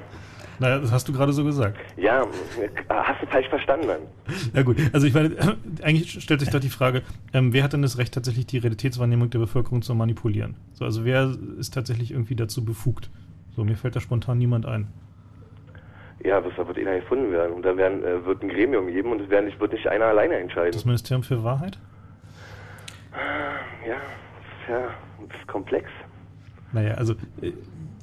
Naja, das hast du gerade so gesagt. Ja, hast du falsch verstanden dann. Ja gut, also ich meine, eigentlich stellt sich doch die Frage, ähm, wer hat denn das Recht, tatsächlich die Realitätswahrnehmung der Bevölkerung zu manipulieren? So, also wer ist tatsächlich irgendwie dazu befugt? So, mir fällt da spontan niemand ein. Ja, das wird einer gefunden werden. Und da werden, äh, wird ein Gremium geben und es werden nicht, wird nicht einer alleine entscheiden. Das Ministerium für Wahrheit? Ja, ja, das ist komplex. Naja, also, äh,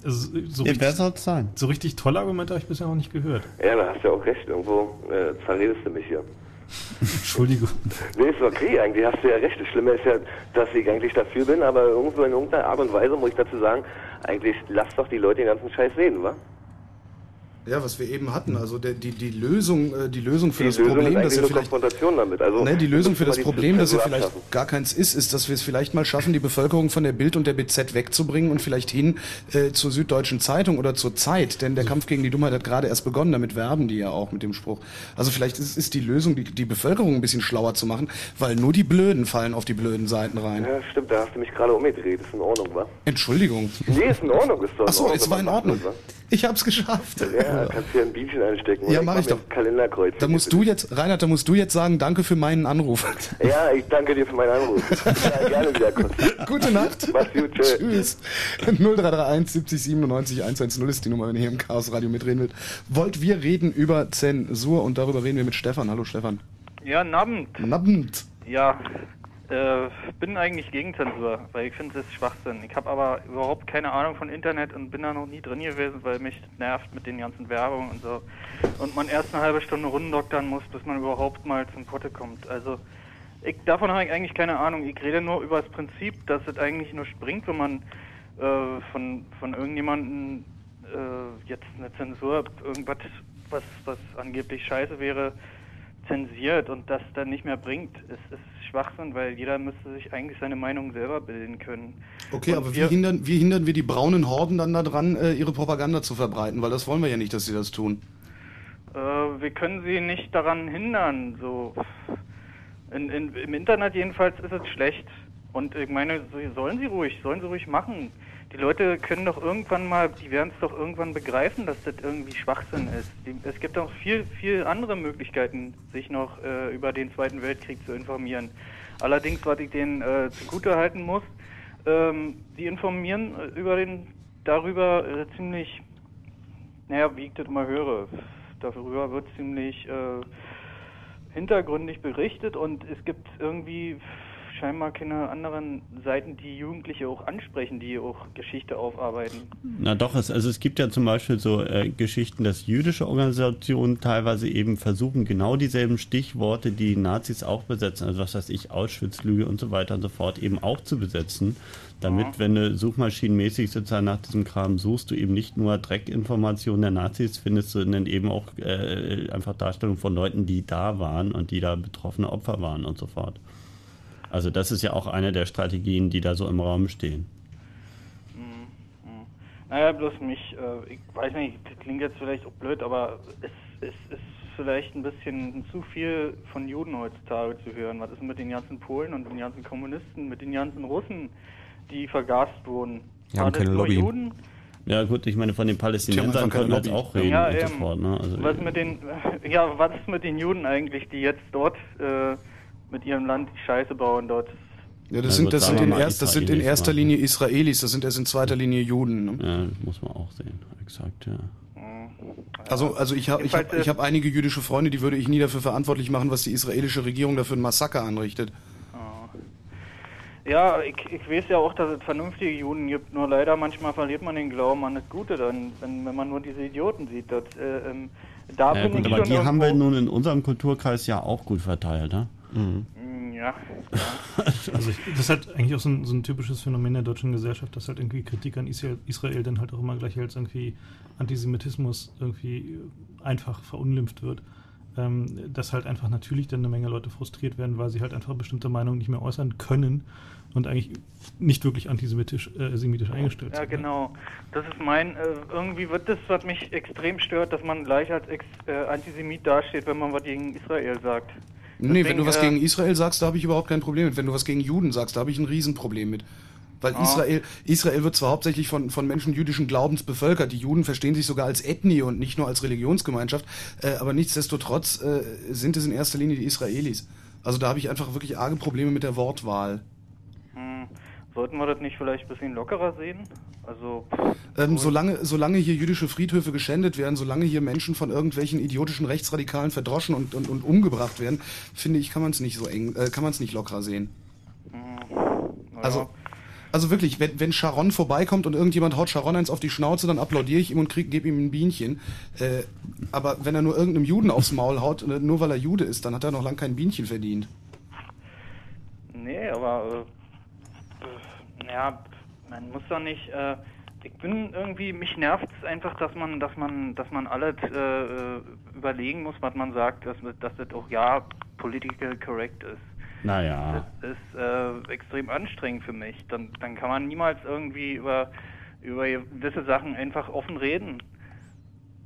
also so, Ja, richtig, sein? so richtig tolle Argumente habe ich bisher noch nicht gehört. Ja, da hast du ja auch recht. Irgendwo äh, zerredest du mich hier. Entschuldigung. Nee, ist okay, eigentlich hast du ja recht. Das Schlimme ist ja, dass ich eigentlich dafür bin, aber irgendwo in irgendeiner Art und Weise muss ich dazu sagen, eigentlich lass doch die Leute den ganzen Scheiß reden, wa? Ja, was wir eben hatten, also der, die, die Lösung, äh, die Lösung für Die das Lösung Problem, dass nur vielleicht Konfrontation damit. Also, ne, die Lösung für das Problem, dass Zensur vielleicht abschaffen. gar keins ist, ist, dass wir es vielleicht mal schaffen, die Bevölkerung von der Bild und der BZ wegzubringen und vielleicht hin äh, zur Süddeutschen Zeitung oder zur Zeit, denn der Kampf gegen die Dummheit hat gerade erst begonnen, damit werben die ja auch mit dem Spruch. Also vielleicht ist, ist die Lösung, die, die Bevölkerung ein bisschen schlauer zu machen, weil nur die Blöden fallen auf die blöden Seiten rein. Ja, stimmt, da hast du mich gerade umgedreht. Ist in Ordnung, wa? Entschuldigung. Nee, ist in Ordnung. Ist doch Ach so, es war in Ordnung. macht, wa? Ich hab's geschafft. Ja, kannst hier ein Bienchen einstecken. Ja, mach ich mir doch. Kalenderkreuz. Da musst du jetzt, Reinhard, da musst du jetzt sagen, danke für meinen Anruf. Ja, ich danke dir für meinen Anruf. ja, gerne wieder kurz. Gute Nacht. Mach's gut, tschö. Tschüss. 0331 70 97 110 ist die Nummer, wenn ihr hier im Chaos Radio mitreden wollt. Wollt wir reden über Zensur und darüber reden wir mit Stefan. Hallo Stefan. Ja, Abend. Abend. Ja, äh, bin eigentlich gegen Zensur, weil ich finde, das ist Schwachsinn. Ich habe aber überhaupt keine Ahnung von Internet und bin da noch nie drin gewesen, weil mich nervt mit den ganzen Werbungen und so. Und man erst eine halbe Stunde rundendoktern muss, bis man überhaupt mal zum Potte kommt. Also, ich, davon habe ich eigentlich keine Ahnung. Ich rede nur über das Prinzip, dass es eigentlich nur springt, wenn man äh, von, von irgendjemandem äh, jetzt eine Zensur, irgendwas, was, was angeblich scheiße wäre, zensiert und das dann nicht mehr bringt. Es ist Schwachsinn, weil jeder müsste sich eigentlich seine Meinung selber bilden können. Okay, Und aber wie wir- hindern, wie hindern wir die braunen Horden dann daran, äh, ihre Propaganda zu verbreiten? Weil das wollen wir ja nicht, dass sie das tun. Äh, wir können sie nicht daran hindern. So in, in, Im Internet jedenfalls ist es schlecht. Und ich meine, so- sollen sie ruhig, sollen sie ruhig machen. Die Leute können doch irgendwann mal, die werden es doch irgendwann begreifen, dass das irgendwie Schwachsinn ist. Die, es gibt auch viel, viel andere Möglichkeiten, sich noch äh, über den Zweiten Weltkrieg zu informieren. Allerdings, was ich denen äh, zugutehalten muss, ähm, die informieren äh, über den, darüber äh, ziemlich naja, wie ich das immer höre, darüber wird ziemlich äh, hintergründig berichtet und es gibt irgendwie scheinbar keine anderen Seiten, die Jugendliche auch ansprechen, die auch Geschichte aufarbeiten. Na doch, es, also es gibt ja zum Beispiel so äh, Geschichten, dass jüdische Organisationen teilweise eben versuchen, genau dieselben Stichworte, die Nazis auch besetzen, also was weiß ich, Auschwitz-Lüge und so weiter und so fort, eben auch zu besetzen, damit, wenn du suchmaschinenmäßig sozusagen nach diesem Kram suchst, du eben nicht nur Dreckinformationen der Nazis findest, sondern eben auch äh, einfach Darstellungen von Leuten, die da waren und die da betroffene Opfer waren und so fort. Also das ist ja auch eine der Strategien, die da so im Raum stehen. Naja, bloß mich, äh, ich weiß nicht, das klingt jetzt vielleicht auch blöd, aber es, es ist vielleicht ein bisschen zu viel von Juden heutzutage zu hören. Was ist mit den ganzen Polen und den ganzen Kommunisten, mit den ganzen Russen, die vergast wurden? Die haben keine Lobby. Juden? Ja gut, ich meine, von den Palästinensern können wir jetzt auch reden Ja, und so eben. fort. Ne? Also, was mit den, ja, was ist mit den Juden eigentlich, die jetzt dort äh, mit ihrem Land die Scheiße bauen dort? Ja, das sind, das sind, in, erst, das sind in erster. Linie Israelis, das sind erst in zweiter Linie Juden. Ne? Ja, muss man auch sehen, exakt, ja. Also, also ich habe ich hab, ich hab einige jüdische Freunde, die würde ich nie dafür verantwortlich machen, was die israelische Regierung dafür ein Massaker anrichtet. Ja, ich, ich weiß ja auch, dass es vernünftige Juden gibt, nur leider manchmal verliert man den Glauben an das Gute, dann, wenn, wenn man nur diese Idioten sieht. Das, äh, ähm, da ja bin gut, ich aber schon die haben wir nun in unserem Kulturkreis ja auch gut verteilt, ne? Mm, Ja. Also ich, das ist halt eigentlich auch so ein, so ein typisches Phänomen der deutschen Gesellschaft, dass halt irgendwie Kritik an Israel, Israel dann halt auch immer gleich als irgendwie Antisemitismus irgendwie einfach verunglimpft wird. Ähm, dass halt einfach natürlich dann eine Menge Leute frustriert werden, weil sie halt einfach bestimmte Meinungen nicht mehr äußern können und eigentlich nicht wirklich antisemitisch äh, semitisch eingestellt Ja, sind. genau. Das ist mein, äh, irgendwie wird das, was mich extrem stört, dass man gleich als Ex äh, Antisemit dasteht, wenn man was gegen Israel sagt. Nee, wenn Deswegen, du was äh, gegen Israel sagst, da habe ich überhaupt kein Problem mit. Wenn du was gegen Juden sagst, da habe ich ein Riesenproblem mit. Weil Ah. Israel, Israel wird zwar hauptsächlich von, von Menschen jüdischen Glaubens bevölkert, die Juden verstehen sich sogar als Ethnie und nicht nur als Religionsgemeinschaft, äh, aber nichtsdestotrotz äh, sind es in erster Linie die Israelis. Also da habe ich einfach wirklich arge Probleme mit der Wortwahl. Hm, sollten wir das nicht vielleicht ein bisschen lockerer sehen? Also, Ähm, solange, solange hier jüdische Friedhöfe geschändet werden, solange hier Menschen von irgendwelchen idiotischen Rechtsradikalen verdroschen und, und, und umgebracht werden, finde ich, kann man es nicht so eng, äh, kann man es nicht lockerer sehen. Also, also wirklich, wenn, wenn Sharon vorbeikommt und irgendjemand haut Sharon eins auf die Schnauze, dann applaudiere ich ihm und gebe ihm ein Bienchen. Äh, aber wenn er nur irgendeinem Juden aufs Maul haut, äh, nur weil er Jude ist, dann hat er noch lang kein Bienchen verdient. nee, aber, äh, ja, man muss doch nicht, äh, ich bin irgendwie, mich nervt es einfach, dass man, dass man, dass man alles äh, äh, überlegen muss, was man sagt, dass, dass das auch ja political correct ist. Naja. Das ist äh, extrem anstrengend für mich. Dann, dann kann man niemals irgendwie über, über gewisse Sachen einfach offen reden.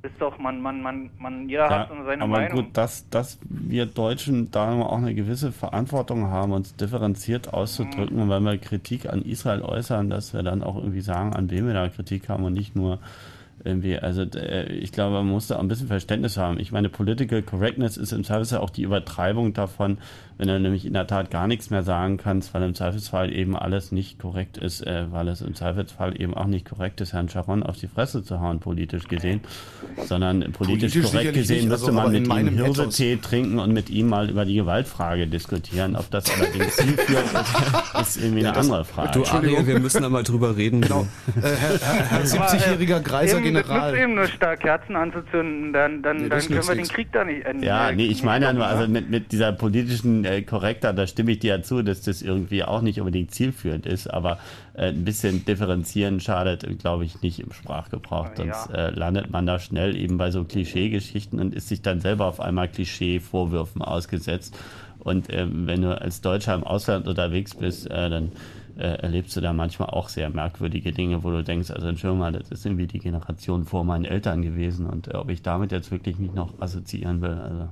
Ist doch, man, man, man, man, jeder Ja, hat so seine aber Meinung. gut, dass, dass wir Deutschen da auch eine gewisse Verantwortung haben, uns differenziert auszudrücken und wenn wir Kritik an Israel äußern, dass wir dann auch irgendwie sagen, an wem wir da Kritik haben und nicht nur irgendwie, also äh, ich glaube, man muss da auch ein bisschen Verständnis haben. Ich meine, Political Correctness ist im Zweifelsfall auch die Übertreibung davon, wenn du nämlich in der Tat gar nichts mehr sagen kannst, weil im Zweifelsfall eben alles nicht korrekt ist, äh, weil es im Zweifelsfall eben auch nicht korrekt ist, Herrn Sharon auf die Fresse zu hauen, politisch gesehen, sondern politisch, Politisch korrekt gesehen nicht, müsste also, man mit in ihm meinem Hirse-Tee trinken und mit ihm mal über die Gewaltfrage diskutieren. Ob das allerdings zielführend ist, ist irgendwie eine andere Frage. Du, Ariel, wir müssen da mal drüber reden. Genau. Äh, Herr, Herr, Herr 70-jähriger Greiser eben, Das General. nützt eben nur stark Kerzen anzuzünden, dann, dann, Nee, dann können wir den nichts. Krieg da nicht enden. Ja, Äh, nee, ich meine ja nur, also mit, mit dieser politischen äh, Korrekter, da stimme ich dir ja zu, dass das irgendwie auch nicht unbedingt zielführend ist, aber äh, ein bisschen differenzieren schadet, glaube ich, nicht im Sprachgebrauch. Sonst äh, landet man da schnell eben bei so Klischeegeschichten und ist sich dann selber auf einmal Klischee-Vorwürfen ausgesetzt. Und ähm, wenn du als Deutscher im Ausland unterwegs bist, äh, dann äh, erlebst du da manchmal auch sehr merkwürdige Dinge, wo du denkst, also Entschuldigung mal, das ist irgendwie die Generation vor meinen Eltern gewesen und äh, ob ich damit jetzt wirklich nicht noch assoziieren will. Also,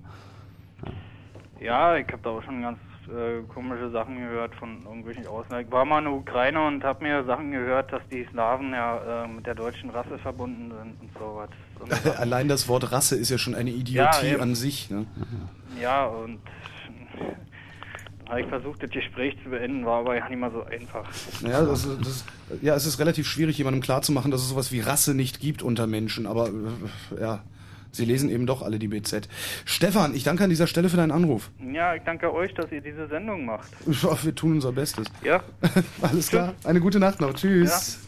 Ja, ich habe da auch schon ganz äh, komische Sachen gehört von irgendwelchen Ausländern. Ich war mal in der Ukraine und habe mir Sachen gehört, dass die Slawen ja äh, mit der deutschen Rasse verbunden sind und sowas. Und, Allein das Wort Rasse ist ja schon eine Ja, Idiotie eben. an sich. Ne? ja, und ich versucht, das Gespräch zu beenden, war aber ja nicht mal so einfach. Ja, das, ist- das, ist- ja, es ist relativ schwierig, jemandem klarzumachen, dass es sowas wie Rasse nicht gibt unter Menschen. Aber äh, ja, sie lesen eben doch alle die BZ. Stefan, ich danke an dieser Stelle für deinen Anruf. Ja, ich danke euch, dass ihr diese Sendung macht. Ja, wir tun unser Bestes. Ja. Alles klar. Eine gute Nacht noch. Tschüss.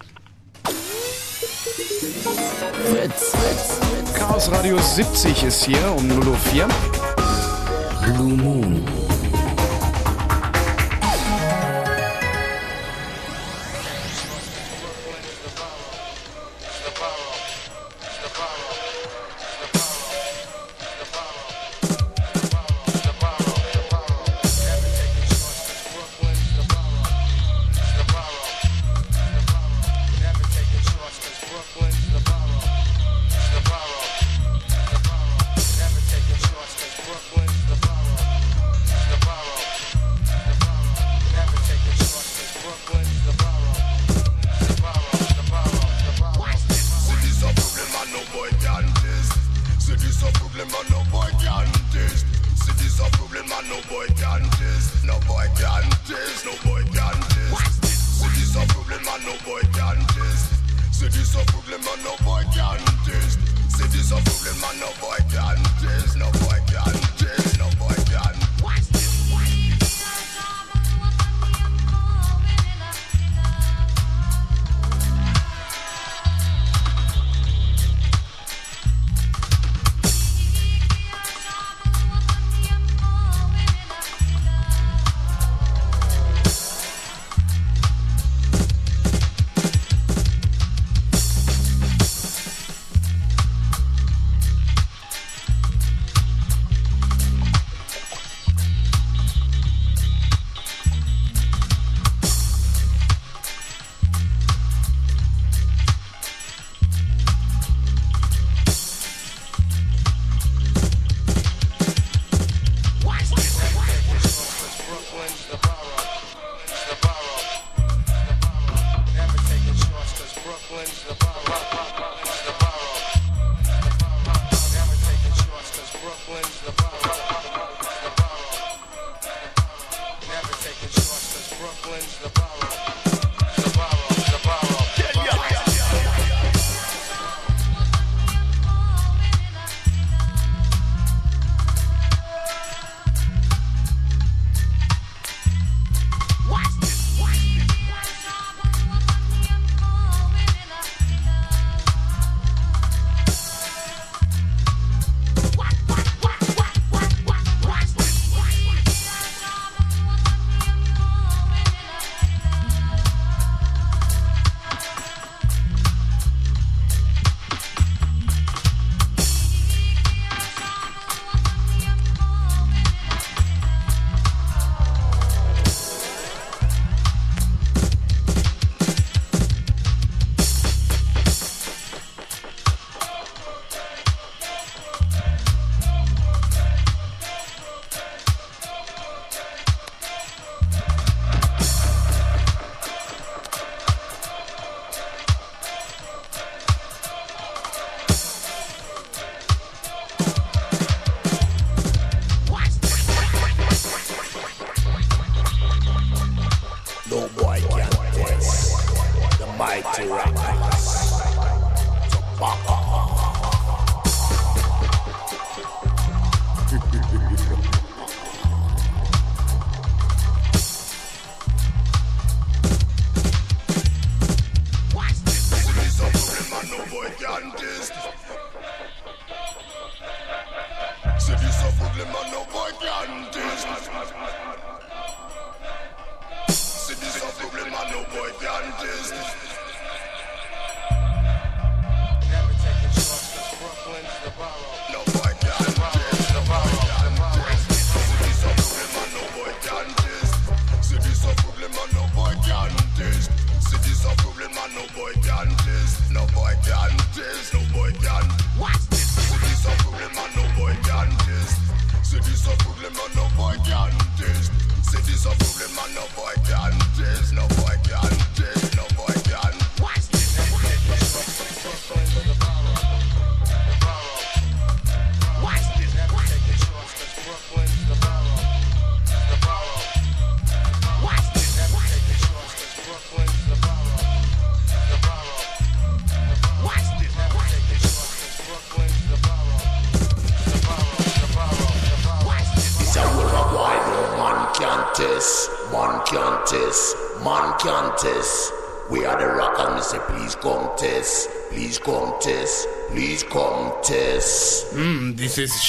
Fritz. Chaos Radio 70 ist hier um 0.04 Uhr. Blue Moon.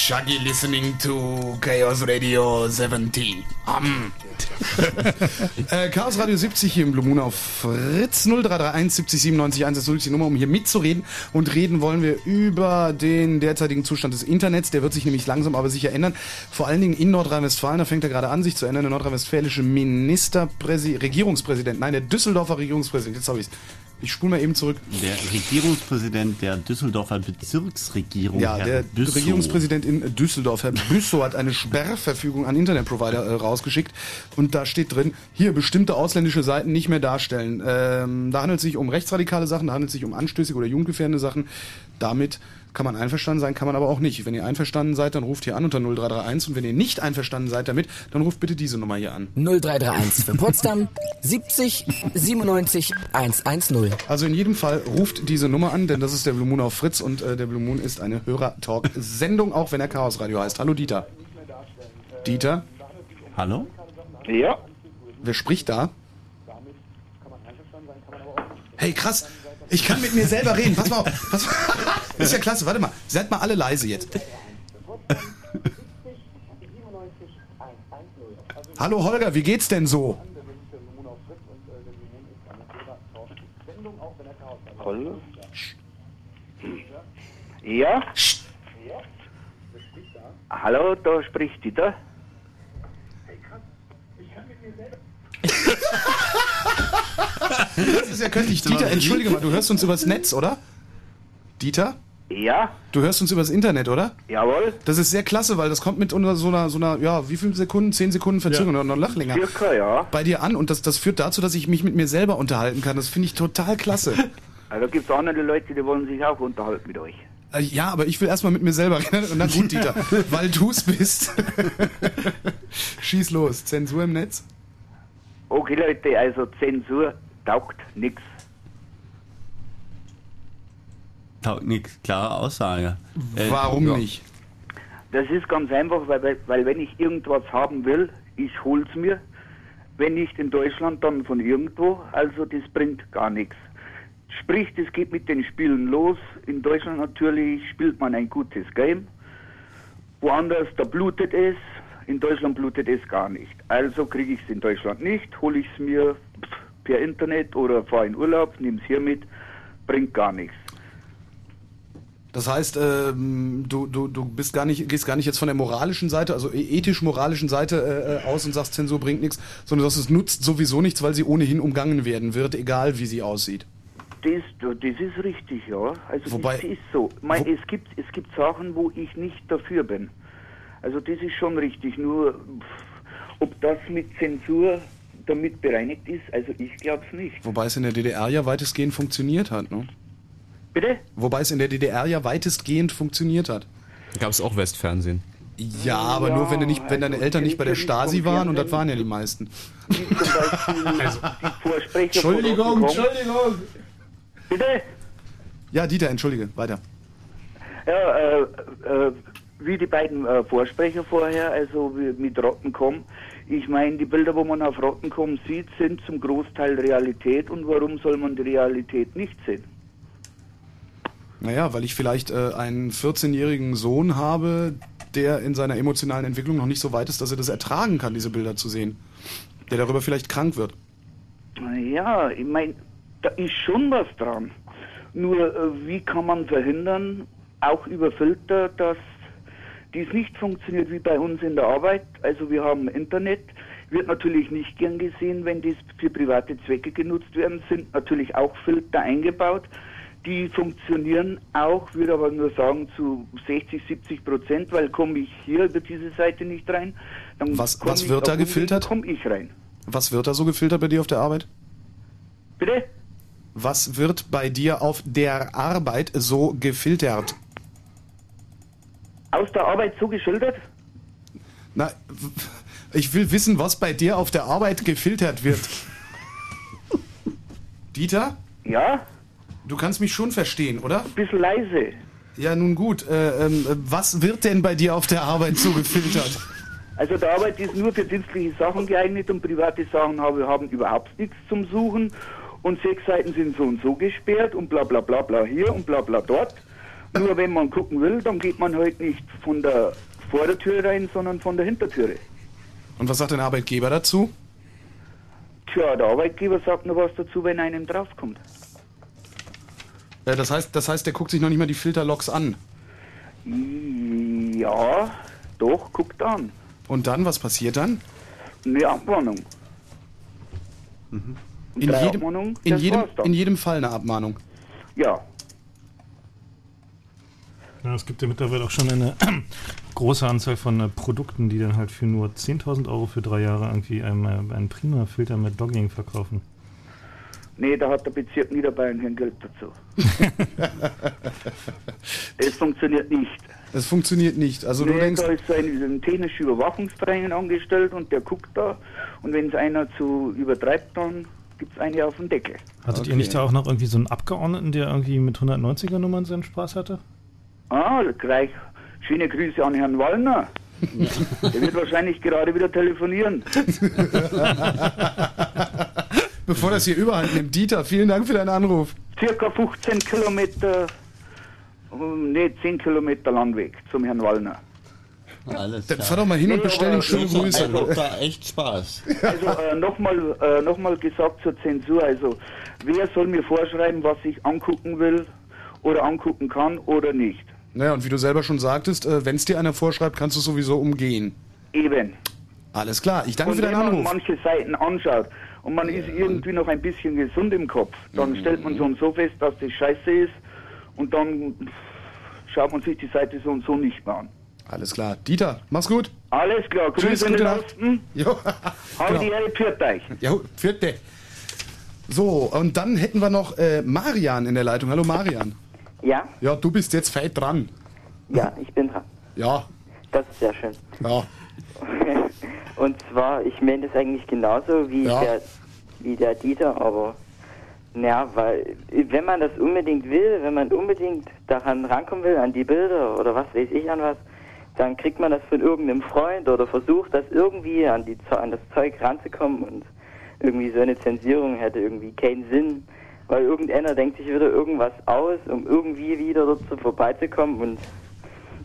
Shaggy listening to Chaos Radio 70. Um. äh, Chaos Radio 70 hier im Blue Moon auf Fritz 0331 70 97 110 ist die Nummer, um hier mitzureden. Und reden wollen wir über den derzeitigen Zustand des Internets. Der wird sich nämlich langsam aber sicher ändern. Vor allen Dingen in Nordrhein-Westfalen. Da fängt er gerade an, sich zu ändern. Der nordrhein-westfälische Ministerpräsident, Regierungspräsident, nein, der Düsseldorfer Regierungspräsident. Jetzt habe ich Ich spule mal eben zurück. Der Regierungspräsident der Düsseldorfer Bezirksregierung, Ja, Herr der Büssow. Regierungspräsident in Düsseldorf, Herr Büssow, hat eine Sperrverfügung an Internetprovider äh, rausgeschickt. Und da steht drin, hier bestimmte ausländische Seiten nicht mehr darstellen. Ähm, da handelt es sich um rechtsradikale Sachen, da handelt es sich um anstößige oder jugendgefährdende Sachen. Damit kann man einverstanden sein, kann man aber auch nicht. Wenn ihr einverstanden seid, dann ruft hier an unter 0331 und wenn ihr nicht einverstanden seid damit, dann ruft bitte diese Nummer hier an. 0331 für Potsdam 70 97 110. Also in jedem Fall ruft diese Nummer an, denn das ist der Blue Moon auf Fritz und äh, der Blue Moon ist eine Hörer-Talk-Sendung, auch wenn er Chaos Radio heißt. Hallo Dieter. Dieter? Hallo? Ja. Wer spricht da? Hey, krass. Ich kann mit mir selber reden. Pass mal auf. Pass mal. Das ist ja klasse. Warte mal. Seid mal alle leise jetzt. Hallo Holger, wie geht's denn so? Hallo? Ja? Hallo, da spricht Dieter. Das ist ja köstlich. Dieter, entschuldige mal, du hörst uns übers Netz, oder? Dieter? Ja? Du hörst uns übers Internet, oder? Jawohl. Das ist sehr klasse, weil das kommt mit unter so einer, so einer, ja, wie viele Sekunden? Zehn Sekunden Verzögerung oder noch noch länger. Circa, ja. Bei dir an und das, das führt dazu, dass ich mich mit mir selber unterhalten kann. Das finde ich total klasse. Also gibt es andere Leute, die wollen sich auch unterhalten mit euch. Äh, Ja, aber ich will erstmal mit mir selber reden. Na gut, Dieter, weil du's bist. Schieß los. Zensur im Netz? Okay, Leute, also Zensur taugt nix. Taugt nix, klare Aussage. Äh, Warum ja. nicht? Das ist ganz einfach, weil, weil, wenn ich irgendwas haben will, ich hol's mir. Wenn nicht in Deutschland, dann von irgendwo. Also das bringt gar nichts. Sprich, das geht mit den Spielen los. In Deutschland natürlich spielt man ein gutes Game. Woanders, da blutet es. In Deutschland blutet es gar nicht. Also kriege ich es in Deutschland nicht, hole ich es mir per Internet oder fahre in Urlaub, nehme es hier mit. Bringt gar nichts. Das heißt, ähm, du, du, du bist gar nicht, gehst gar nicht jetzt von der moralischen Seite, also e- ethisch-moralischen Seite äh, aus und sagst, Zensur bringt nichts, sondern dass es nutzt sowieso nichts, weil sie ohnehin umgangen werden wird, egal wie sie aussieht. Das, das ist richtig, ja. Also Wobei- das ist so. Mein, es, gibt, es gibt Sachen, wo ich nicht dafür bin. Also das ist schon richtig. Nur ob das mit Zensur damit bereinigt ist, also ich glaube es nicht. Wobei es in der DDR ja weitestgehend funktioniert hat, ne? Bitte? Wobei es in der DDR ja weitestgehend funktioniert hat. Gab es auch Westfernsehen. Ja, aber nur wenn, du nicht, wenn deine Eltern nicht bei der Stasi waren und das waren ja die meisten. Vorsprecher Entschuldigung. Entschuldigung. Bitte? Ja, Dieter, entschuldige, weiter. Ja, äh, äh, wie die beiden äh, Vorsprecher vorher, also mit Rottencom. Ich meine, die Bilder, wo man auf Rottencom sieht, sind zum Großteil Realität. Und warum soll man die Realität nicht sehen? Naja, weil ich vielleicht äh, einen 14-jährigen Sohn habe, der in seiner emotionalen Entwicklung noch nicht so weit ist, dass er das ertragen kann, diese Bilder zu sehen. Der darüber vielleicht krank wird. Ja, ich meine, da ist schon was dran. Nur, äh, wie kann man verhindern, auch über Filter, dass dies nicht funktioniert wie bei uns in der Arbeit? Also wir haben Internet, wird natürlich nicht gern gesehen, wenn dies für private Zwecke genutzt werden, sind natürlich auch Filter eingebaut. Die funktionieren auch, würde aber nur sagen zu 60, 70 Prozent, weil komme ich hier über diese Seite nicht rein. Dann Was- was wird da gefiltert? Komme ich rein. Was wird da so gefiltert bei dir auf der Arbeit? Bitte? Was wird bei dir auf der Arbeit so gefiltert? Aus der Arbeit so geschildert? Na, ich will wissen, was bei dir auf der Arbeit gefiltert wird. Dieter? Ja? Du kannst mich schon verstehen, oder? Bisschen leise. Ja, nun gut. Äh, ähm, was wird denn bei dir auf der Arbeit so gefiltert? Also der Arbeit ist nur für dienstliche Sachen geeignet und private Sachen habe, haben überhaupt nichts zum Suchen. Und sechs Seiten sind so und so gesperrt und bla bla bla bla hier und bla bla dort. Nur wenn man gucken will, dann geht man halt nicht von der Vordertür rein, sondern von der Hintertüre. Und was sagt dein Arbeitgeber dazu? Tja, der Arbeitgeber sagt nur was dazu, wenn einem draufkommt. Äh, das, heißt, das heißt, der guckt sich noch nicht mal die Filterlogs an. Ja, doch, guckt an. Und dann, was passiert dann? Eine Abwarnung. In Drei jedem, in, jedem, in jedem Fall eine Abmahnung. Ja. Ja, es gibt ja mittlerweile auch schon eine große Anzahl von äh, Produkten, die dann halt für nur 10.000 Euro für drei Jahre irgendwie einem, äh, einen prima Filter mit Dogging verkaufen. Nee, da hat der Bezirk Niederbayern kein Geld dazu. es funktioniert nicht. Es funktioniert nicht. Also du nee, denkst, da ist so ein, ein technischer Überwachungstraining angestellt und der guckt da und wenn es einer zu übertreibt, dann gibt es eine auf den Deckel. Hattet ihr nicht da auch noch irgendwie so einen Abgeordneten, der irgendwie mit 190er Nummern seinen Spaß hatte? Ah, gleich schöne Grüße an Herrn Wallner. Der wird wahrscheinlich gerade wieder telefonieren. bevor das hier überhand nimmt, Dieter, vielen Dank für deinen Anruf. Circa 15 Kilometer, ähm, nee, 10 Kilometer Landweg zum Herrn Wallner. Alles Dann fahr doch mal hin und bestell ihm schöne Also, Grüße. Also, da echt Spaß. Also äh, nochmal äh, noch mal gesagt zur Zensur. Also wer soll mir vorschreiben, was ich angucken will oder angucken kann oder nicht? Naja, und wie du selber schon sagtest, äh, wenn es dir einer vorschreibt, kannst du es sowieso umgehen. Eben. Alles klar, ich danke und für deinen wenn man Anruf. manche Seiten anschaut und man ist irgendwie noch ein bisschen gesund im Kopf, dann Mhm. stellt man so und so fest, dass das scheiße ist und dann schaut man sich die Seite so und so nicht mehr an. Alles klar. Dieter, mach's gut. Alles klar, Tschüss, Grüße in gute Nacht. Jo. Hau Genau. die Ehre, pfiat euch. Ja, vierte. So, und dann hätten wir noch äh, Marian in der Leitung. Hallo Marian. Ja, Ja, du bist jetzt feit dran. ja, ich bin dran. Ja. Das ist sehr schön. Ja. Und zwar, ich meine das eigentlich genauso wie, Ja. der, wie der Dieter, aber naja, weil wenn man das unbedingt will, wenn man unbedingt daran rankommen will, an die Bilder oder was weiß ich an was, dann kriegt man das von irgendeinem Freund oder versucht das irgendwie an, die, an das Zeug ranzukommen und irgendwie so eine Zensierung hätte irgendwie keinen Sinn, weil irgendeiner denkt sich wieder irgendwas aus, um irgendwie wieder dazu vorbeizukommen und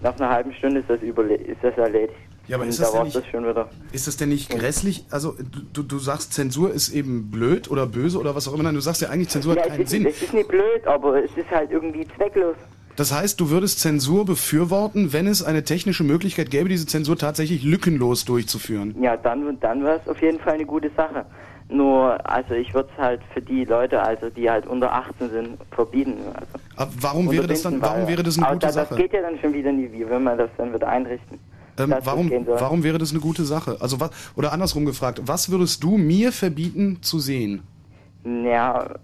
nach einer halben Stunde ist das, überle ist das erledigt. Ja, aber ist da das denn war's nicht- das. Ist das denn nicht grässlich? Also, du, du, sagst, Zensur ist eben blöd oder böse oder was auch immer. Nein, du sagst ja eigentlich, Zensur Ja, hat keinen ist, Sinn. es ist nicht blöd, aber es ist halt irgendwie zwecklos. Das heißt, du würdest Zensur befürworten, wenn es eine technische Möglichkeit gäbe, diese Zensur tatsächlich lückenlos durchzuführen. Ja, dann, dann wäre es auf jeden Fall eine gute Sache. Nur, also ich würde es halt für die Leute, also die halt unter 18 sind, verbieten. Also Aber warum wäre das dann, warum wäre das eine gute das, Sache? Das geht ja dann schon wieder nie, wie wenn man das dann wieder einrichten. Ähm, warum, warum wäre das eine gute Sache? Also was, oder andersrum gefragt, was würdest du mir verbieten zu sehen? Ja,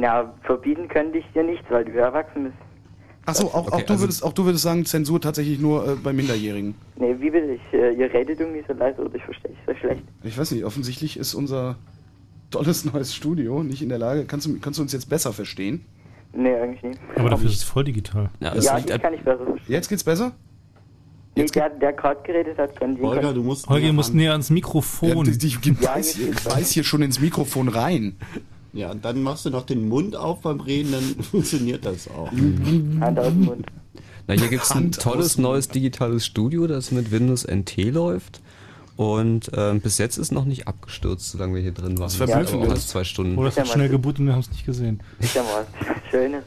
ja, verbieten könnte ich dir nichts, weil du ja erwachsen bist. Achso, auch, auch, Okay, du also- würdest, auch du würdest sagen, Zensur tatsächlich nur äh, bei Minderjährigen. Nee, wie bitte ich? Äh, ihr redet irgendwie so leise oder ich verstehe dich so schlecht. Ich weiß nicht, offensichtlich ist unser tolles neues Studio nicht in der Lage. Kannst du, kannst du uns jetzt besser verstehen? Nee, eigentlich nicht. Aber dafür ist es voll digital. Ja, das kann ich besser verstehen. Jetzt geht's besser? Nee, der, der gerade geredet hat, kann den kann- Holger, du musst näher ans Mikrofon. Ja, ich, ich, weiß, hier, ich weiß hier schon ins Mikrofon rein. Ja, und dann machst du noch den Mund auf beim Reden, dann funktioniert das auch. Hand aus dem Mund. Na, hier gibt es ein tolles neues digitales Studio, das mit Windows NT läuft. Und ähm, bis jetzt ist noch nicht abgestürzt, solange wir hier drin waren. Das verblüffend Ja, erst zwei Stunden. Oder es wird schnell gebootet und wir haben es nicht gesehen. Ist ja mal Schönes.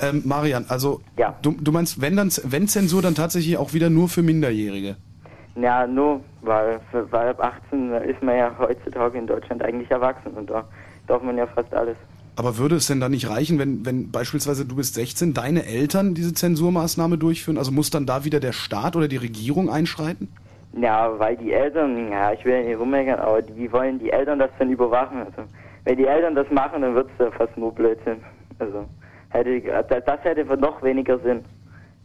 Ähm, Marian, also du, du meinst, wenn, dann, wenn Zensur, dann tatsächlich auch wieder nur für Minderjährige. Ja, nur, weil, weil ab 18 ist man ja heutzutage in Deutschland eigentlich erwachsen und da darf man ja fast alles. Aber würde es denn dann nicht reichen, wenn, wenn beispielsweise du bist 16, deine Eltern diese Zensurmaßnahme durchführen? Also muss dann da wieder der Staat oder die Regierung einschreiten? Ja, weil die Eltern, ja, ich will ja nicht rummeckern, aber die, wie wollen die Eltern das dann überwachen? Also, wenn die Eltern das machen, dann wird es ja fast nur Blödsinn. Also, hätte, das hätte noch weniger Sinn.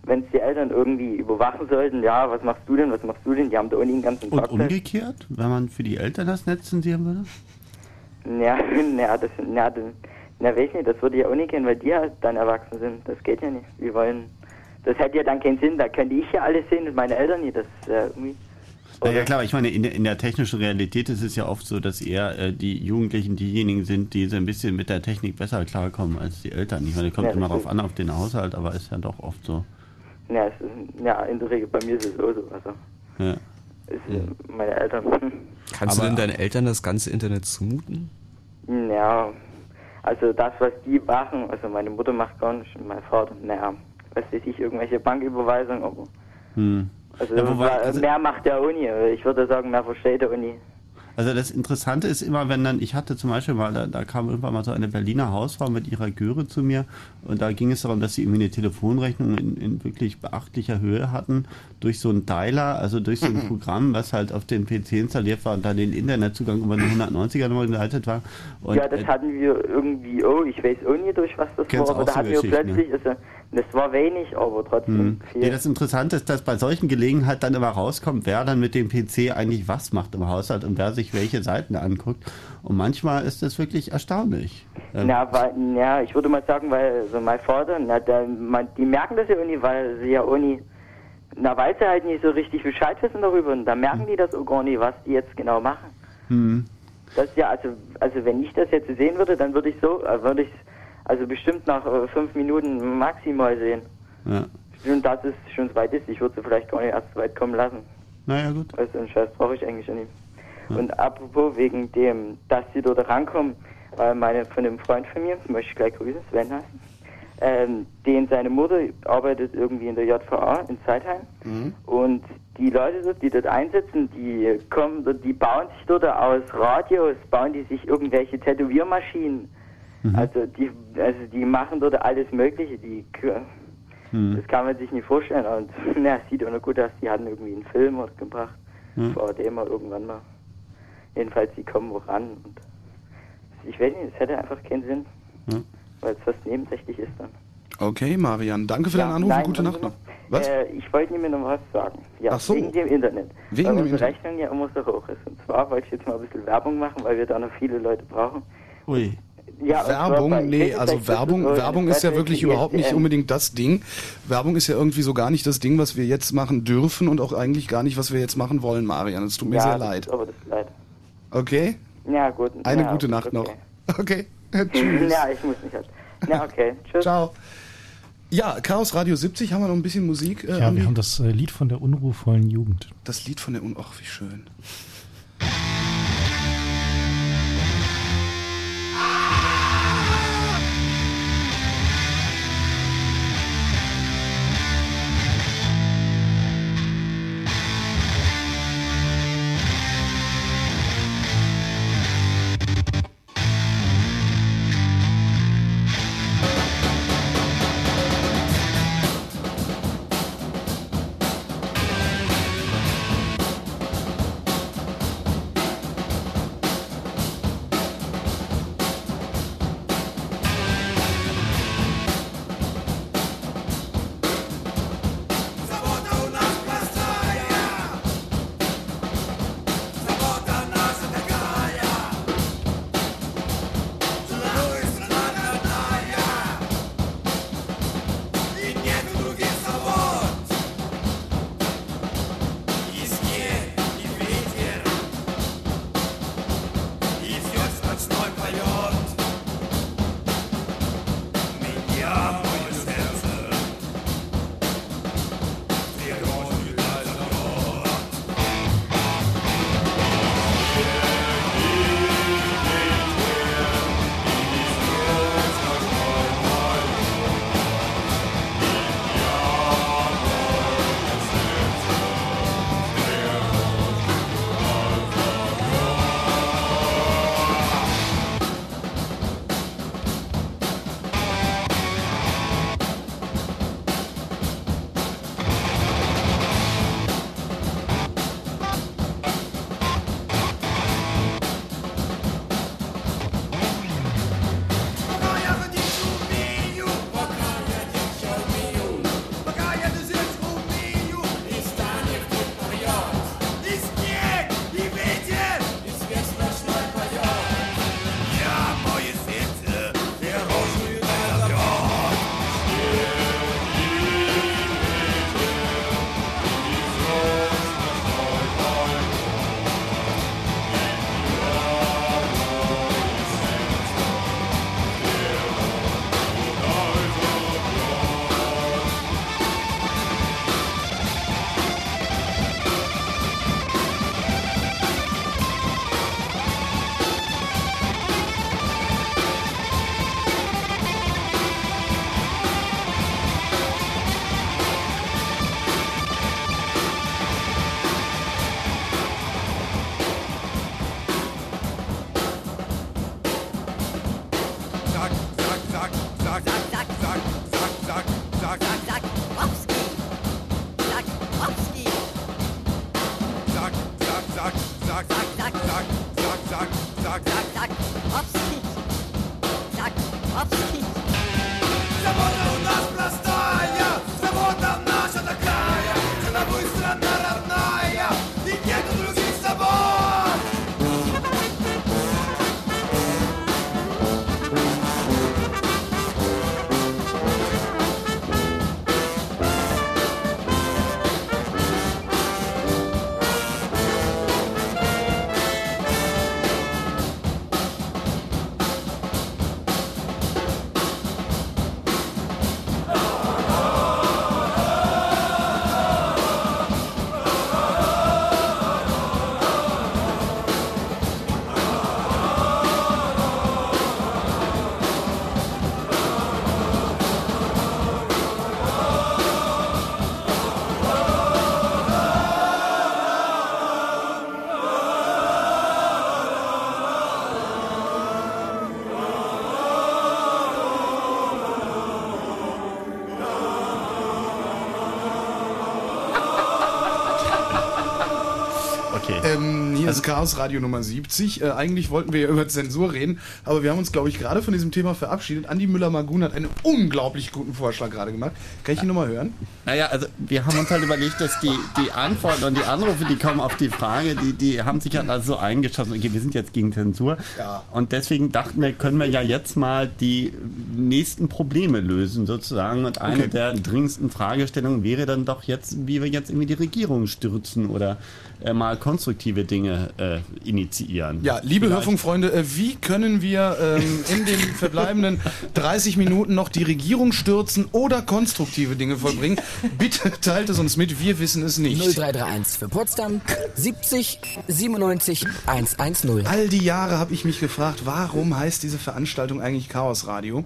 Wenn es die Eltern irgendwie überwachen sollten, ja, was machst du denn, was machst du denn? Die haben da Uni den ganzen Und Tag. umgekehrt, wenn man für die Eltern das Netz zensieren würde? Ja, ja, das, ja, das, na, weiß nicht, das würde ja auch nicht gehen, weil die halt dann erwachsen sind. Das geht ja nicht. Wir wollen, das hätte ja dann keinen Sinn. Da könnte ich ja alles sehen und meine Eltern nicht. Das ist ja irgendwie. Na ja klar, ich meine, in der, in der technischen Realität ist es ja oft so, dass eher äh, die Jugendlichen diejenigen sind, die so ein bisschen mit der Technik besser klarkommen als die Eltern. Ich meine, kommt Ja, immer darauf an, auf den Haushalt, aber ist ja doch oft so. Ja, es ist, ja, in der Regel bei mir ist es auch so. Also, Ja. ist, äh, meine Eltern. Kannst Aber- du denn deinen Eltern das ganze Internet zumuten? Ja, also das, was die machen, also meine Mutter macht gar nicht mein Vater, naja, was weiß ich, irgendwelche Banküberweisungen, aber Hm. Also, Ja, wobei, also- mehr macht der Uni. Ich würde sagen, mehr versteht der Uni. Also das Interessante ist immer, wenn dann, ich hatte zum Beispiel mal, da, da kam irgendwann mal so eine Berliner Hausfrau mit ihrer Göre zu mir und da ging es darum, dass sie irgendwie eine Telefonrechnung in, in wirklich beachtlicher Höhe hatten durch so einen Dialer, also durch so ein Programm, was halt auf den PC installiert war und dann den Internetzugang über eine 190er Nummer geleitet war. Und, ja, das äh, hatten wir irgendwie, oh, ich weiß auch nicht, durch was das war, aber da hatten wir Geschichten, plötzlich, also, das war wenig, aber trotzdem Hm. viel. Ja, das Interessante ist, dass bei solchen Gelegenheiten dann immer rauskommt, wer dann mit dem PC eigentlich was macht im Haushalt und wer sich welche Seiten anguckt. Und manchmal ist das wirklich erstaunlich. Ähm, Na, weil, ja, ich würde mal sagen, weil so mein Vater, na, der, man, die merken das ja auch nie, weil sie ja nie, na, weil sie halt nicht so richtig Bescheid wissen darüber und da merken die das auch gar nicht, was die jetzt genau machen. hm. Das ja, also, also wenn ich das jetzt sehen würde, dann würde ich so, äh, würde ich also bestimmt nach äh, fünf Minuten maximal sehen. Ja. Und das ist schon so weit ist, ich würde sie vielleicht gar nicht erst so weit kommen lassen. Naja, gut. Also einen Scheiß brauche ich eigentlich schon nicht. Und apropos wegen dem, dass sie dort rankommen, weil meine von einem Freund von mir, möchte ich gleich grüßen, Sven heißt, ähm, den seine Mutter arbeitet irgendwie in der JVA in Zeitheim und die Leute dort, die dort einsitzen, die kommen, die bauen sich dort aus Radios, bauen die sich irgendwelche Tätowiermaschinen. Also die, also die machen dort alles Mögliche, die k- Hm. das kann man sich nicht vorstellen. Und na, es sieht auch noch gut aus, die hatten irgendwie einen Film gebracht. Hm. VD mal irgendwann mal. Jedenfalls, die kommen wo ran. Und ich weiß nicht, es hätte einfach keinen Sinn, Hm. weil es fast nebensächlich ist dann. Okay, Marian, danke für Ja, deinen Anruf nein, und gute Nacht noch. Was? Äh, ich wollte mir noch was sagen. Ja, Ach so. wegen dem Internet. Wegen weil dem unsere Internet. Rechnung ja immer so hoch ist. Und zwar wollte ich jetzt mal ein bisschen Werbung machen, weil wir da noch viele Leute brauchen. Ui. Ja, Werbung, nee, also Werbung, so Werbung ist ja wirklich überhaupt nicht unbedingt das Ding. Werbung ist ja irgendwie so gar nicht das Ding, was wir jetzt machen dürfen und auch eigentlich gar nicht, was wir jetzt machen wollen, Marian. Es tut mir ja, sehr leid. Aber das ist leid. Okay? Ja, gut. Eine ja, gute Nacht okay. noch. Okay. Tschüss. Ja, ich muss nicht halt. Ja, okay. Tschüss. Ciao. Ja, Chaos Radio 70, haben wir noch ein bisschen Musik? Äh, Ja, wir haben das äh, Lied von der unruhvollen Jugend. das Lied von der Un... Ach, wie schön. Chaos Radio Nummer 70. Äh, eigentlich wollten wir ja über Zensur reden, aber wir haben uns, glaube ich, gerade von diesem Thema verabschiedet. Andi Müller-Magun hat einen unglaublich guten Vorschlag gerade gemacht. Kann ich ihn nochmal hören? Naja, also wir haben uns halt überlegt, dass die, die Antworten und die Anrufe, die kommen auf die Frage, die, die haben sich halt also so eingeschossen. Okay, wir sind jetzt gegen Zensur. Ja. Und deswegen dachten wir, können wir ja jetzt mal die nächsten Probleme lösen sozusagen. Und eine Okay. der dringendsten Fragestellungen wäre dann doch jetzt, wie wir jetzt irgendwie die Regierung stürzen oder äh, mal konstruktive Dinge äh, initiieren. Ja, liebe Vielleicht- Hörfunkfreunde, äh, wie können wir ähm, in den verbleibenden 30 Minuten noch die Regierung stürzen oder konstruktive Dinge vollbringen? Bitte teilt es uns mit, wir wissen es nicht. 0331 für Potsdam 70 97 110. All die Jahre habe ich mich gefragt, warum heißt diese Veranstaltung eigentlich Chaos Radio?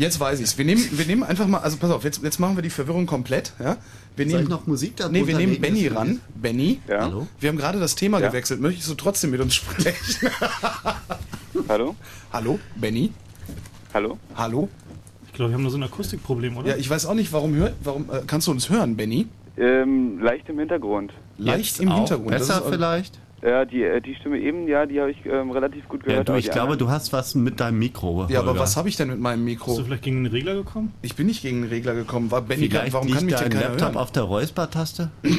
Jetzt weiß ich's. Wir nehmen, wir nehmen einfach mal, also pass auf, jetzt, jetzt machen wir die Verwirrung komplett. Ja? Wir Soll nehmen ich noch Musik da Nee, wir nehmen Benny ran. Benny, Ja. Hallo? wir haben gerade das Thema Ja. gewechselt. Möchtest du trotzdem mit uns sprechen? Hallo? Hallo, Benny? Hallo? Hallo? Ich glaube, wir haben nur so ein Akustikproblem, oder? Ja, ich weiß auch nicht, warum hört, warum äh, kannst du uns hören, Benny? Ähm, leicht im Hintergrund. Leicht Jetzt im auch Hintergrund. Das Besser ist- vielleicht? Ja, die, äh, die Stimme eben, ja, die habe ich ähm, relativ gut gehört. Ja, du, ich glaube, anderen- du hast was mit deinem Mikro. Ja, aber Holger. was habe ich denn mit meinem Bist Mikro? du vielleicht gegen den Regler gekommen? Ich bin nicht gegen den Regler gekommen. War Benny, Vielleicht warum kann mich dein Laptop hören? auf der Räuspertaste?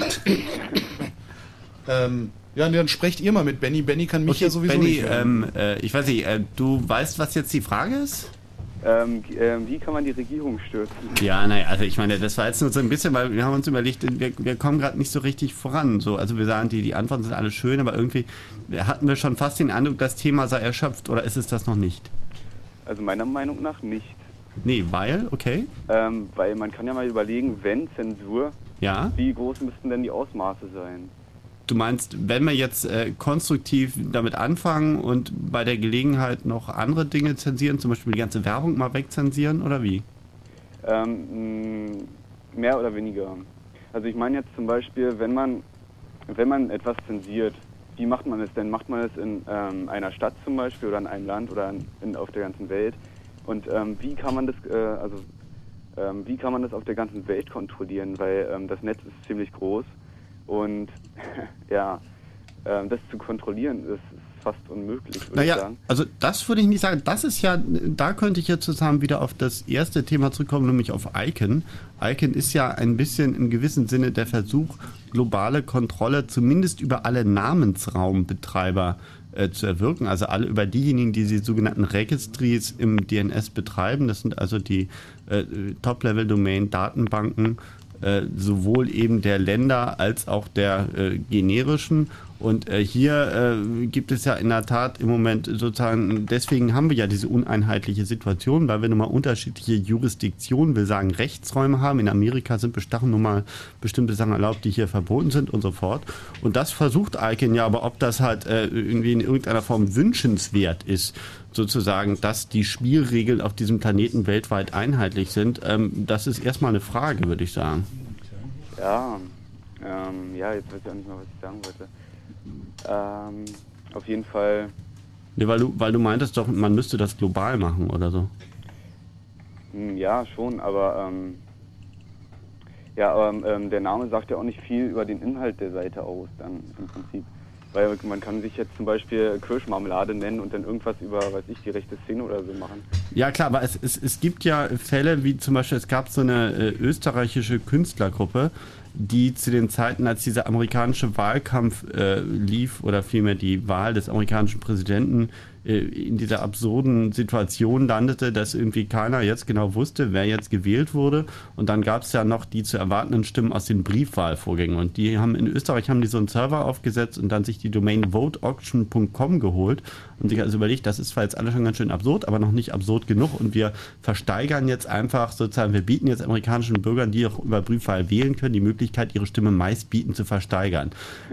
Ähm, ja, nee, dann sprecht ihr mal mit Benny. Benny kann mich ja sowieso Benny, nicht hören. ähm, äh, ich weiß nicht, äh, du weißt, was jetzt die Frage ist? Ähm, ähm, wie kann man die Regierung stürzen? Ja, naja, also ich meine, das war jetzt nur so ein bisschen, weil wir haben uns überlegt, wir, wir kommen gerade nicht so richtig voran. So, also wir sagen, die, die Antworten sind alle schön, aber irgendwie hatten wir schon fast den Eindruck, das Thema sei erschöpft oder ist es das noch nicht? Also meiner Meinung nach nicht. Nee, weil, okay. Ähm, weil man kann ja mal überlegen, wenn Zensur, Ja. wie groß müssten denn die Ausmaße sein? Du meinst, wenn wir jetzt äh, konstruktiv damit anfangen und bei der Gelegenheit noch andere Dinge zensieren, zum Beispiel die ganze Werbung mal wegzensieren oder wie? Ähm, mh, mehr oder weniger. Also ich meine jetzt zum Beispiel, wenn man, wenn man etwas zensiert, wie macht man es denn? Macht man es in ähm, einer Stadt zum Beispiel oder in einem Land oder in, in, auf der ganzen Welt? Und ähm, wie kann man das, äh, also ähm, wie kann man das auf der ganzen Welt kontrollieren? Weil ähm, das Netz ist ziemlich groß und ja, ähm, das zu kontrollieren ist fast unmöglich, würde ich Naja, sagen. also das würde ich nicht sagen. Das ist ja, da könnte ich jetzt zusammen wieder auf das erste Thema zurückkommen, nämlich auf Icon. Icon ist ja ein bisschen im gewissen Sinne der Versuch, globale Kontrolle zumindest über alle Namensraumbetreiber äh, zu erwirken. Also alle über diejenigen, die die sogenannten Registries im DNS betreiben. Das sind also die äh, Top-Level-Domain-Datenbanken äh, sowohl eben der Länder als auch der äh, generischen. Und äh, hier äh, gibt es ja in der Tat im Moment sozusagen, deswegen haben wir ja diese uneinheitliche Situation, weil wir nun mal unterschiedliche Jurisdiktionen, will sagen Rechtsräume haben. In Amerika sind bestachen nun mal bestimmte Sachen erlaubt, die hier verboten sind und so fort. Und das versucht Icon ja, aber ob das halt äh, irgendwie in irgendeiner Form wünschenswert ist, sozusagen, dass die Spielregeln auf diesem Planeten weltweit einheitlich sind, ähm, das ist erstmal eine Frage, würde ich sagen. Ja, ähm, ja, jetzt weiß ich auch nicht mehr, was ich sagen wollte. Ähm, auf jeden Fall, Nee, weil, du, weil du meintest doch, man müsste das global machen oder so. hm, ja, schon, aber ähm, ja, aber ähm, der Name sagt ja auch nicht viel über den Inhalt der Seite aus, dann im Prinzip. Weil man kann sich jetzt zum Beispiel Kirschmarmelade nennen und dann irgendwas über, weiß ich, die rechte Szene oder so machen. Ja klar, aber es, es, es gibt ja Fälle, wie zum Beispiel, es gab so eine äh, österreichische Künstlergruppe, die zu den Zeiten, als dieser amerikanische Wahlkampf äh, lief, oder vielmehr die Wahl des amerikanischen Präsidenten, in dieser absurden Situation landete, dass irgendwie keiner jetzt genau wusste, wer jetzt gewählt wurde. Und dann gab es ja noch die zu erwartenden Stimmen aus den Briefwahlvorgängen. Und die haben in Österreich haben die so einen Server aufgesetzt und dann sich die Domain voteauction.com geholt und sich also überlegt, das ist zwar jetzt alles schon ganz schön absurd, aber noch nicht absurd genug. Und wir versteigern jetzt einfach sozusagen, wir bieten jetzt amerikanischen Bürgern, die auch über Briefwahl wählen können, die Möglichkeit, ihre Stimme meistbieten zu versteigern.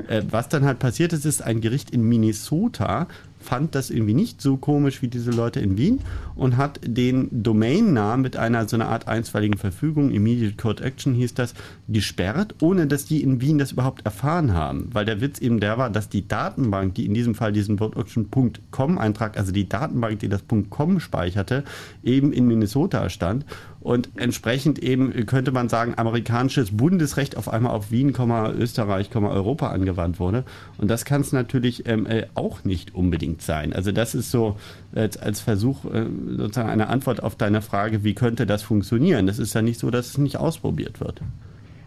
Äh, was dann halt passiert ist, ist ein Gericht in Minnesota fand das irgendwie nicht so komisch wie diese Leute in Wien und hat den Domainnamen mit einer so einer Art einstweiligen Verfügung, Immediate Court Action hieß das, gesperrt, ohne dass die in Wien das überhaupt erfahren haben. Weil der Witz eben der war, dass die Datenbank, die in diesem Fall diesen VoteAuction.com Eintrag, also die Datenbank, die das .com speicherte, eben in Minnesota stand und entsprechend eben könnte man sagen, amerikanisches Bundesrecht auf einmal auf Wien, Österreich, Europa angewandt wurde. Und das kann es natürlich ähm, äh, auch nicht unbedingt sein. Also das ist so als, als Versuch, äh, sozusagen eine Antwort auf deine Frage, wie könnte das funktionieren? Das ist ja nicht so, dass es nicht ausprobiert wird.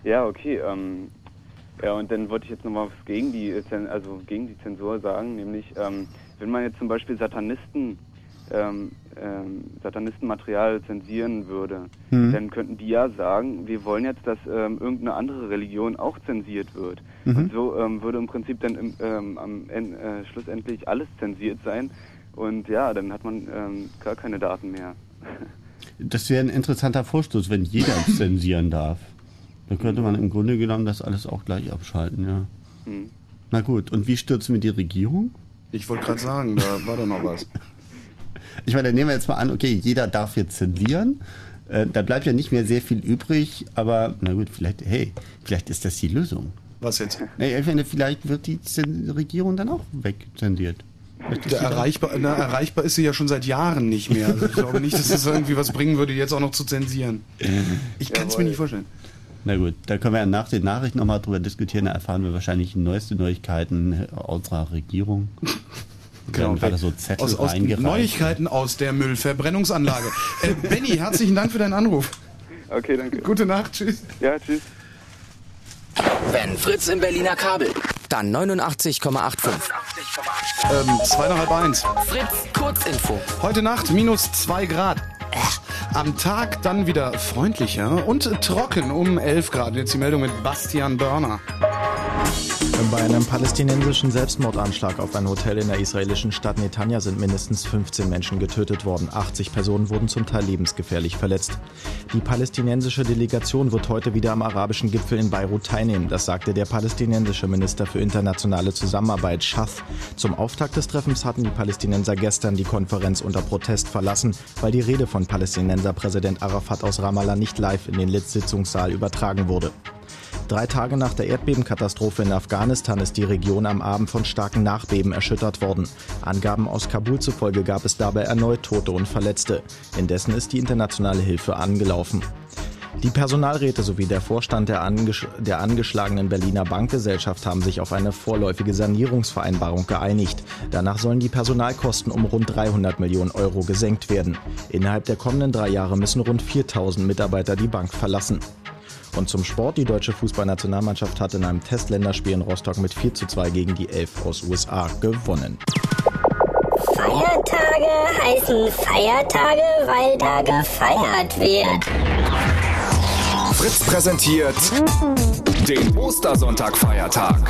Ja, okay. Ähm, ja, und dann wollte ich jetzt nochmal gegen die, Zen- also gegen die Zensur sagen, nämlich ähm, wenn man jetzt zum Beispiel Satanisten ähm, ähm, Satanistenmaterial zensieren würde, Mhm. dann könnten die ja sagen, wir wollen jetzt, dass ähm, irgendeine andere Religion auch zensiert wird. Mhm. Und so ähm, würde im Prinzip dann im, ähm, am Ende, äh, schlussendlich alles zensiert sein. Und ja, dann hat man ähm, gar keine Daten mehr. Das wäre ein interessanter Vorstoß, wenn jeder zensieren darf. Dann könnte man im Grunde genommen das alles auch gleich abschalten, ja. Hm. Na gut, und wie stürzen wir die Regierung? Ich wollte gerade sagen, da war doch noch was. Ich meine, dann nehmen wir jetzt mal an, okay, jeder darf jetzt zensieren. Äh, da bleibt ja nicht mehr sehr viel übrig, aber na gut, vielleicht, hey, vielleicht ist das die Lösung. Was jetzt? Ich meine, vielleicht wird die Regierung dann auch wegzensiert. Erreichbar, na, erreichbar ist sie ja schon seit Jahren nicht mehr. Also ich glaube nicht, dass es irgendwie was bringen würde, jetzt auch noch zu zensieren. Ich kann es mir nicht vorstellen. Na gut, da können wir ja nach den Nachrichten nochmal drüber diskutieren. Da erfahren wir wahrscheinlich neueste Neuigkeiten unserer Regierung. Haben gerade so Zettel Genau, aus, aus. Neuigkeiten aus der Müllverbrennungsanlage. äh, Benny, herzlichen Dank für deinen Anruf. Okay, danke. Gute Nacht, tschüss. Ja, tschüss. Wenn Fritz im Berliner Kabel, dann 89,85. Ähm, zwei nach halb eins. Fritz, Kurzinfo. Heute Nacht minus zwei Grad. Äh, Am Tag dann wieder freundlicher und trocken um 11 Grad. Jetzt die Meldung mit Bastian Börner. Bei einem palästinensischen Selbstmordanschlag auf ein Hotel in der israelischen Stadt Netanya sind mindestens 15 Menschen getötet worden. 80 Personen wurden zum Teil lebensgefährlich verletzt. Die palästinensische Delegation wird heute wieder am arabischen Gipfel in Beirut teilnehmen. Das sagte der palästinensische Minister für internationale Zusammenarbeit, Schath. Zum Auftakt des Treffens hatten die Palästinenser gestern die Konferenz unter Protest verlassen, weil die Rede von Palästinenser-Präsident Arafat aus Ramallah nicht live in den Litz-Sitzungssaal übertragen wurde. Drei Tage nach der Erdbebenkatastrophe in Afghanistan ist die Region am Abend von starken Nachbeben erschüttert worden. Angaben aus Kabul zufolge gab es dabei erneut Tote und Verletzte. Indessen ist die internationale Hilfe angelaufen. Die Personalräte sowie der Vorstand der, angesch der angeschlagenen Berliner Bankgesellschaft haben sich auf eine vorläufige Sanierungsvereinbarung geeinigt. Danach sollen die Personalkosten um rund 300 Millionen Euro gesenkt werden. Innerhalb der kommenden drei Jahre müssen rund 4000 Mitarbeiter die Bank verlassen. Und zum Sport, die deutsche Fußballnationalmannschaft hat in einem Testländerspiel in Rostock mit 4 zu 2 gegen die Elf aus USA gewonnen. Feiertage heißen Feiertage, weil da gefeiert wird. Fritz präsentiert den Ostersonntag-Feiertag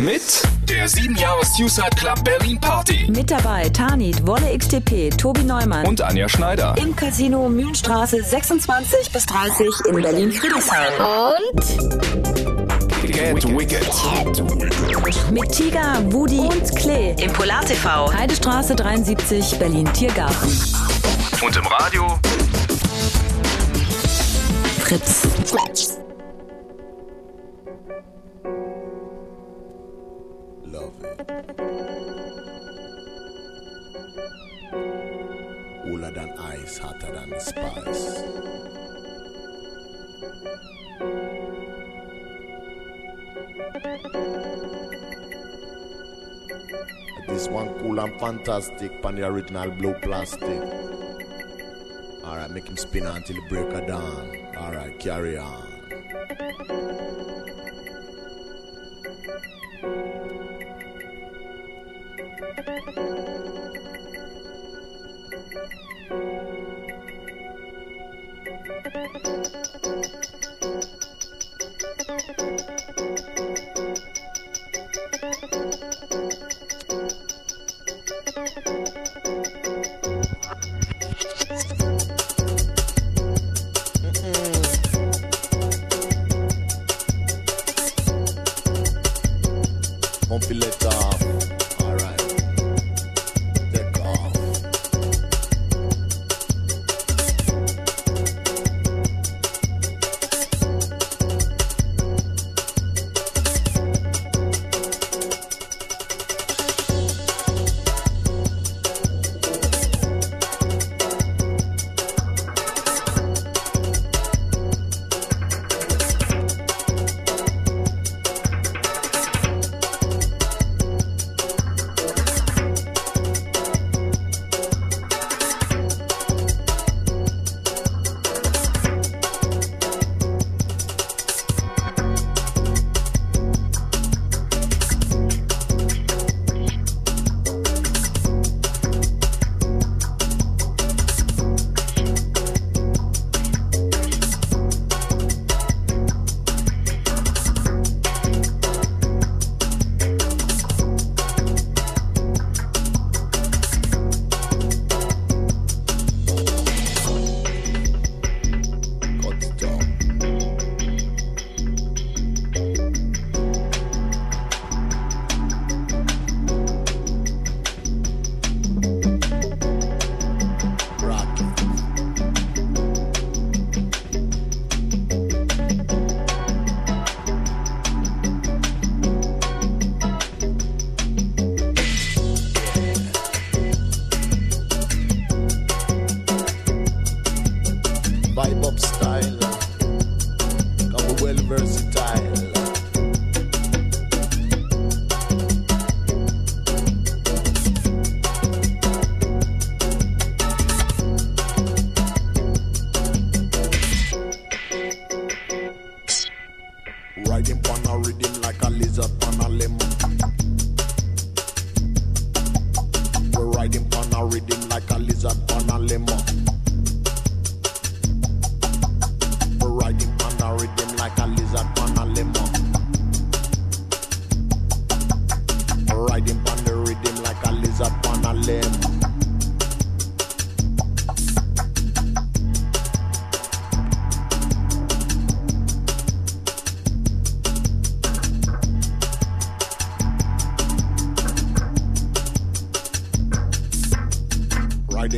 mit der 7 Jahres Suicide Club Berlin Party Mit dabei Tanit, Wolle XTP, Tobi Neumann. und Anja Schneider. Im Casino Mühlenstraße 26 bis 30 in Berlin-Friedrichshain. Und Get Wicked. Mit Tiger, Wudi und Klee. Im Polar TV. Heidestraße 73, Berlin-Tiergarten. Und im Radio Fritz. Love it. Cooler than ice, hotter than the spice. This one cool and fantastic pan the original blue plastic. Alright, make him spin until he break of down. Alright, carry on. Thank you.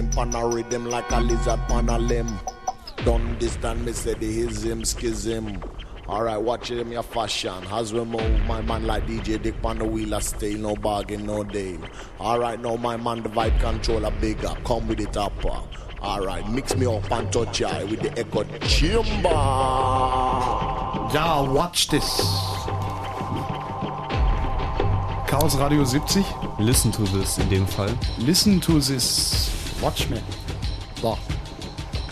Riding on a rhythm like a lizard on a limb. Done this, done me say the hism, schism. Alright, watch him your fashion. As we move, my man like DJ Dick on the wheel, I stay no bargain, no deal. Alright, now my man the vibe controller bigger. Come with it upper. Alright, mix me up and touch eye with the echo chamber. Ja, watch this. Chaos Radio 70. Listen to this in dem Fall. Listen to this. Watch me. So.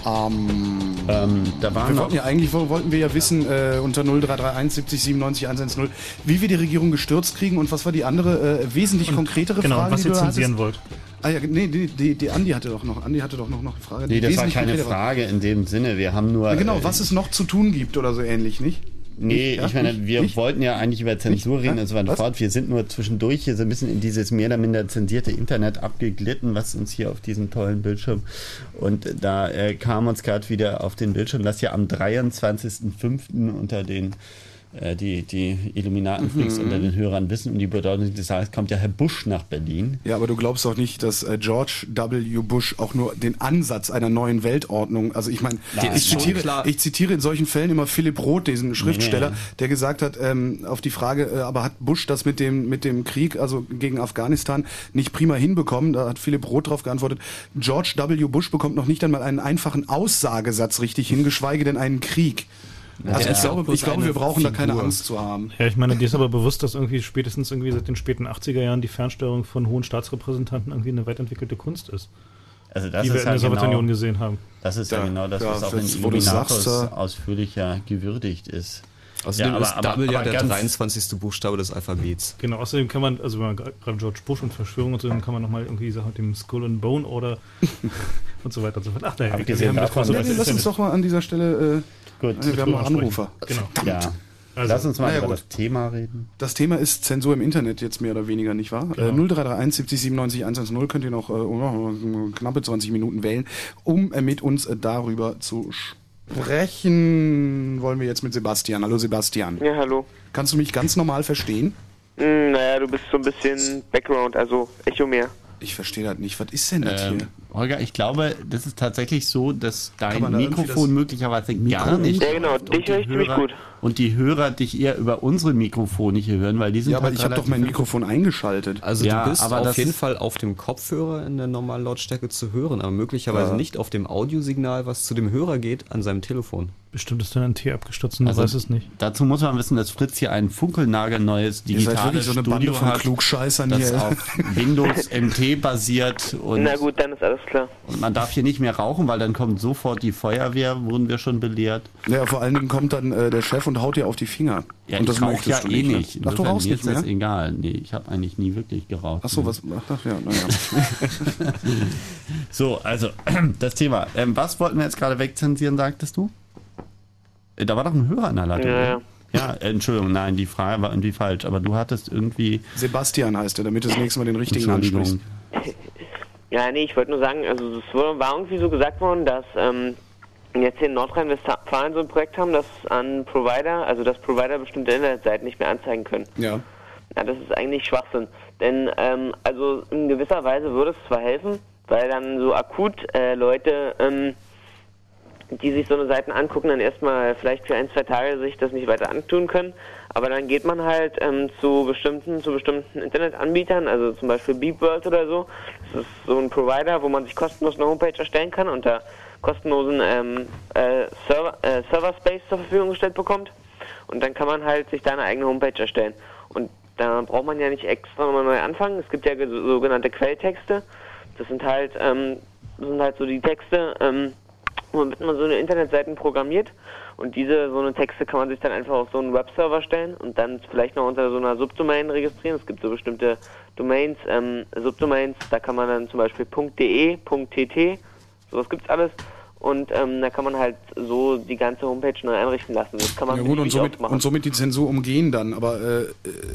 Ähm, da waren wir wollten ja eigentlich wo- wollten wir ja wissen äh, unter 0331 70 97 110, wie wir die Regierung gestürzt kriegen und was war die andere äh, wesentlich konkretere genau, Frage, was die ihr du zensieren wollt. Ah ja, nee, die, die, die Andi hatte doch noch, Andi hatte doch noch, noch eine Frage. Nee, das war keine. Frage in dem Sinne. Wir haben nur. Ja, genau, äh, was es noch zu tun gibt oder so ähnlich, nicht? Nee, Nicht? Ich meine, nicht? wir Nicht? wollten ja eigentlich über Zensur reden und so weiter fort. Wir sind nur zwischendurch hier so ein bisschen in dieses mehr oder minder zensierte Internet abgeglitten, was uns hier auf diesem tollen Bildschirm. Und da äh, kam uns gerade wieder auf den Bildschirm, dass ja am 23.05. unter den die, die Illuminatenfreaks Mhm. unter den Hörern wissen um die Bedeutung des Tages, kommt ja Herr Bush nach Berlin. Ja, aber du glaubst doch nicht, dass äh, George W. Bush auch nur den Ansatz einer neuen Weltordnung, also ich meine, ich zitiere, ich zitiere in solchen Fällen immer Philipp Roth, diesen Schriftsteller, nee. der gesagt hat, ähm, auf die Frage, äh, aber hat Bush das mit dem, mit dem Krieg, also gegen Afghanistan, nicht prima hinbekommen? Da hat Philipp Roth darauf geantwortet, George W. Bush bekommt noch nicht einmal einen einfachen Aussagesatz richtig hin, geschweige denn einen Krieg. Also ich glaube, ich glaube wir brauchen da keine Figur. Angst zu haben. Ja, ich meine, dir ist aber bewusst, dass irgendwie spätestens irgendwie seit den späten 80er Jahren die Fernsteuerung von hohen Staatsrepräsentanten irgendwie eine weit entwickelte Kunst ist. Also das die ist wir in ja der Sowjetunion genau- gesehen haben. Das ist ja, Ja, genau das, ja, was auch in Illuminatus ausführlicher gewürdigt ist. Außerdem ist Double ja der ganz- 23. Buchstabe des Alphabets. Genau, außerdem kann man, also wenn man gerade George Bush und Verschwörung und so, dann kann man nochmal irgendwie Sachen mit dem Skull and Bone Order und so weiter und so fort. Ach, naja, wir- wir haben das Ja, nee, lass uns doch mal an dieser Stelle. Äh, Gut, wir haben noch Anrufer. Genau. Ja. Also, Lass uns mal naja, über gut. das Thema reden. Das Thema ist Zensur im Internet jetzt mehr oder weniger, nicht wahr? Genau. Äh, 0331 70 97 110 könnt ihr noch äh, oh, knappe 20 Minuten wählen, um äh, mit uns äh, darüber zu sprechen. Wollen wir jetzt mit Sebastian. Hallo Sebastian. Ja, hallo. Kannst du mich ganz normal verstehen? Hm, naja, du bist so ein bisschen Background, also Echo mehr. Ich verstehe das nicht. Was ist denn das Ähm, hier? Holger, ich glaube, das ist tatsächlich so, dass dein da Mikrofon das möglicherweise Mikro gar nicht. Ja, genau, dich und die höre ich ziemlich Hörer- gut. Und die Hörer dich eher über unsere Mikrofone hier hören, weil die sind Ja, aber halt ich habe doch mein Mikrofon eingeschaltet. Also Ja, du bist aber auf jeden Fall auf dem Kopfhörer in der normalen Lautstärke zu hören, aber möglicherweise Ja. nicht auf dem Audiosignal, was zu dem Hörer geht, an seinem Telefon. Bestimmt ist dann ein T abgestürzt und du Also, weißt es nicht. Dazu muss man wissen, dass Fritz hier ein funkelnagelneues digitales wirklich so eine Bande Studio von hat, Klugscheißern das hier. auf Windows MT basiert und, Na gut, dann ist alles klar. und man darf hier nicht mehr rauchen, weil dann kommt sofort die Feuerwehr, wurden wir schon belehrt. Ja, vor allen Dingen kommt dann äh, der Chef und haut dir auf die Finger. Ja, und das ich rauche möchtest ja du eh nicht. Ach, du Insofern, rauchst mir nicht ist das mehr? egal. Nee, ich habe eigentlich nie wirklich geraucht. Ach so, was? Ach, ach ja, naja. So, also das Thema. Ähm, was wollten wir jetzt gerade wegzensieren, sagtest du? Äh, Da war doch ein Hörer in der Leitung. Ja, oder? Ja, äh, Entschuldigung, nein, die Frage war irgendwie falsch, aber du hattest irgendwie. Sebastian heißt er, damit du das nächste Mal den richtigen ansprichst. Ja, nee, ich wollte nur sagen, also es wurde- war irgendwie so gesagt worden, dass ähm, jetzt hier in Nordrhein-Westfalen so ein Projekt haben, dass an Provider, also dass Provider bestimmte Internetseiten nicht mehr anzeigen können. Ja. Ja, das ist eigentlich Schwachsinn. Denn ähm, also in gewisser Weise würde es zwar helfen, weil dann so akut äh, Leute, ähm, die sich so eine Seiten angucken, dann erstmal vielleicht für ein, zwei Tage sich das nicht weiter antun können. Aber dann geht man halt ähm, zu bestimmten, zu bestimmten Internetanbietern, also zum Beispiel BeepWorld oder so. Das ist so ein Provider, wo man sich kostenlos eine Homepage erstellen kann unter kostenlosen ähm, äh, Server, äh, Server Space zur Verfügung gestellt bekommt. Und dann kann man halt sich da eine eigene Homepage erstellen. Und da braucht man ja nicht extra nochmal neu anfangen. Es gibt ja ge- sogenannte Quelltexte. Das sind halt, ähm, das sind halt so die Texte, ähm, womit man so eine Internetseiten programmiert. Und diese, so eine Texte kann man sich dann einfach auf so einen Webserver stellen und dann vielleicht noch unter so einer Subdomain registrieren. Es gibt so bestimmte Domains, ähm, Subdomains, da kann man dann zum Beispiel .de, .tt, sowas gibt's alles. Und ähm, da kann man halt so die ganze Homepage neu einrichten lassen. Das kann man Ja gut, und somit, und somit die Zensur umgehen dann. Aber äh,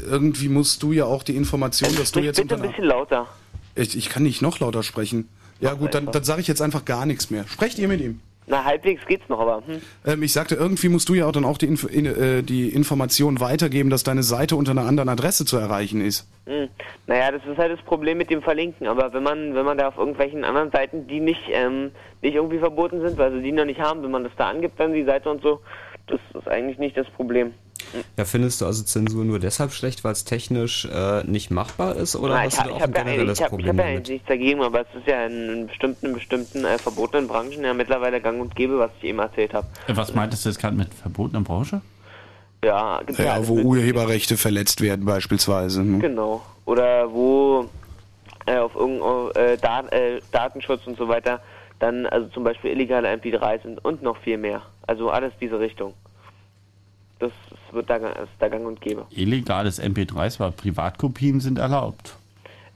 irgendwie musst du ja auch die Information, dass du jetzt bitte ein bisschen lauter. ich, ich kann nicht noch lauter sprechen. Ja gut, dann, dann sage ich jetzt einfach gar nichts mehr. Sprecht ihr mit ihm. Na, halbwegs geht's noch, aber hm. Ähm, ich sagte, irgendwie musst du ja auch dann auch die, Info, in, äh, die Information weitergeben, dass deine Seite unter einer anderen Adresse zu erreichen ist. Hm. Naja, das ist halt das Problem mit dem Verlinken. Aber wenn man, wenn man da auf irgendwelchen anderen Seiten, die nicht, ähm, nicht irgendwie verboten sind, weil sie die noch nicht haben, wenn man das da angibt, dann die Seite und so, das ist eigentlich nicht das Problem. Ja, findest du also Zensur nur deshalb schlecht, weil es technisch äh, nicht machbar ist? Oder Na, hast ich du habe auch ein ja, eigentlich- generelles ich hab, ich Problem hab ja damit? eigentlich nichts dagegen, aber es ist ja in, bestimmten, bestimmten äh, verbotenen Branchen ja mittlerweile gang und gäbe, was ich eben erzählt habe. Was meintest du jetzt gerade mit verbotener Branche? Ja, gibt's ja, Ja, wo Urheberrechte verletzt werden beispielsweise. ne? Genau. Oder wo äh, auf irgendein äh, Dat äh, Datenschutz und so weiter dann also zum Beispiel illegale MP3 sind und noch viel mehr. Also alles diese Richtung. Das wird da, ist da gang und gäbe. Illegales MP3s, aber Privatkopien sind erlaubt.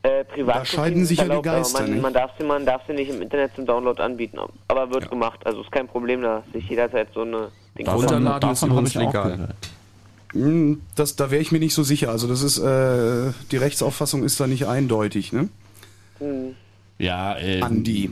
Äh, privat Da scheiden sich ja die Geister, Man, nicht? man, darf sie, man darf sie nicht im Internet zum Download anbieten, aber wird gemacht. Also ist kein Problem, da sich jederzeit so eine Ding Runterladen ist übrigens legal. Hm, Das, da wäre ich mir nicht so sicher. Also das ist, äh, die Rechtsauffassung ist da nicht eindeutig. Ne? Hm. Ja, äh, Andi.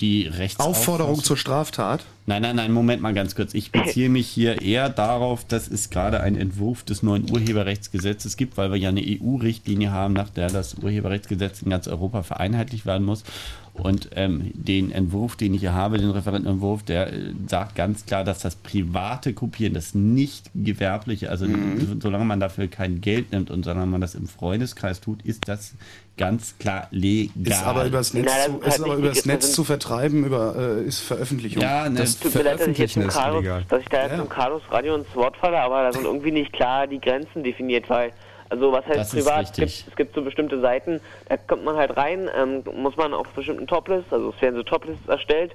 Die Rechtsauffassung. Aufforderung zur Straftat. Nein, nein, nein, Moment mal ganz kurz. Ich beziehe mich hier eher darauf, dass es gerade einen Entwurf des neuen Urheberrechtsgesetzes gibt, weil wir ja eine EU-Richtlinie haben, nach der das Urheberrechtsgesetz in ganz Europa vereinheitlicht werden muss. Und ähm, den Entwurf, den ich hier habe, den Referentenentwurf, der äh, sagt ganz klar, dass das private Kopieren, das nicht gewerbliche, also Mhm. solange man dafür kein Geld nimmt und solange man das im Freundeskreis tut, ist das ganz klar legal. Ist aber übers Netz, das zu, ist aber übers Netz das zu vertreiben, über, äh, ist Veröffentlichung. Ja, ne, Tut mir leid, dass ich jetzt im Carlos, dass ich da jetzt im Carlos Radio ins Wort falle, aber da sind irgendwie nicht klar die Grenzen definiert, weil also was heißt Das ist privat? Es gibt, es gibt so bestimmte Seiten, da kommt man halt rein, ähm, muss man auf bestimmten Toplists, also es werden so Toplists erstellt.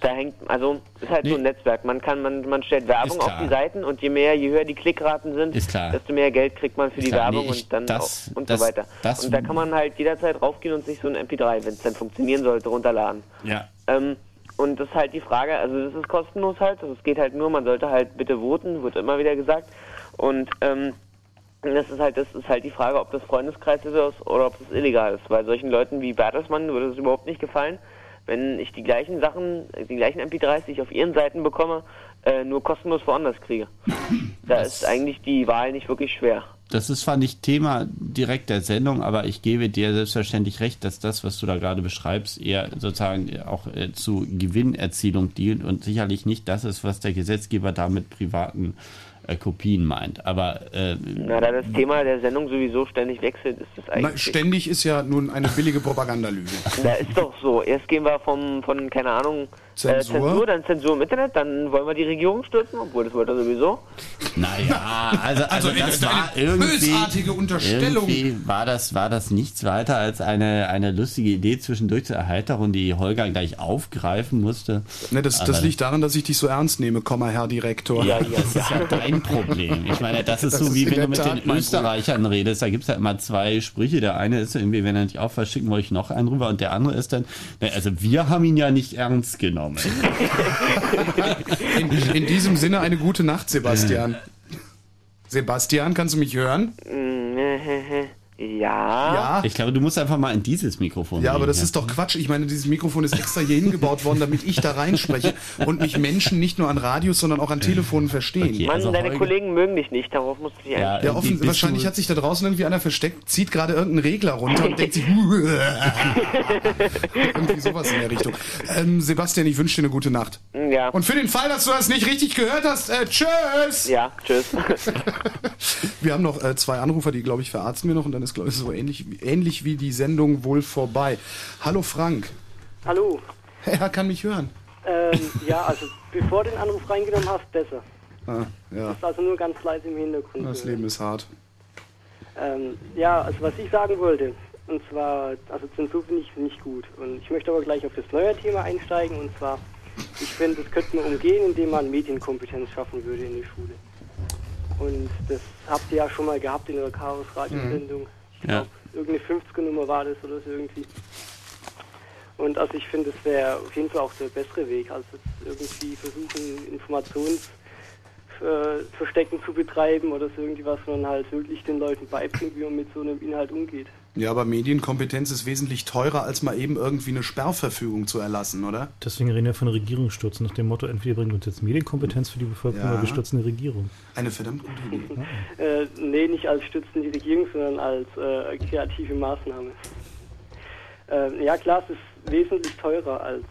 Da hängt, also ist halt so ein Netzwerk. Man kann, man, man stellt Werbung auf die Seiten und je mehr, je höher die Klickraten sind, desto mehr Geld kriegt man für Ist die klar. Werbung Nee, ich- und dann das- auch, und das- so weiter. das- und da kann man halt jederzeit raufgehen und sich so ein MP3, wenn es dann funktionieren sollte, runterladen. Ja. Ähm, und das ist halt die Frage, also das ist kostenlos halt, also es geht halt nur, man sollte halt bitte voten, wird immer wieder gesagt. Und ähm, das ist halt, das ist halt die Frage, ob das Freundeskreis ist oder ob das illegal ist. Weil solchen Leuten wie Bertelsmann würde es überhaupt nicht gefallen, wenn ich die gleichen Sachen, die gleichen MP3s, die ich auf ihren Seiten bekomme, äh, nur kostenlos woanders kriege. Da ist eigentlich die Wahl nicht wirklich schwer. Das ist zwar nicht Thema direkt der Sendung, aber ich gebe dir selbstverständlich recht, dass das, was du da gerade beschreibst, eher sozusagen auch äh, zu Gewinnerzielung dient und sicherlich nicht das ist, was der Gesetzgeber da mit privaten äh, Kopien meint. Aber äh, Na, da das Thema der Sendung sowieso ständig wechselt, ist das Na, eigentlich. ständig ist ja nun eine billige Propagandalüge. Da ist doch so. Erst gehen wir vom, von, keine Ahnung, Zensur. Äh, Zensur, dann Zensur im Internet, dann wollen wir die Regierung stürzen, obwohl das wollte er sowieso. Naja, also, also, Also, das war irgendwie, bösartige Unterstellung. irgendwie war das, war das nichts weiter als eine, eine lustige Idee zwischendurch zur Erheiterung, die Holger gleich aufgreifen musste. Ne, das, das liegt daran, dass ich dich so ernst nehme, Komma, Herr Direktor. Ja, ja, das ist ja dein Problem. Ich meine, das ist Das so wie in wenn du mit Tat den Österreichern redest. Da gibt es ja immer zwei Sprüche. Der eine ist irgendwie, wenn er nicht aufhört, schicken wir euch noch einen rüber. Und der andere ist dann, ne, also wir haben ihn ja nicht ernst genommen. In, in diesem Sinne eine gute Nacht, Sebastian. Sebastian, kannst du mich hören? Ja. Ja. Ich glaube, du musst einfach mal in dieses Mikrofon Ja, aber reden, das ist doch Quatsch. Ich meine, dieses Mikrofon ist extra hier hingebaut worden, damit ich da reinspreche und mich Menschen nicht nur an Radios, sondern auch an Telefonen verstehen. Mann, deine Kollegen mögen dich nicht, darauf musst du dich Ja, einstellen. offen, wahrscheinlich hat sich da draußen irgendwie einer versteckt, zieht gerade irgendeinen Regler runter und denkt sich, irgendwie sowas in der Richtung. Ähm, Sebastian, ich wünsche dir eine gute Nacht. Ja. Und für den Fall, dass du das nicht richtig gehört hast, äh, tschüss! Ja, tschüss. Wir haben noch äh, zwei Anrufer, die, glaube ich, verarzten wir noch und dann ist, glaube ich, so ähnlich, ähnlich wie die Sendung wohl vorbei. Hallo Frank. Hallo. Er kann mich hören. Ähm, ja, also bevor du den Anruf reingenommen hast, besser. Ah, ja, Das ist also nur ganz leise im Hintergrund. das Leben ist hart. Ähm, ja, also was ich sagen wollte, und zwar, also Zensur finde ich nicht gut. Und ich möchte aber gleich auf das neue Thema einsteigen, und zwar, ich finde, das könnte man umgehen, indem man Medienkompetenz schaffen würde in der Schule. Und das habt ihr ja schon mal gehabt in der Chaos Radiosendung. Ja. irgendeine 50er Nummer war das oder so irgendwie. Und also ich finde, das wäre auf jeden Fall auch der bessere Weg, als jetzt irgendwie versuchen, Informationsverstecken zu betreiben oder so irgendwie was, sondern halt wirklich den Leuten beibringt, wie man mit so einem Inhalt umgeht. Ja, aber Medienkompetenz ist wesentlich teurer, als mal eben irgendwie eine Sperrverfügung zu erlassen, oder? Deswegen reden wir von Regierungsstürzen nach dem Motto, entweder bringen wir uns jetzt Medienkompetenz für die Bevölkerung Ja. oder wir stürzen die Regierung. Eine verdammt gute Idee. Äh, nee, nicht als stützende Regierung, sondern als äh, kreative Maßnahme. Ähm, ja klar, es ist wesentlich teurer, als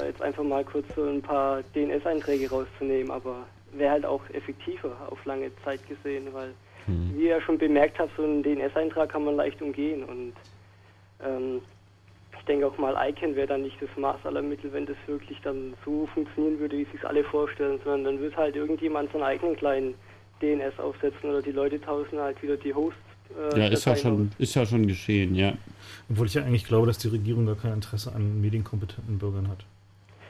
äh, jetzt einfach mal kurz so ein paar DNS-Einträge rauszunehmen, aber wäre halt auch effektiver auf lange Zeit gesehen, weil, wie ihr ja schon bemerkt habt, so einen DNS-Eintrag kann man leicht umgehen und ähm, ich denke auch mal, ICANN wäre dann nicht das Maß aller Mittel, wenn das wirklich dann so funktionieren würde, wie sich alle vorstellen, sondern dann wird halt irgendjemand seinen eigenen kleinen DNS aufsetzen oder die Leute tauschen halt wieder die Hosts. Äh, Ja, ist ja, schon, ist ja schon geschehen, ja. Obwohl ich ja eigentlich glaube, dass die Regierung gar kein Interesse an medienkompetenten Bürgern hat.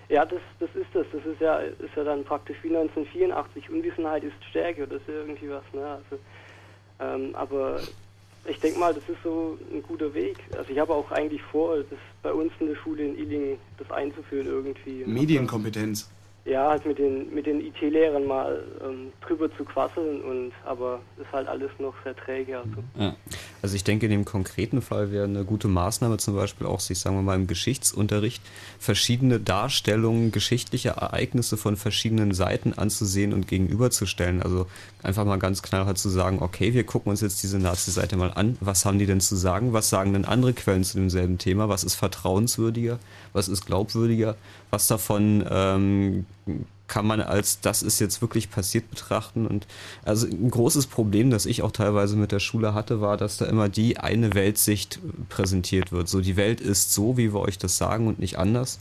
Ja, das, das ist das. Das ist ja, ist ja dann praktisch wie 1984. Unwissenheit ist Stärke oder ist ja irgendwie was. Ne? Also, ähm, aber ich denke mal, das ist so ein guter Weg. Also ich habe auch eigentlich vor, das bei uns in der Schule in Illing das einzuführen irgendwie. Medienkompetenz. Ja, halt mit den mit den IT-Lehrern mal ähm, drüber zu quasseln und aber ist halt alles noch sehr träge. Also. Also ich denke, in dem konkreten Fall wäre eine gute Maßnahme zum Beispiel auch, sich sagen wir mal im Geschichtsunterricht verschiedene Darstellungen geschichtlicher Ereignisse von verschiedenen Seiten anzusehen und gegenüberzustellen. Also einfach mal ganz knallhart zu sagen, okay, wir gucken uns jetzt diese Nazi-Seite mal an. Was haben die denn zu sagen? Was sagen denn andere Quellen zu demselben Thema? Was ist vertrauenswürdiger? Was ist glaubwürdiger? Was davon ähm, kann man als das ist jetzt wirklich passiert betrachten. Und also ein großes Problem, das ich auch teilweise mit der Schule hatte, war, dass da immer die eine Weltsicht präsentiert wird. So, die Welt ist so, wie wir euch das sagen und nicht anders.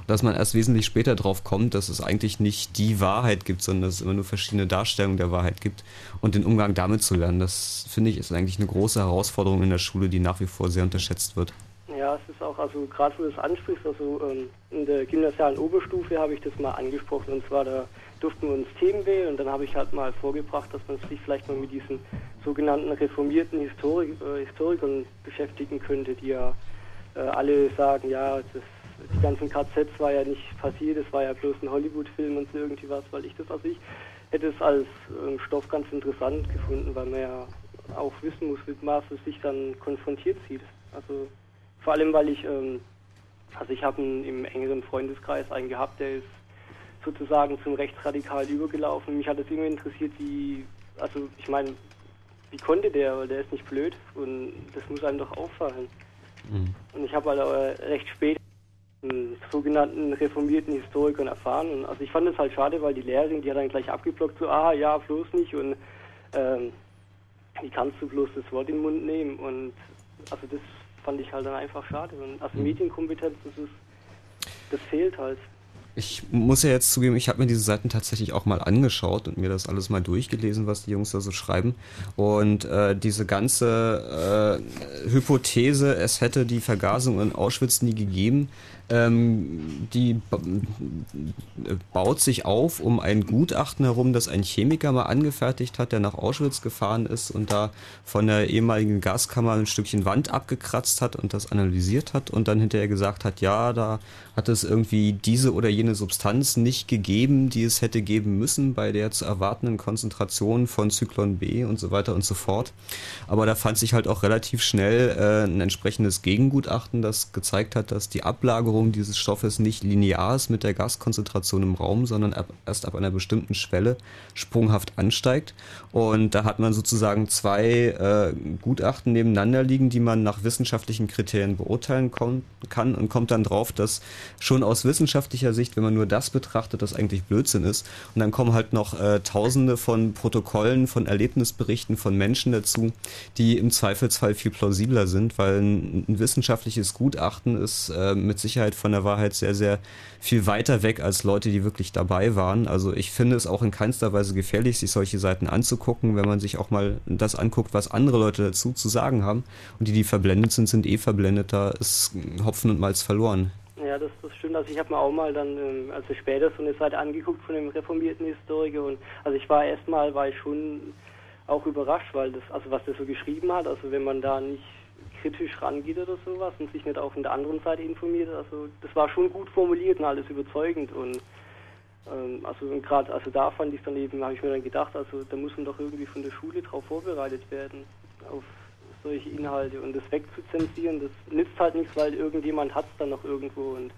Und dass man erst wesentlich später drauf kommt, dass es eigentlich nicht die Wahrheit gibt, sondern dass es immer nur verschiedene Darstellungen der Wahrheit gibt. Und den Umgang damit zu lernen, das finde ich ist eigentlich eine große Herausforderung in der Schule, die nach wie vor sehr unterschätzt wird. Ja, es ist auch, also gerade wo du das ansprichst, also ähm, in der gymnasialen Oberstufe habe ich das mal angesprochen und zwar da durften wir uns Themen wählen und dann habe ich halt mal vorgebracht, dass man sich vielleicht mal mit diesen sogenannten reformierten Historik äh, Historikern beschäftigen könnte, die ja äh, alle sagen, ja, das, die ganzen KZs war ja nicht passiert, das war ja bloß ein Hollywood-Film und so irgendwie was, weil ich das, also ich hätte es als ähm, Stoff ganz interessant gefunden, weil man ja auch wissen muss, mit was es sich dann konfrontiert sieht. Also vor allem, weil ich, ähm, also ich habe im engeren Freundeskreis einen gehabt, der ist sozusagen zum Rechtsradikalen übergelaufen. Mich hat es irgendwie interessiert, wie, also ich meine, wie konnte der, weil der ist nicht blöd und das muss einem doch auffallen. Mhm. Und ich habe halt aber recht spät einen sogenannten reformierten Historikern erfahren. Und also ich fand es halt schade, weil die Lehrerin, die hat dann gleich abgeblockt, so, ah ja, bloß nicht und ähm, wie kannst du bloß das Wort in den Mund nehmen? Und also das fand ich halt dann einfach schade. Und also Medienkompetenz, das ist, das fehlt halt. Ich muss ja jetzt zugeben, ich habe mir diese Seiten tatsächlich auch mal angeschaut und mir das alles mal durchgelesen, was die Jungs da so schreiben. Und äh, diese ganze äh, Hypothese, es hätte die Vergasung in Auschwitz nie gegeben, ähm, die äh, baut sich auf um ein Gutachten herum, das ein Chemiker mal angefertigt hat, der nach Auschwitz gefahren ist und da von der ehemaligen Gaskammer ein Stückchen Wand abgekratzt hat und das analysiert hat und dann hinterher gesagt hat, ja, da hat es irgendwie diese oder jene Substanz nicht gegeben, die es hätte geben müssen bei der zu erwartenden Konzentration von Zyklon B und so weiter und so fort. Aber da fand sich halt auch relativ schnell äh, ein entsprechendes Gegengutachten, das gezeigt hat, dass die Ablagerung dieses Stoffes nicht linear ist mit der Gaskonzentration im Raum, sondern ab, erst ab einer bestimmten Schwelle sprunghaft ansteigt. Und da hat man sozusagen zwei äh, Gutachten nebeneinander liegen, die man nach wissenschaftlichen Kriterien beurteilen kann und kommt dann drauf, dass schon aus wissenschaftlicher Sicht, wenn man nur das betrachtet, das eigentlich Blödsinn ist. Und dann kommen halt noch äh, tausende von Protokollen, von Erlebnisberichten von Menschen dazu, die im Zweifelsfall viel plausibler sind, weil ein, ein wissenschaftliches Gutachten ist äh, mit Sicherheit von der Wahrheit sehr, sehr viel weiter weg als Leute, die wirklich dabei waren. Also ich finde es auch in keinster Weise gefährlich, sich solche Seiten anzugucken, wenn man sich auch mal das anguckt, was andere Leute dazu zu sagen haben. Und die, die verblendet sind, sind eh verblendet. Da ist Hopfen und Malz verloren. Ja, das, das stimmt. Also ich habe mir auch mal dann, ähm, also später so eine Seite angeguckt von dem reformierten Historiker und also ich war erstmal, war ich schon auch überrascht, weil das, also was der so geschrieben hat, also wenn man da nicht kritisch rangeht oder sowas und sich nicht auch von der anderen Seite informiert, also das war schon gut formuliert und alles überzeugend und ähm, also gerade also da fand ich dann eben, habe ich mir dann gedacht, also da muss man doch irgendwie von der Schule drauf vorbereitet werden auf solche Inhalte und das wegzuzensieren, das nützt halt nichts, weil irgendjemand hat es dann noch irgendwo und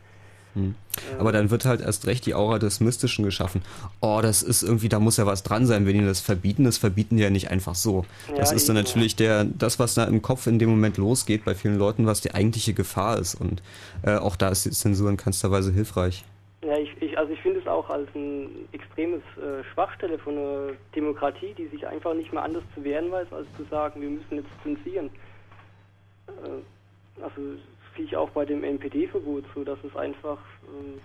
Hm. Aber dann wird halt erst recht die Aura des Mystischen geschaffen. Oh, das ist irgendwie, da muss ja was dran sein, wenn die das verbieten. Das verbieten die ja nicht einfach so. Das Ja, ist dann eben, natürlich der, das, was da im Kopf in dem Moment losgeht bei vielen Leuten, was die eigentliche Gefahr ist. Und äh, auch da ist die Zensur in keinster Weise hilfreich. Ja, ich, ich, also ich finde es auch als ein extremes äh, Schwachstelle von einer Demokratie, die sich einfach nicht mehr anders zu wehren weiß, als zu sagen, wir müssen jetzt zensieren. Äh, also das sehe ich auch bei dem NPD-Verbot so, dass es einfach... Ähm,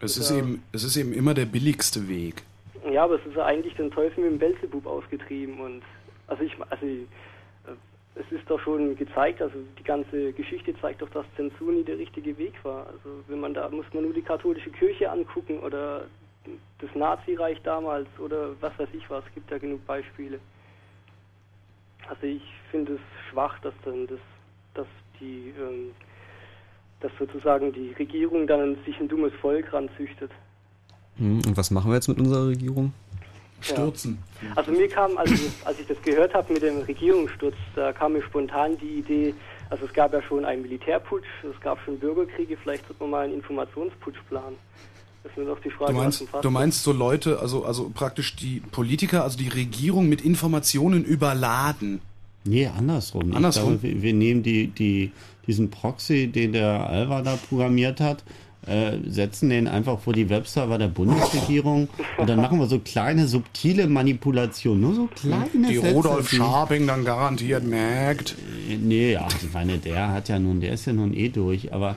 Es ist, ja, eben, es ist eben immer der billigste Weg. Ja, aber es ist ja eigentlich den Teufel mit dem Belzebub ausgetrieben und also ich also äh, es ist doch schon gezeigt, also die ganze Geschichte zeigt doch, dass Zensur nie der richtige Weg war. Also wenn man da muss man nur die katholische Kirche angucken oder das Nazireich damals oder was weiß ich was, es gibt ja genug Beispiele. Also ich finde es schwach, dass dann das dass die ähm, dass sozusagen die Regierung dann sich ein dummes Volk ranzüchtet. Hm, Und was machen wir jetzt mit unserer Regierung? Stürzen. Also mir kam, als, ich- als ich das gehört habe mit dem Regierungssturz, da kam mir spontan die Idee, also es gab ja schon einen Militärputsch, es gab schon Bürgerkriege, vielleicht sollte man mal einen Informationsputsch planen. Das ist nur noch die Frage, Du meinst, du meinst so Leute, also, also praktisch die Politiker, also die Regierung mit Informationen überladen. Nee, andersrum. Andersrum? Glaube, wir, wir nehmen die, die, diesen Proxy, den der Alva da programmiert hat, äh, setzen den einfach vor die Webserver der Bundesregierung und dann machen wir so kleine, subtile Manipulationen. Nur so kleine Die Sätze, Rudolf Scharping dann garantiert merkt. Äh, Nee, ja, ich meine, der hat ja nun, der ist ja nun eh durch, aber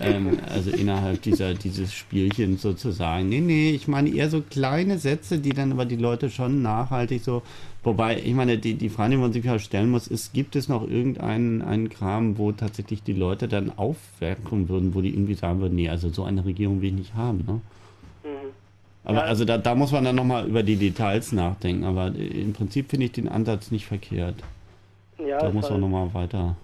ähm, also innerhalb dieser dieses Spielchens sozusagen. Nee, nee, ich meine eher so kleine Sätze, die dann aber die Leute schon nachhaltig so. Wobei, ich meine, die, die Frage, die man sich halt stellen muss, ist, gibt es noch irgendeinen einen Kram, wo tatsächlich die Leute dann aufwerfen würden, wo die irgendwie sagen würden, nee, also so eine Regierung will ich nicht haben, ne? Aber also da, da muss man dann nochmal über die Details nachdenken, aber im Prinzip finde ich den Ansatz nicht verkehrt. Ja, da muss man nochmal weiter.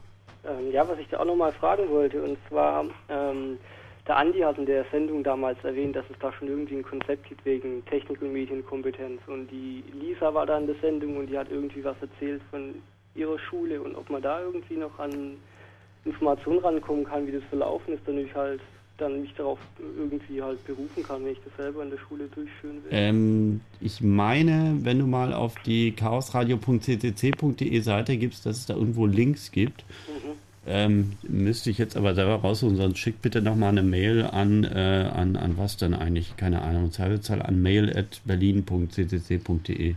Ähm, ja, was ich da auch nochmal fragen wollte, und zwar, ähm, der Andi hat in der Sendung damals erwähnt, dass es da schon irgendwie ein Konzept gibt wegen Technik- und Medienkompetenz. Und die Lisa war da in der Sendung und die hat irgendwie was erzählt von ihrer Schule und ob man da irgendwie noch an Informationen rankommen kann, wie das verlaufen ist, dann ich halt dann mich darauf irgendwie halt berufen kann, wenn ich das selber in der Schule durchführen will. Ähm, ich meine, wenn du mal auf die chaosradio.ccc.de Seite gibst, dass es da irgendwo Links gibt. Ähm, müsste ich jetzt aber selber raussuchen, sonst schick bitte nochmal eine Mail an, äh, an, an was denn eigentlich? Keine Ahnung, Zweifelszahl an mail at berlin.ccc.de. Mhm.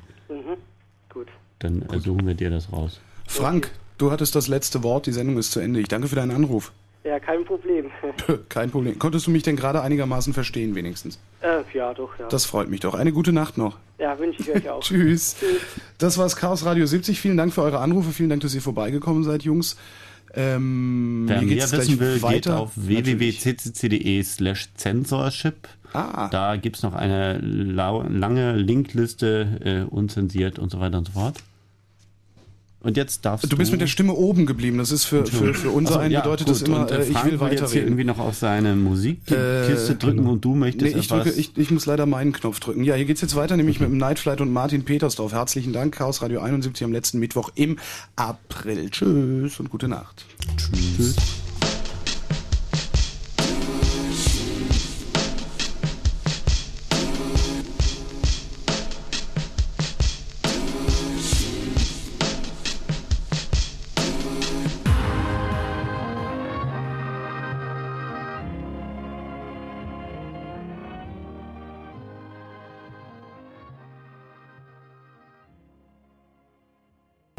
Gut. Dann äh, suchen wir dir das raus. Frank, du hattest das letzte Wort, die Sendung ist zu Ende. Ich danke für deinen Anruf. Ja, kein Problem. Kein Problem. Konntest du mich denn gerade einigermaßen verstehen, wenigstens? äh, ja, doch, ja. Das freut mich doch. Eine gute Nacht noch. ja, wünsche ich euch auch. Tschüss. Das war's Chaos Radio 70. Vielen Dank für eure Anrufe. Vielen Dank, dass ihr vorbeigekommen seid, Jungs. Ähm, Wer mehr wissen will, geht weiter. auf www.ccc.de slash censorship. Ah. Da gibt es noch eine lange Linkliste, äh, unzensiert und so weiter und so fort. Und jetzt darfst du... Du bist mit der Stimme oben geblieben. Das ist für, für, für unser Achso, einen ja, bedeutet gut. das immer, und, äh, äh, ich will jetzt hier weiterreden. irgendwie noch auf seine Musikkiste Äh, drücken und du möchtest Nee, ich, drücke, ich, ich muss leider meinen Knopf drücken. Ja, hier geht's jetzt weiter, nämlich mit dem Nightflight und Martin Petersdorf. Herzlichen Dank, Chaos Radio 71 am letzten Mittwoch im April. Tschüss und gute Nacht. Tschüss.